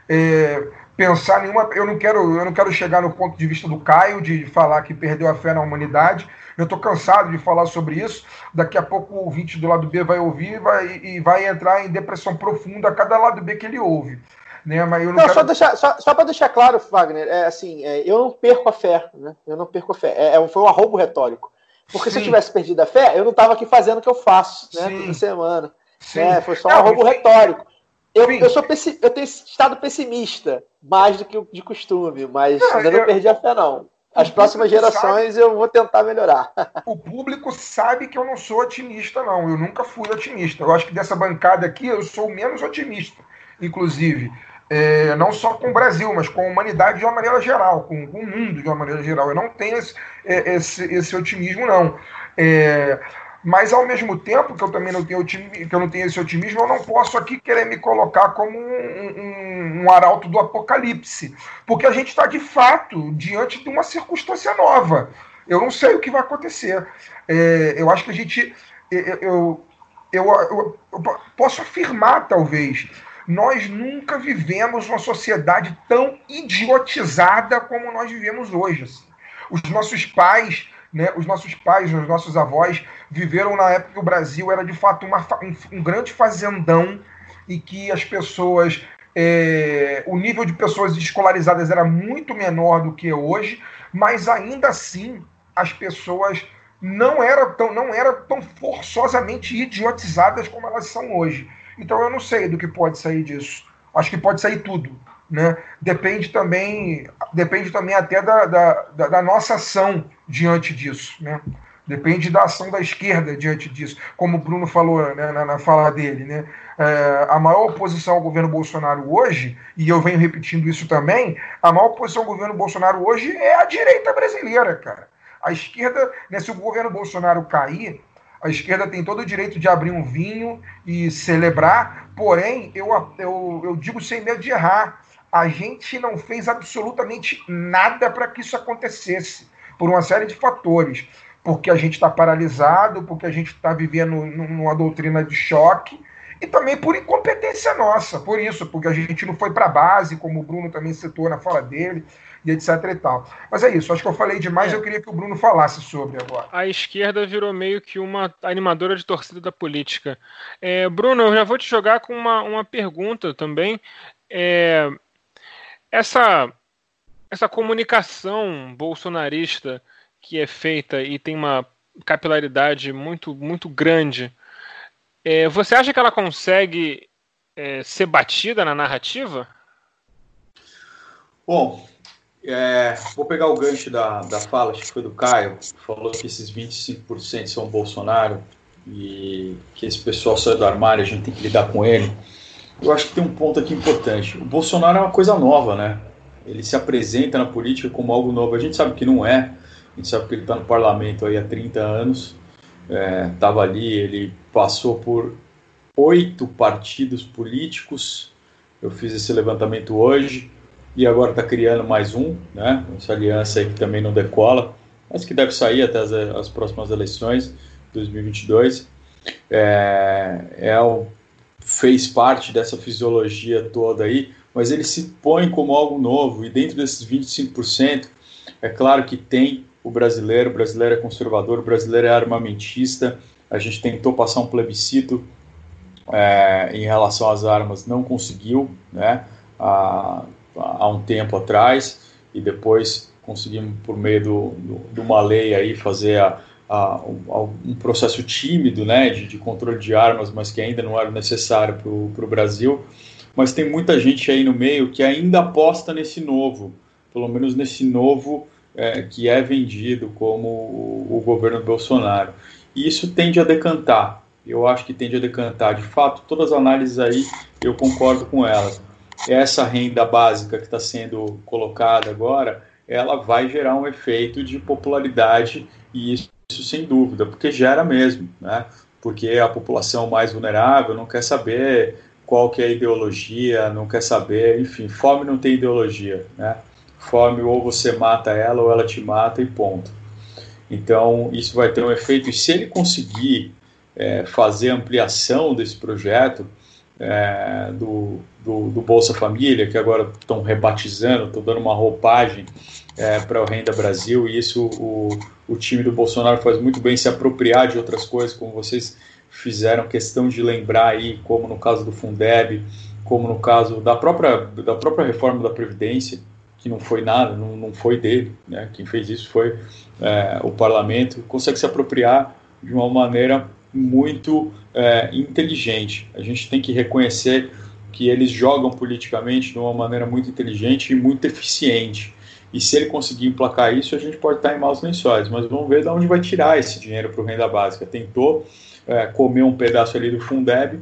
é, pensar nenhuma. Eu não quero eu não quero chegar no ponto de vista do Caio de falar que perdeu a fé na humanidade. Eu estou cansado de falar sobre isso. Daqui a pouco o ouvinte do lado B vai ouvir vai, e vai entrar em depressão profunda a cada lado B que ele ouve. Né? Mas eu não, não quero... só, deixar, só, só para deixar claro, Wagner, é assim, é, eu não perco a fé, né? Eu não perco a fé. É, é foi um arrobo retórico. Porque Sim. se eu tivesse perdido a fé, eu não estava aqui fazendo o que eu faço, né? Sim. Toda semana. É, foi só um roubo retórico. Eu, eu, sou eu tenho estado pessimista, mais do que de costume, mas não, ainda não eu, perdi a fé, não. As próximas gerações sabe, eu vou tentar melhorar. O público sabe que eu não sou otimista, não. Eu nunca fui otimista. Eu acho que dessa bancada aqui eu sou menos otimista, inclusive. É, não só com o Brasil, mas com a humanidade de uma maneira geral, com, com o mundo de uma maneira geral. Eu não tenho esse, é, esse, esse otimismo, não. É, mas ao mesmo tempo que eu também não tenho que eu não tenho esse otimismo, eu não posso aqui querer me colocar como um, um, um arauto do apocalipse, porque a gente está de fato diante de uma circunstância nova. Eu não sei o que vai acontecer. É, eu acho que a gente, eu, eu, eu, eu posso afirmar talvez, nós nunca vivemos uma sociedade tão idiotizada como nós vivemos hoje. Assim. Os nossos pais né, os nossos pais, os nossos avós viveram na época que o Brasil era de fato uma, um, um grande fazendão e que as pessoas, é, o nível de pessoas escolarizadas era muito menor do que hoje, mas ainda assim as pessoas não eram tão, não eram tão forçosamente idiotizadas como elas são hoje. Então eu não sei do que pode sair disso. Acho que pode sair tudo. Né? Depende também, depende também até da, da, da, nossa ação diante disso. Né? Depende da ação da esquerda diante disso, como o Bruno falou né, na, na, fala dele. Né? É, a maior oposição ao governo Bolsonaro hoje, e eu venho repetindo isso também, a maior oposição ao governo Bolsonaro hoje é a direita brasileira, cara. A esquerda, né, se o governo Bolsonaro cair, a esquerda tem todo o direito de abrir um vinho e celebrar, porém, eu, eu, eu digo sem medo de errar, a gente não fez absolutamente nada para que isso acontecesse, por uma série de fatores. Porque a gente está paralisado, porque a gente está vivendo numa doutrina de choque, e também por incompetência nossa, por isso, porque a gente não foi para a base, como o Bruno também citou na fala dele, e etc e tal. Mas é isso, acho que eu falei demais, é. eu queria que o Bruno falasse sobre agora. A esquerda virou meio que uma animadora de torcida da política. É, Bruno, eu já vou te jogar com uma, uma pergunta também. É, essa, essa comunicação bolsonarista que é feita e tem uma capilaridade muito, muito grande, é, você acha que ela consegue é, ser batida na narrativa? Bom, é, vou pegar o gancho da, da fala, acho que foi do Caio, que falou que esses 25% são Bolsonaro. e que esse pessoal sai do armário, a gente tem que lidar com ele. Eu acho que tem um ponto aqui importante. O Bolsonaro é uma coisa nova, né? Ele se apresenta na política como algo novo. A gente sabe que não é. A gente sabe que ele está no parlamento aí há 30 anos. Estava é, ali, ele passou por oito partidos políticos. Eu fiz esse levantamento hoje e agora está criando mais um, né? Essa aliança aí que também não decola, mas que deve sair até as, as próximas eleições, 2022. É, é o, fez parte dessa fisiologia toda aí, mas ele se põe como algo novo e dentro desses 25%, é claro que tem o brasileiro, o brasileiro é conservador, o brasileiro é armamentista. A gente tentou passar um plebiscito é, em relação às armas, não conseguiu, né? A, há um tempo atrás e depois conseguimos, por meio do, do, de uma lei aí, fazer a, a, um, um, processo tímido né, de, de, controle de armas, mas que ainda não era necessário para o Brasil. Mas tem muita gente aí no meio que ainda aposta nesse novo, pelo menos nesse novo é, que é vendido como o, o governo Bolsonaro. E isso tende a decantar. Eu acho que tende a decantar. De fato, todas as análises aí eu concordo com elas essa renda básica que está sendo colocada agora, ela vai gerar um efeito de popularidade e isso, isso sem dúvida, porque gera mesmo, né? Porque a população mais vulnerável não quer saber qual que é a ideologia, não quer saber, enfim, fome não tem ideologia, né? Fome ou você mata ela ou ela te mata e ponto. Então isso vai ter um efeito e se ele conseguir é, fazer ampliação desse projeto, é, do, do, do, Bolsa Família, que agora estão rebatizando, estão dando uma roupagem é, para o Renda Brasil, e isso o, o time do Bolsonaro faz muito bem se apropriar de outras coisas, como vocês fizeram questão de lembrar aí, como no caso do Fundeb, como no caso da própria, da própria reforma da Previdência, que não foi nada, não, não foi dele, né? quem fez isso foi é, o parlamento, consegue se apropriar de uma maneira muito é, inteligente. A gente tem que reconhecer que eles jogam politicamente de uma maneira muito inteligente e muito eficiente. E se ele conseguir emplacar isso, a gente pode estar em maus lençóis. Mas vamos ver de onde vai tirar esse dinheiro para o renda básica. Tentou é, comer um pedaço ali do Fundeb,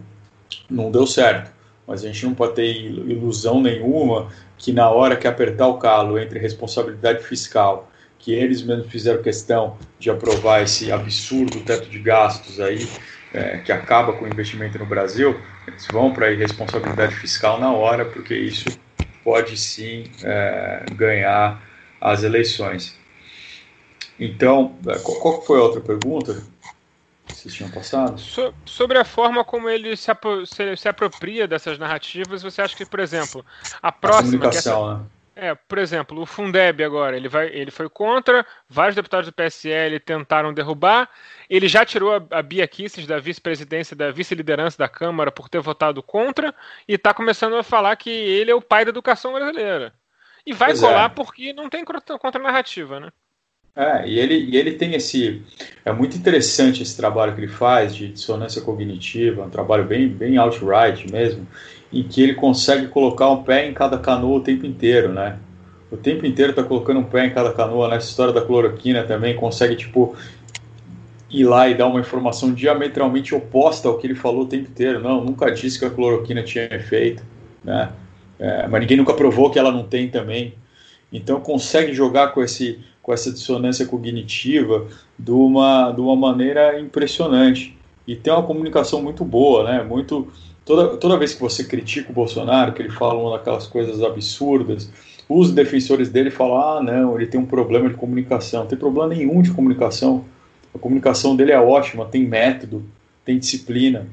não deu certo. Mas a gente não pode ter ilusão nenhuma que na hora que apertar o calo entre responsabilidade fiscal que eles mesmos fizeram questão de aprovar esse absurdo teto de gastos aí, é, que acaba com o investimento no Brasil, eles vão para a irresponsabilidade fiscal na hora, porque isso pode sim é, ganhar as eleições. Então, é, qual, foi a outra pergunta? Vocês tinham passado? So, sobre a forma como ele se, se, se, apropria dessas narrativas, você acha que, por exemplo, a próxima. A essa, né? É, por exemplo, o Fundeb agora, ele, vai, ele foi contra, vários deputados do PSL tentaram derrubar, ele já tirou a, a Bia Kisses da vice-presidência, da vice-liderança da Câmara por ter votado contra, e está começando a falar que ele é o pai da educação brasileira. E vai pois colar é. porque não tem contra-narrativa, né? É, e ele, e ele tem esse. É muito interessante esse trabalho que ele faz de dissonância cognitiva, um trabalho bem, bem outright mesmo em que ele consegue colocar um pé em cada canoa o tempo inteiro, né? O tempo inteiro tá colocando um pé em cada canoa. Nessa história da cloroquina também consegue, tipo, ir lá e dar uma informação diametralmente oposta ao que ele falou o tempo inteiro. Não, nunca disse que a cloroquina tinha efeito, né? É, mas ninguém nunca provou que ela não tem também. Então consegue jogar com, esse, com essa dissonância cognitiva de uma, de uma maneira impressionante. E tem uma comunicação muito boa, né? Muito Toda, toda vez que você critica o Bolsonaro, que ele fala uma daquelas coisas absurdas, os defensores dele falam: ah, não, ele tem um problema de comunicação. Não tem problema nenhum de comunicação. A comunicação dele é ótima, tem método, tem disciplina.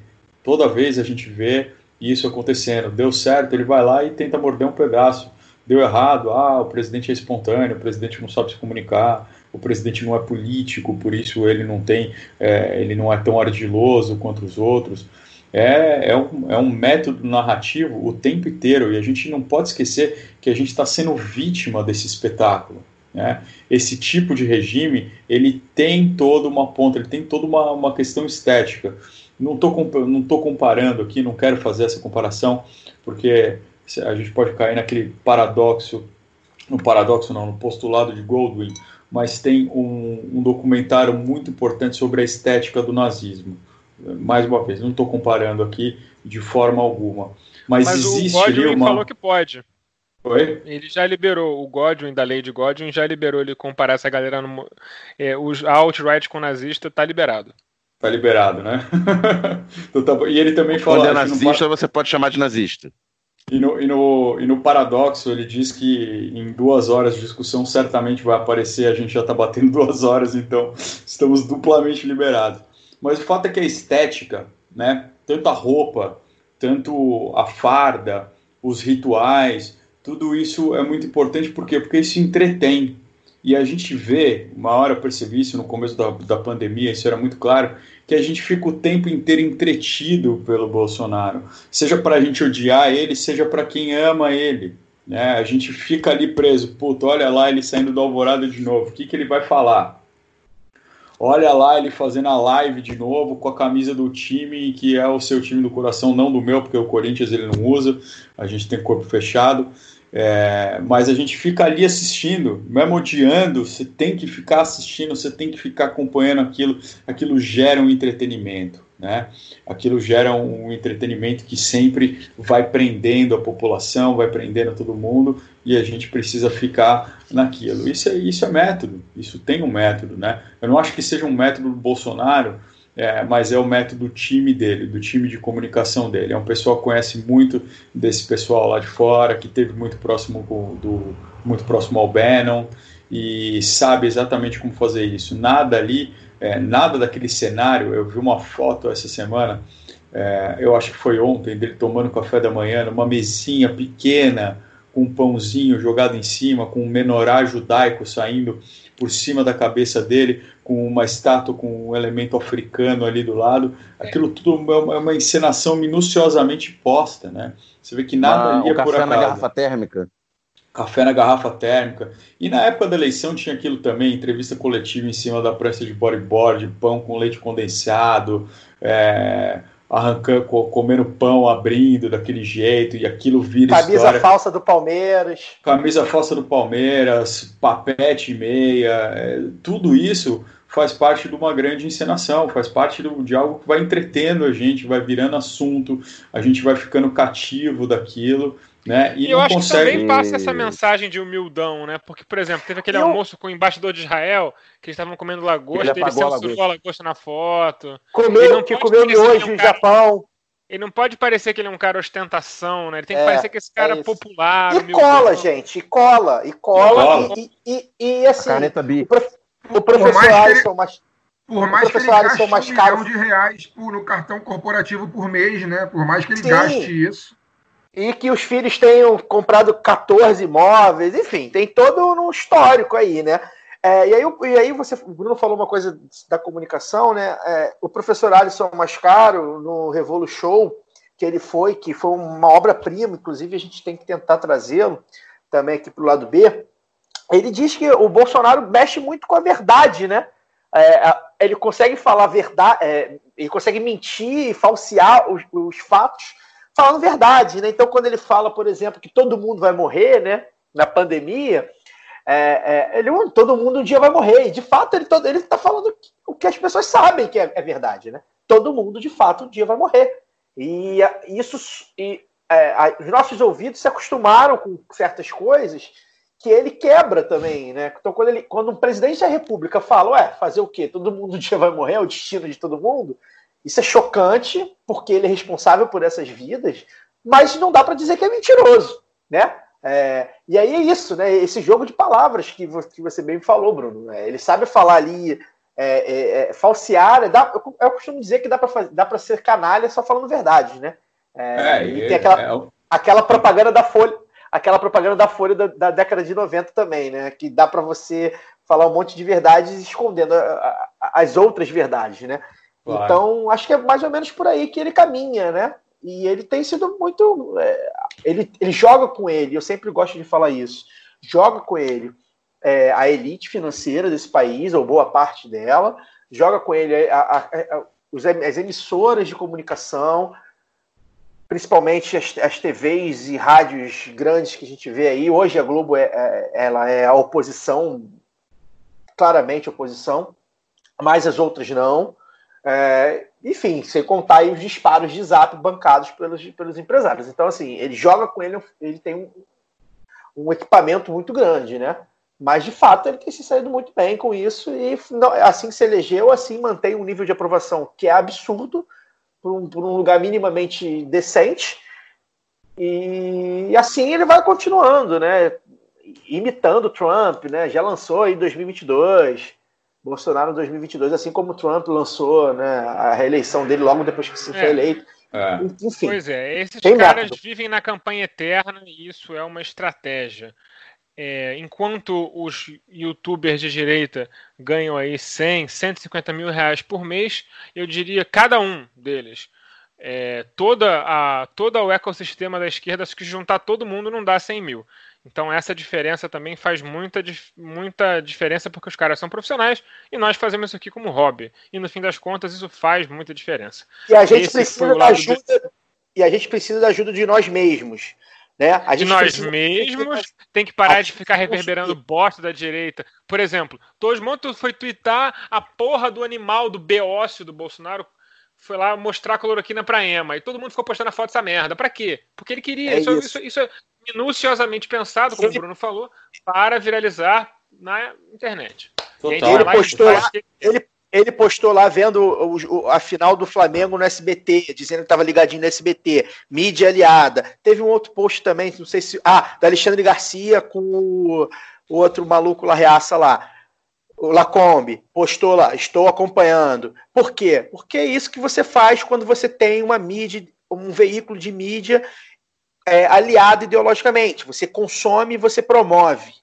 Toda vez a gente vê isso acontecendo. Deu certo, ele vai lá e tenta morder um pedaço. Deu errado, ah, o presidente é espontâneo, o presidente não sabe se comunicar, o presidente não é político, por isso ele não tem, é, ele não é tão ardiloso quanto os outros é, é, um, é um método narrativo o tempo inteiro e a gente não pode esquecer que a gente está sendo vítima desse espetáculo. Né? Esse tipo de regime ele tem toda uma ponta, ele tem toda uma, uma questão estética. Não estou não comparando aqui, não quero fazer essa comparação, porque a gente pode cair naquele paradoxo, no paradoxo não, no postulado de Goldwyn, mas tem um, um documentário muito importante sobre a estética do nazismo Mais uma vez, não estou comparando aqui de forma alguma. Mas, Mas existe o Godwin ali uma. falou que pode. Oi? Ele já liberou, o Godwin, da lei de Godwin, já liberou ele comparar essa galera no. É, os a alt-right com nazista tá liberado. Tá liberado, né? Então tá e ele também falou. Quando é acho que no nazista, você pode chamar de nazista. E no, e, no, e no paradoxo, ele diz que em duas horas de discussão certamente vai aparecer, a gente já está batendo duas horas, então estamos duplamente liberados. Mas o fato é que a estética, né, tanto a roupa, tanto a farda, os rituais, tudo isso é muito importante, por quê? Porque isso entretém. E a gente vê, uma hora eu percebi isso no começo da, da pandemia, isso era muito claro, que a gente fica o tempo inteiro entretido pelo Bolsonaro, seja para a gente odiar ele, seja para quem ama ele. Né? A gente fica ali preso, puto, olha lá ele saindo do Alvorada de novo, o que, que ele vai falar? Olha lá ele fazendo a live de novo com a camisa do time, que é o seu time do coração, não do meu, porque o Corinthians ele não usa, a gente tem corpo fechado. É, mas a gente fica ali assistindo, mesmo odiando, você tem que ficar assistindo, você tem que ficar acompanhando aquilo, aquilo gera um entretenimento, né? Aquilo gera um entretenimento que sempre vai prendendo a população, vai prendendo todo mundo e a gente precisa ficar naquilo. Isso é, isso é método, isso tem um método, né? Eu não acho que seja um método do Bolsonaro, é, mas é o método do time dele, do time de comunicação dele. É um pessoal que conhece muito desse pessoal lá de fora, que teve muito próximo do, muito próximo ao Bannon e sabe exatamente como fazer isso. Nada ali, é, nada daquele cenário. Eu vi uma foto essa semana, é, eu acho que foi ontem, dele tomando café da manhã numa mesinha pequena com um pãozinho jogado em cima, com um menorá judaico saindo por cima da cabeça dele, com uma estátua com um elemento africano ali do lado. Aquilo tudo é uma, é uma encenação minuciosamente posta, né? Você vê que nada Ah, ali é o por café acaso. na garrafa térmica. Café na garrafa térmica. E na época da eleição tinha aquilo também, entrevista coletiva em cima da prancha de bodyboard, pão com leite condensado, é, arrancando, co- comendo pão, abrindo daquele jeito, e aquilo vira Camisa história. falsa do Palmeiras. Camisa falsa do Palmeiras, papete e meia, é, tudo isso faz parte de uma grande encenação, faz parte do- de algo que vai entretendo a gente, vai virando assunto, a gente vai ficando cativo daquilo, né? E, E eu acho consegue. que também passa essa mensagem de humildão, né? Porque, por exemplo, teve aquele Eu- almoço com o embaixador de Israel, que eles estavam comendo lagosta, Ele ele, censurou a lagosta na foto. Ele Comeu, não que pode comeu que é um no cara- Japão. Ele não pode parecer que ele é um cara ostentação, né? Ele tem que É, parecer que esse cara é é popular. E cola, gente, e cola, e cola. Cola. E, e, e, e, assim, Caneta o, B. prof- o professor ele- Alisson, mas Por mais que ele gaste mais um milhão de reais por, no cartão corporativo por mês, né? Por mais que ele Sim. gaste isso. E que os filhos tenham comprado 14 imóveis, enfim, tem todo um histórico aí, né? É, e, aí, e aí você, o Bruno falou uma coisa da comunicação, né? É, o professor Alisson Mascaro, no Revolu Show, que ele foi, que foi uma obra-prima, inclusive a gente tem que tentar trazê-lo também aqui para o lado B, ele diz que o Bolsonaro mexe muito com a verdade, né? É, ele consegue falar verdade, é, ele consegue mentir e falsear os, os fatos falando verdade, né? Então, quando ele fala, por exemplo, que todo mundo vai morrer, né? Na pandemia, é, é, ele, "Hum, todo mundo um dia vai morrer. E, de fato, ele todo, ele está falando o que as pessoas sabem que é, é verdade, né? Todo mundo, de fato, um dia vai morrer. E isso, e, é, os nossos ouvidos se acostumaram com certas coisas que ele quebra também, né? Então, quando, ele, quando um presidente da República fala, ué, fazer o quê? Todo mundo um dia vai morrer, é o destino de todo mundo. Isso é chocante, porque ele é responsável por essas vidas, mas não dá para dizer que é mentiroso, né? É, e aí é isso, né? Esse jogo de palavras que, vo- que você bem falou, Bruno. né? Ele sabe falar ali, é, é, é, falsear. é, Dá, eu, eu costumo dizer que dá para ser canalha só falando verdade, né? É, É, e tem aquela, é aquela propaganda da Folha, aquela propaganda da Folha da, da década de 90 também, né? Que dá para você falar um monte de verdades escondendo a- a- as outras verdades, né? Claro. Então, acho que é mais ou menos por aí que ele caminha, né? E ele tem sido muito. é, ele, ele joga com ele, eu sempre gosto de falar isso. Joga com ele é, a elite financeira desse país, ou boa parte dela, joga com ele a- a- a- os- as emissoras de comunicação, principalmente as, as TVs e rádios grandes que a gente vê aí. Hoje a Globo é, é- ela é a oposição, claramente oposição, mas as outras não. É, enfim, sem contar os disparos de zap bancados pelos, pelos empresários. Então, assim, ele joga com ele, ele tem um, um equipamento muito grande, né? Mas, de fato, ele tem se saído muito bem com isso e assim se elegeu, assim mantém um nível de aprovação que é absurdo por um, por um lugar minimamente decente. E, e assim ele vai continuando, né? Imitando Trump, né? Já lançou aí 2022, Bolsonaro em 2022, assim como Trump lançou né, a reeleição dele logo depois que se foi é. eleito. É. Enfim, pois é, esses caras método. vivem na campanha eterna e isso é uma estratégia. É, enquanto os youtubers de direita ganham aí 100, 150 mil reais por mês, eu diria cada um deles. É, toda a, todo o ecossistema da esquerda, se juntar todo mundo não dá 100 mil. Então essa diferença também faz muita, muita diferença porque os caras são profissionais e nós fazemos isso aqui como hobby. E no fim das contas isso faz muita diferença. E a gente Esse precisa da ajuda de... e a gente precisa da ajuda de nós mesmos. Né? A de nós precisa... mesmos, tem que parar de ficar reverberando bosta da direita. Por exemplo, Todos Montos foi twittar a porra do animal do beócio do Bolsonaro foi lá mostrar a cloroquina pra Emma. E todo mundo ficou postando a foto dessa merda. Pra quê? Porque ele queria. É isso, isso. Isso, isso, é minuciosamente pensado, como o Bruno falou, para viralizar na internet. Ele postou, lá, ele, ele postou lá vendo o, o, a final do Flamengo no SBT, dizendo que estava ligadinho no SBT, mídia aliada. Teve um outro post também, não sei se. Ah, da Alexandre Garcia com o, o outro maluco lá, reaça lá. O Lacombe postou lá, estou acompanhando. Por quê? Porque é isso que você faz quando você tem uma mídia, um veículo de mídia é, aliado ideologicamente. Você consome e você promove.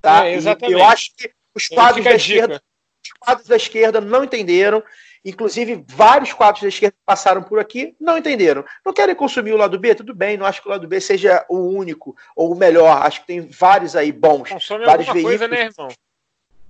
Tá? É, exatamente. E eu acho que os quadros da esquerda, os quadros da esquerda não entenderam. Inclusive, vários quadros da esquerda que passaram por aqui não entenderam. Não querem consumir o lado B? Tudo bem, não acho que o lado B seja o único ou o melhor. Acho que tem vários aí bons. Consome vários veículos. Coisa, né, irmão?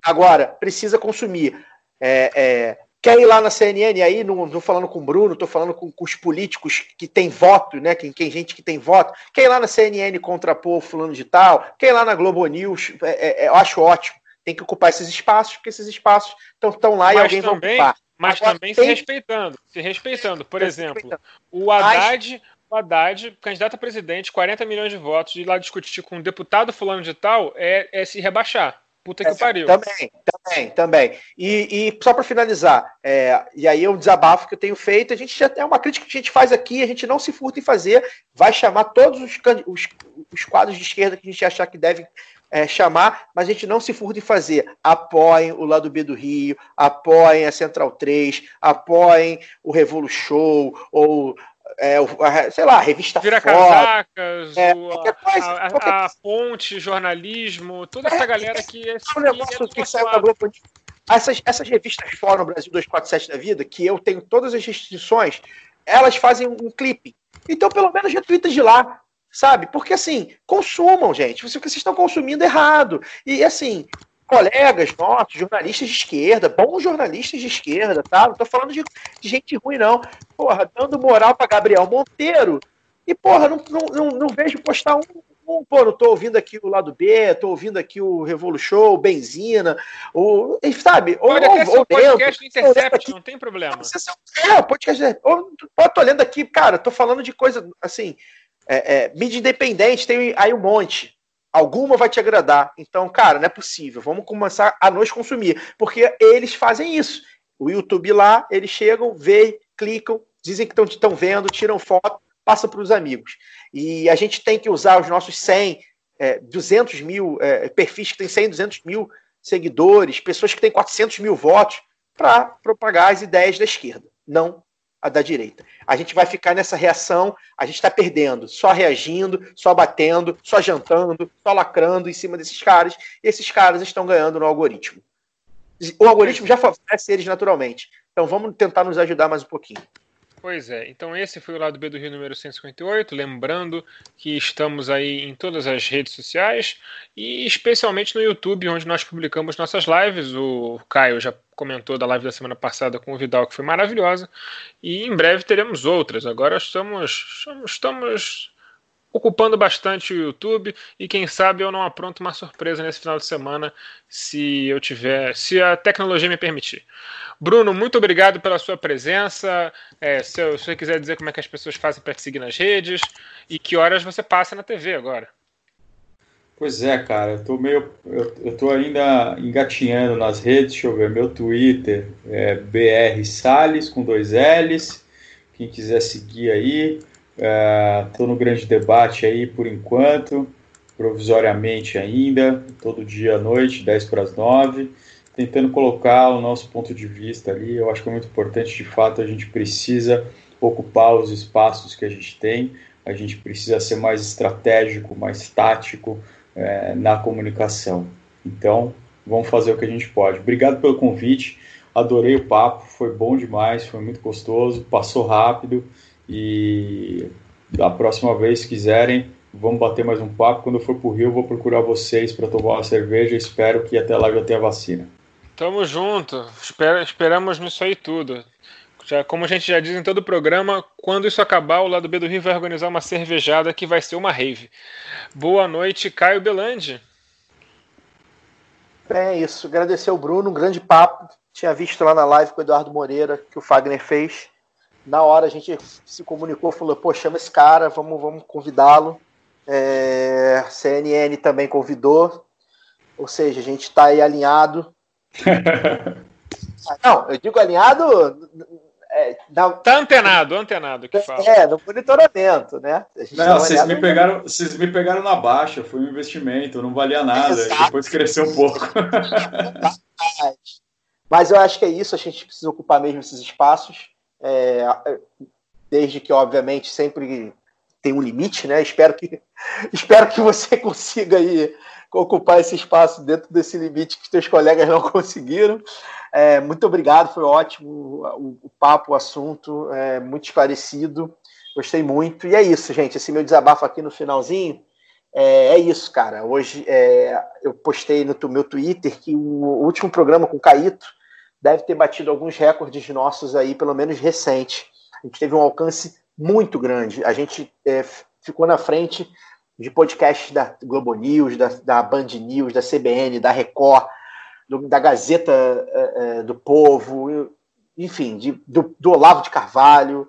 Agora, precisa consumir. É, é, Quer ir lá na CNN aí, não estou falando com o Bruno, estou falando com, com, os políticos que têm voto, né? Quem, quem gente que tem voto. Quer ir lá na CNN contrapor fulano de tal, quer ir lá na Globo News, é, é, é eu acho ótimo. Tem que ocupar esses espaços, porque esses espaços estão lá mas e alguém também, vai ocupar. Mas Agora, também tem... se respeitando. Se respeitando. Por exemplo, respeitando. o Haddad, o Haddad, candidato a presidente, 40 milhões de votos, de ir lá discutir com um deputado fulano de tal, é, é se rebaixar. Puta que é, pariu. Também, também, também. E, e só para finalizar, é, e aí é um desabafo que eu tenho feito, a gente já é uma crítica que a gente faz aqui, a gente não se furta em fazer, vai chamar todos os, os, os quadros de esquerda que a gente achar que deve é, chamar, mas a gente não se furta em fazer. Apoiem o lado B do Rio, apoiem a Central 3, apoiem o Revolu Show, ou é, sei lá, revista Vira casacas, é, o, a, coisa, a, a, a, ponte, jornalismo, toda essa é, galera que é, um negócio que saiu da Globo. Essas, essas revistas Fórum Brasil 247 da vida, que eu tenho todas as restrições, elas fazem um clipe. Então, pelo menos, retweeta de lá, sabe? Porque assim, consumam, gente. Vocês estão consumindo errado. E assim, colegas nossos, jornalistas de esquerda, bons jornalistas de esquerda, tá? Não tô falando de, de gente ruim, não. Porra, dando moral para Gabriel Monteiro. E, porra, não, não, não, não vejo postar um, um, pô, não tô ouvindo aqui o lado B, tô ouvindo aqui o Revolu Show, Benzina, o, sabe? Ou, Olha, ou, ou podcast lendo, Intercept, aqui, não tem problema. É, podcast, ou, ou tô lendo aqui, cara, tô falando de coisa, assim, é, é, mídia independente, tem aí um monte, Alguma vai te agradar. Então, cara, não é possível. Vamos começar a nos consumir. Porque eles fazem isso. O YouTube lá, eles chegam, veem, clicam, dizem que estão vendo, tiram foto, passam para os amigos. E a gente tem que usar os nossos 100, é, 200 mil é, perfis que têm 100, 200 mil seguidores, pessoas que têm 400 mil votos, para propagar as ideias da esquerda. Não a da direita. A gente vai ficar nessa reação, a gente está perdendo, só reagindo, só batendo, só jantando, só lacrando em cima desses caras. Esses caras estão ganhando no algoritmo. O algoritmo já favorece eles naturalmente. Então vamos tentar nos ajudar mais um pouquinho. Pois é, então esse foi o lado B do Rio número 158. Lembrando que estamos aí em todas as redes sociais e especialmente no YouTube, onde nós publicamos nossas lives. O Caio já comentou da live da semana passada com o Vidal, que foi maravilhosa. E em breve teremos outras. Agora estamos, estamos ocupando bastante o YouTube e quem sabe eu não apronto uma surpresa nesse final de semana se eu tiver, se a tecnologia me permitir. Bruno, muito obrigado pela sua presença. É, se, eu, se você quiser dizer como é que as pessoas fazem para te seguir nas redes e que horas você passa na TV agora. Pois é, cara, eu tô meio. Eu, eu tô ainda engatinhando nas redes, deixa eu ver, meu Twitter é BR Salles com dois L's. Quem quiser seguir aí. Estou é, no grande debate aí por enquanto, provisoriamente ainda, todo dia à noite, 10 para as 9, tentando colocar o nosso ponto de vista ali. Eu acho que é muito importante, de fato, a gente precisa ocupar os espaços que a gente tem, a gente precisa ser mais estratégico, mais tático é, na comunicação. Então, vamos fazer o que a gente pode. Obrigado pelo convite, adorei o papo, foi bom demais, foi muito gostoso, passou rápido. E da próxima vez, se quiserem, vamos bater mais um papo. Quando eu for para o Rio, eu vou procurar vocês para tomar uma cerveja. Espero que até lá já tenha vacina. Tamo junto. Espera, esperamos nisso aí tudo. Já, como a gente já diz em todo o programa, quando isso acabar, o lado B do Rio vai organizar uma cervejada que vai ser uma rave. Boa noite, Caio Belandi. É isso. Agradecer ao Bruno, um grande papo. Tinha visto lá na live com o Eduardo Moreira que o Fagner fez na hora a gente se comunicou, falou, pô, chama esse cara, vamos, vamos convidá-lo. É, CNN também convidou, ou seja, a gente está aí alinhado. Não, eu digo alinhado. É, na... Tá antenado, antenado que fala. É, no monitoramento, né? Não, tá vocês me, pegaram, vocês me pegaram na baixa, foi um investimento, não valia nada, Exato. depois cresceu um pouco. Mas eu acho que é isso, a gente precisa ocupar mesmo esses espaços é, desde que, obviamente, sempre tem um limite, né? Espero que, espero que você consiga aí ocupar esse espaço dentro desse limite que seus colegas não conseguiram. É, muito obrigado, foi ótimo o, o papo, o assunto, é, muito esclarecido, gostei muito. E é isso, gente. Esse meu desabafo aqui no finalzinho é, é isso, cara. Hoje é, eu postei no meu Twitter que o, o último programa com o Caíto deve ter batido alguns recordes nossos aí, pelo menos recente. A gente teve um alcance muito grande. A gente é, ficou na frente de podcasts da Globo News, da, da Band News, da CBN, da Record, do, da Gazeta é, é, do Povo, enfim, de, do, do, Olavo de Carvalho,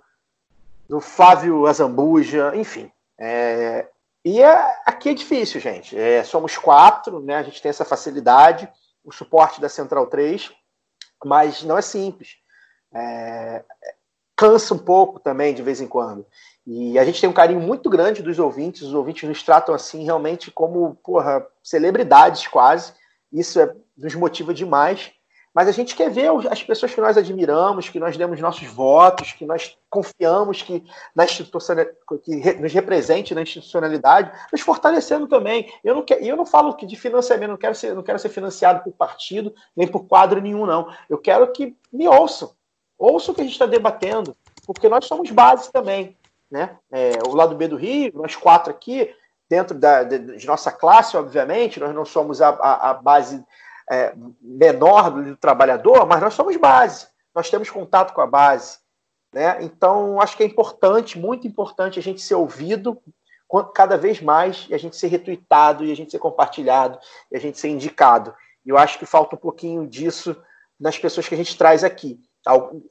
do Flávio Azambuja, enfim. É, e é, aqui é difícil, gente. É, somos quatro, né? A gente tem essa facilidade, o suporte da Central 3 mas não é simples. É, cansa um pouco também de vez em quando. E a gente tem um carinho muito grande dos ouvintes, os ouvintes nos tratam assim realmente como, porra, celebridades quase. Isso é, nos motiva demais. Mas a gente quer ver as pessoas que nós admiramos, que nós demos nossos votos, que nós confiamos que, na que nos represente na institucionalidade, nos fortalecendo também. Eu não, eu não falo que de financiamento, não quero, ser, não quero ser financiado por partido, nem por quadro nenhum, não. Eu quero que me ouçam. Ouçam o que a gente está debatendo, porque nós somos base também. Né? É, o lado B do Rio, nós quatro aqui, dentro da, de, de nossa classe, obviamente, nós não somos a, a, a base é, menor do trabalhador, mas nós somos base, nós temos contato com a base. Né? Então, acho que é importante, muito importante, a gente ser ouvido cada vez mais e a gente ser retuitado e a gente ser compartilhado e a gente ser indicado. E eu acho que falta um pouquinho disso nas pessoas que a gente traz aqui.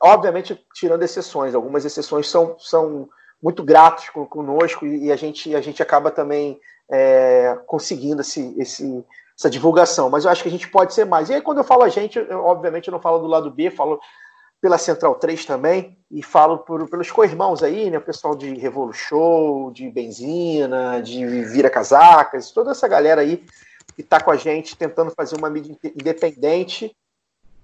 Obviamente, tirando exceções, algumas exceções são, são muito gratos conosco e a gente, a gente acaba também é, conseguindo esse, esse, essa divulgação, mas eu acho que a gente pode ser mais. E aí, quando eu falo a gente, eu, obviamente eu não falo do lado B, falo pela Central 3 também, e falo por, pelos co-irmãos aí, né? O pessoal de Revolu Show, de Benzina, de Vira Casacas, toda essa galera aí que está com a gente tentando fazer uma mídia independente,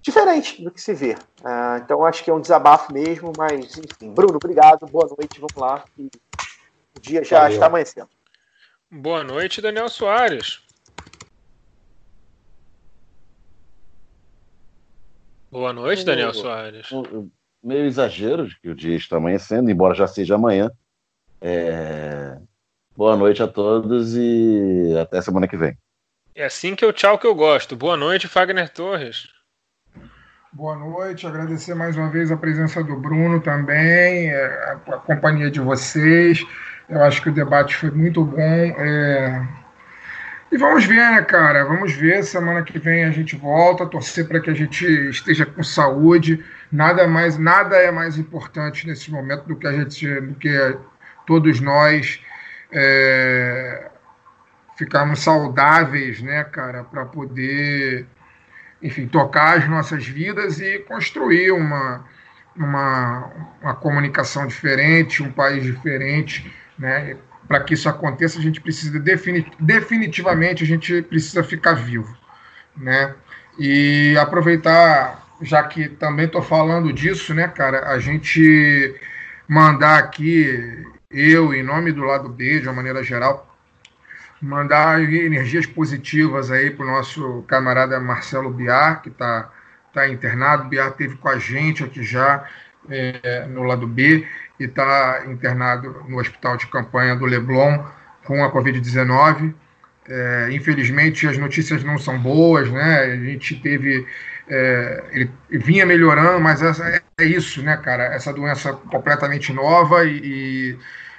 diferente do que se vê. Uh, então acho que é um desabafo mesmo, mas enfim. Bruno, obrigado, boa noite, vamos lá. O dia já Valeu. está amanhecendo. Boa noite, Daniel Soares. Boa noite, Daniel Soares. Meio exagero de que o dia está amanhecendo, embora já seja amanhã. É... Boa noite a todos e até semana que vem. É assim que eu tchau que eu gosto. Boa noite, Fagner Torres. Boa noite, agradecer mais uma vez a presença do Bruno também, é, a, a companhia de vocês. Eu acho que o debate foi muito bom. É... E vamos ver, né, cara? Vamos ver. Semana que vem a gente volta, torcer para que a gente esteja com saúde. Nada mais, nada é mais importante nesse momento do que a gente, do que todos nós é, ficarmos saudáveis, né, cara, para poder, enfim, tocar as nossas vidas e construir uma, uma, uma comunicação diferente, um país diferente, né? Para que isso aconteça, a gente precisa definitivamente a gente precisa ficar vivo, né? E aproveitar, já que também estou falando disso, né, cara, a gente mandar aqui eu, em nome do lado B, de uma maneira geral, mandar energias positivas aí para o nosso camarada Marcelo Biar, que está tá internado. O Biar esteve com a gente aqui já é, no lado B e está internado no hospital de campanha do Leblon com a Covid-19. É, infelizmente as notícias não são boas, né? A gente teve. É, ele vinha melhorando, mas essa, é, isso, né, cara? Essa doença completamente nova e,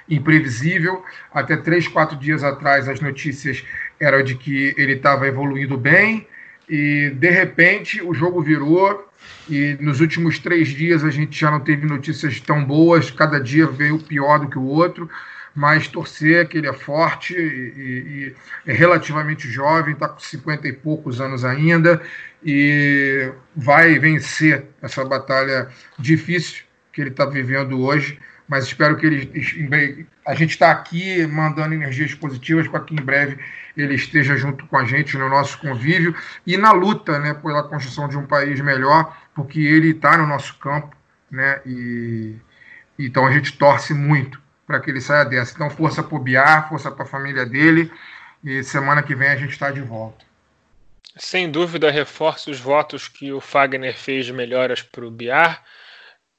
e imprevisível. Até três, quatro dias atrás as notícias eram de que ele estava evoluindo bem e de repente o jogo virou e nos últimos três dias a gente já não teve notícias tão boas, cada dia veio pior do que o outro, mas torcer que ele é forte e, e, é relativamente jovem, está com 50 e poucos anos ainda e vai vencer essa batalha difícil que ele está vivendo hoje. Mas espero que ele. A gente está aqui mandando energias positivas para que em breve ele esteja junto com a gente no nosso convívio e na luta né, pela construção de um país melhor, porque ele está no nosso campo, né? E então a gente torce muito para que ele saia dessa. Então, força para o Biar, força para a família dele. E semana que vem a gente está de volta. Sem dúvida, reforço os votos que o Fagner fez de melhoras para o Biar.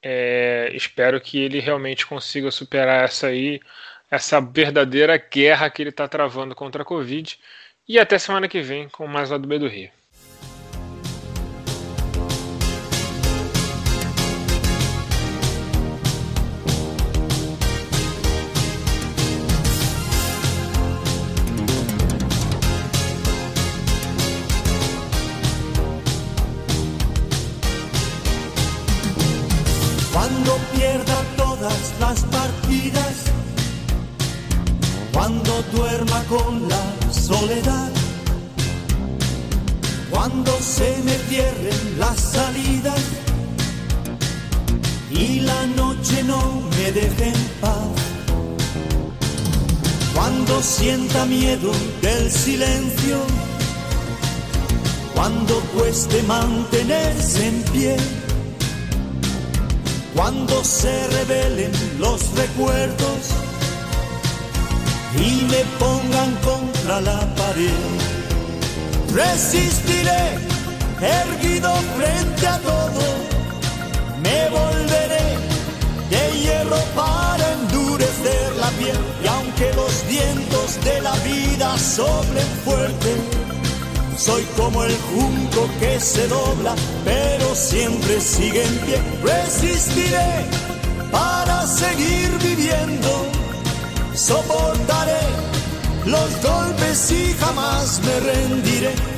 É, espero que ele realmente consiga superar essa aí essa verdadeira guerra que ele está travando contra a Covid. E até semana que vem com mais lá do B do Rio.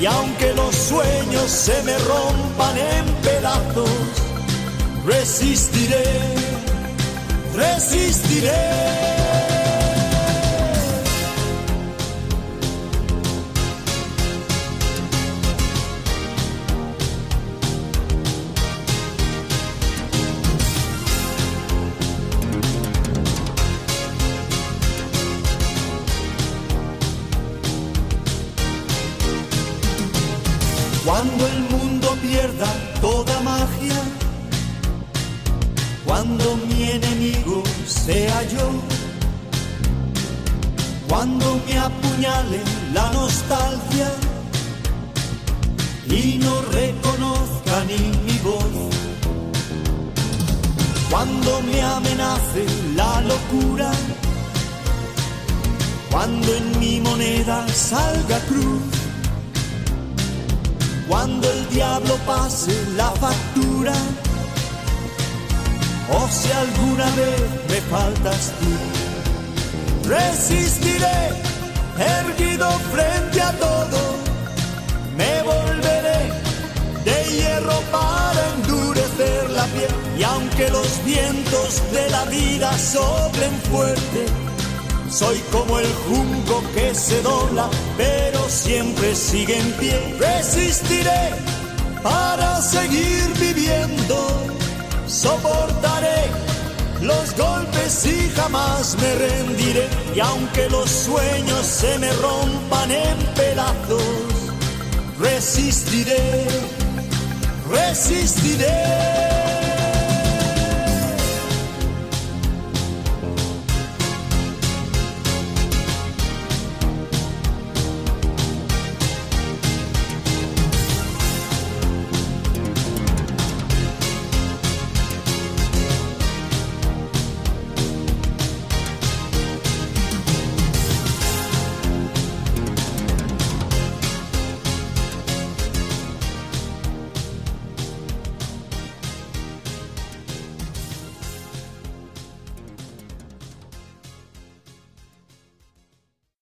Y aunque los sueños se me rompan en pedazos, resistiré, resistiré.